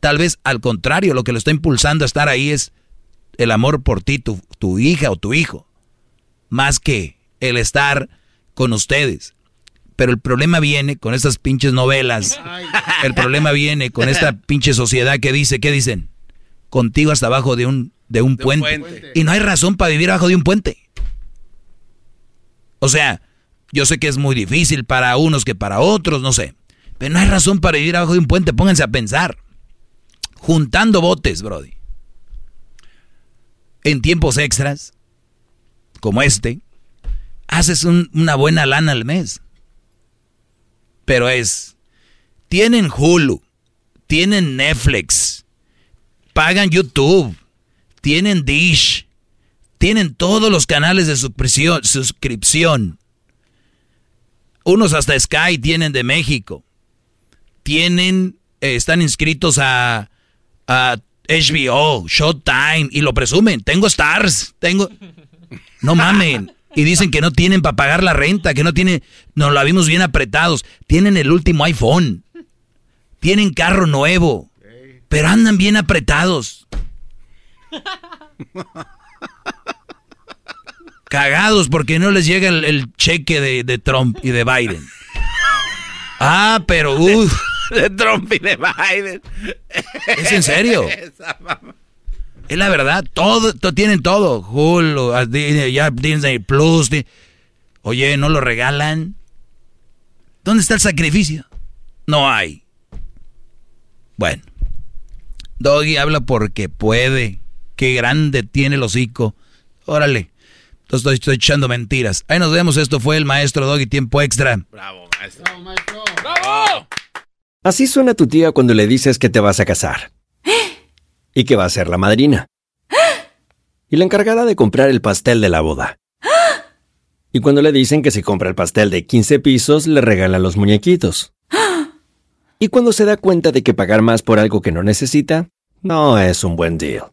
Speaker 3: Tal vez al contrario, lo que lo está impulsando a estar ahí es el amor por ti, tu, tu hija o tu hijo, más que el estar con ustedes. Pero el problema viene con estas pinches novelas. El problema viene con esta pinche sociedad que dice, ¿qué dicen? Contigo hasta abajo de un, de un, puente.
Speaker 4: puente.
Speaker 3: Y no hay razón para vivir abajo de un puente. O sea, yo sé que es muy difícil para unos que para otros, no sé. Pero no hay razón para vivir abajo de un puente. Pónganse a pensar. Juntando botes, Brody. En tiempos extras, como este, haces un- una buena lana al mes. Pero es, tienen Hulu, tienen Netflix, pagan YouTube, tienen Dish, tienen todos los canales de suscripción. Unos hasta Sky tienen de México. Tienen, eh, están inscritos a, HBO, Showtime y lo presumen. Tengo stars, tengo... No mamen. Y dicen que no tienen para pagar la renta, que no tienen, nos la vimos bien apretados. Tienen el último iPhone. Tienen carro nuevo. Pero andan bien apretados. Cagados porque no les llega el, cheque de Trump y de Biden. Ah, pero uff.
Speaker 4: De Trump y de Biden.
Speaker 3: ¿Es en serio?
Speaker 4: Esa mamá.
Speaker 3: Es la verdad, todo, tienen todo. Hulu, ya Disney Plus. Oye, ¿no lo regalan? ¿Dónde está el sacrificio? No hay. Bueno. Doggy habla porque puede. Qué grande tiene el hocico. Órale. Entonces estoy, echando mentiras. Ahí nos vemos. Esto fue el maestro Doggy Tiempo Extra.
Speaker 4: Bravo, maestro.
Speaker 42: Bravo, maestro. ¡Bravo!
Speaker 43: Así suena tu tía cuando le dices que te vas a casar. Y que va a ser la madrina. Y la encargada de comprar el pastel de la boda. Y cuando le dicen que si compra el pastel de 15 pisos, le regalan los muñequitos. Y cuando se da cuenta de que pagar más por algo que no necesita, no es un buen deal.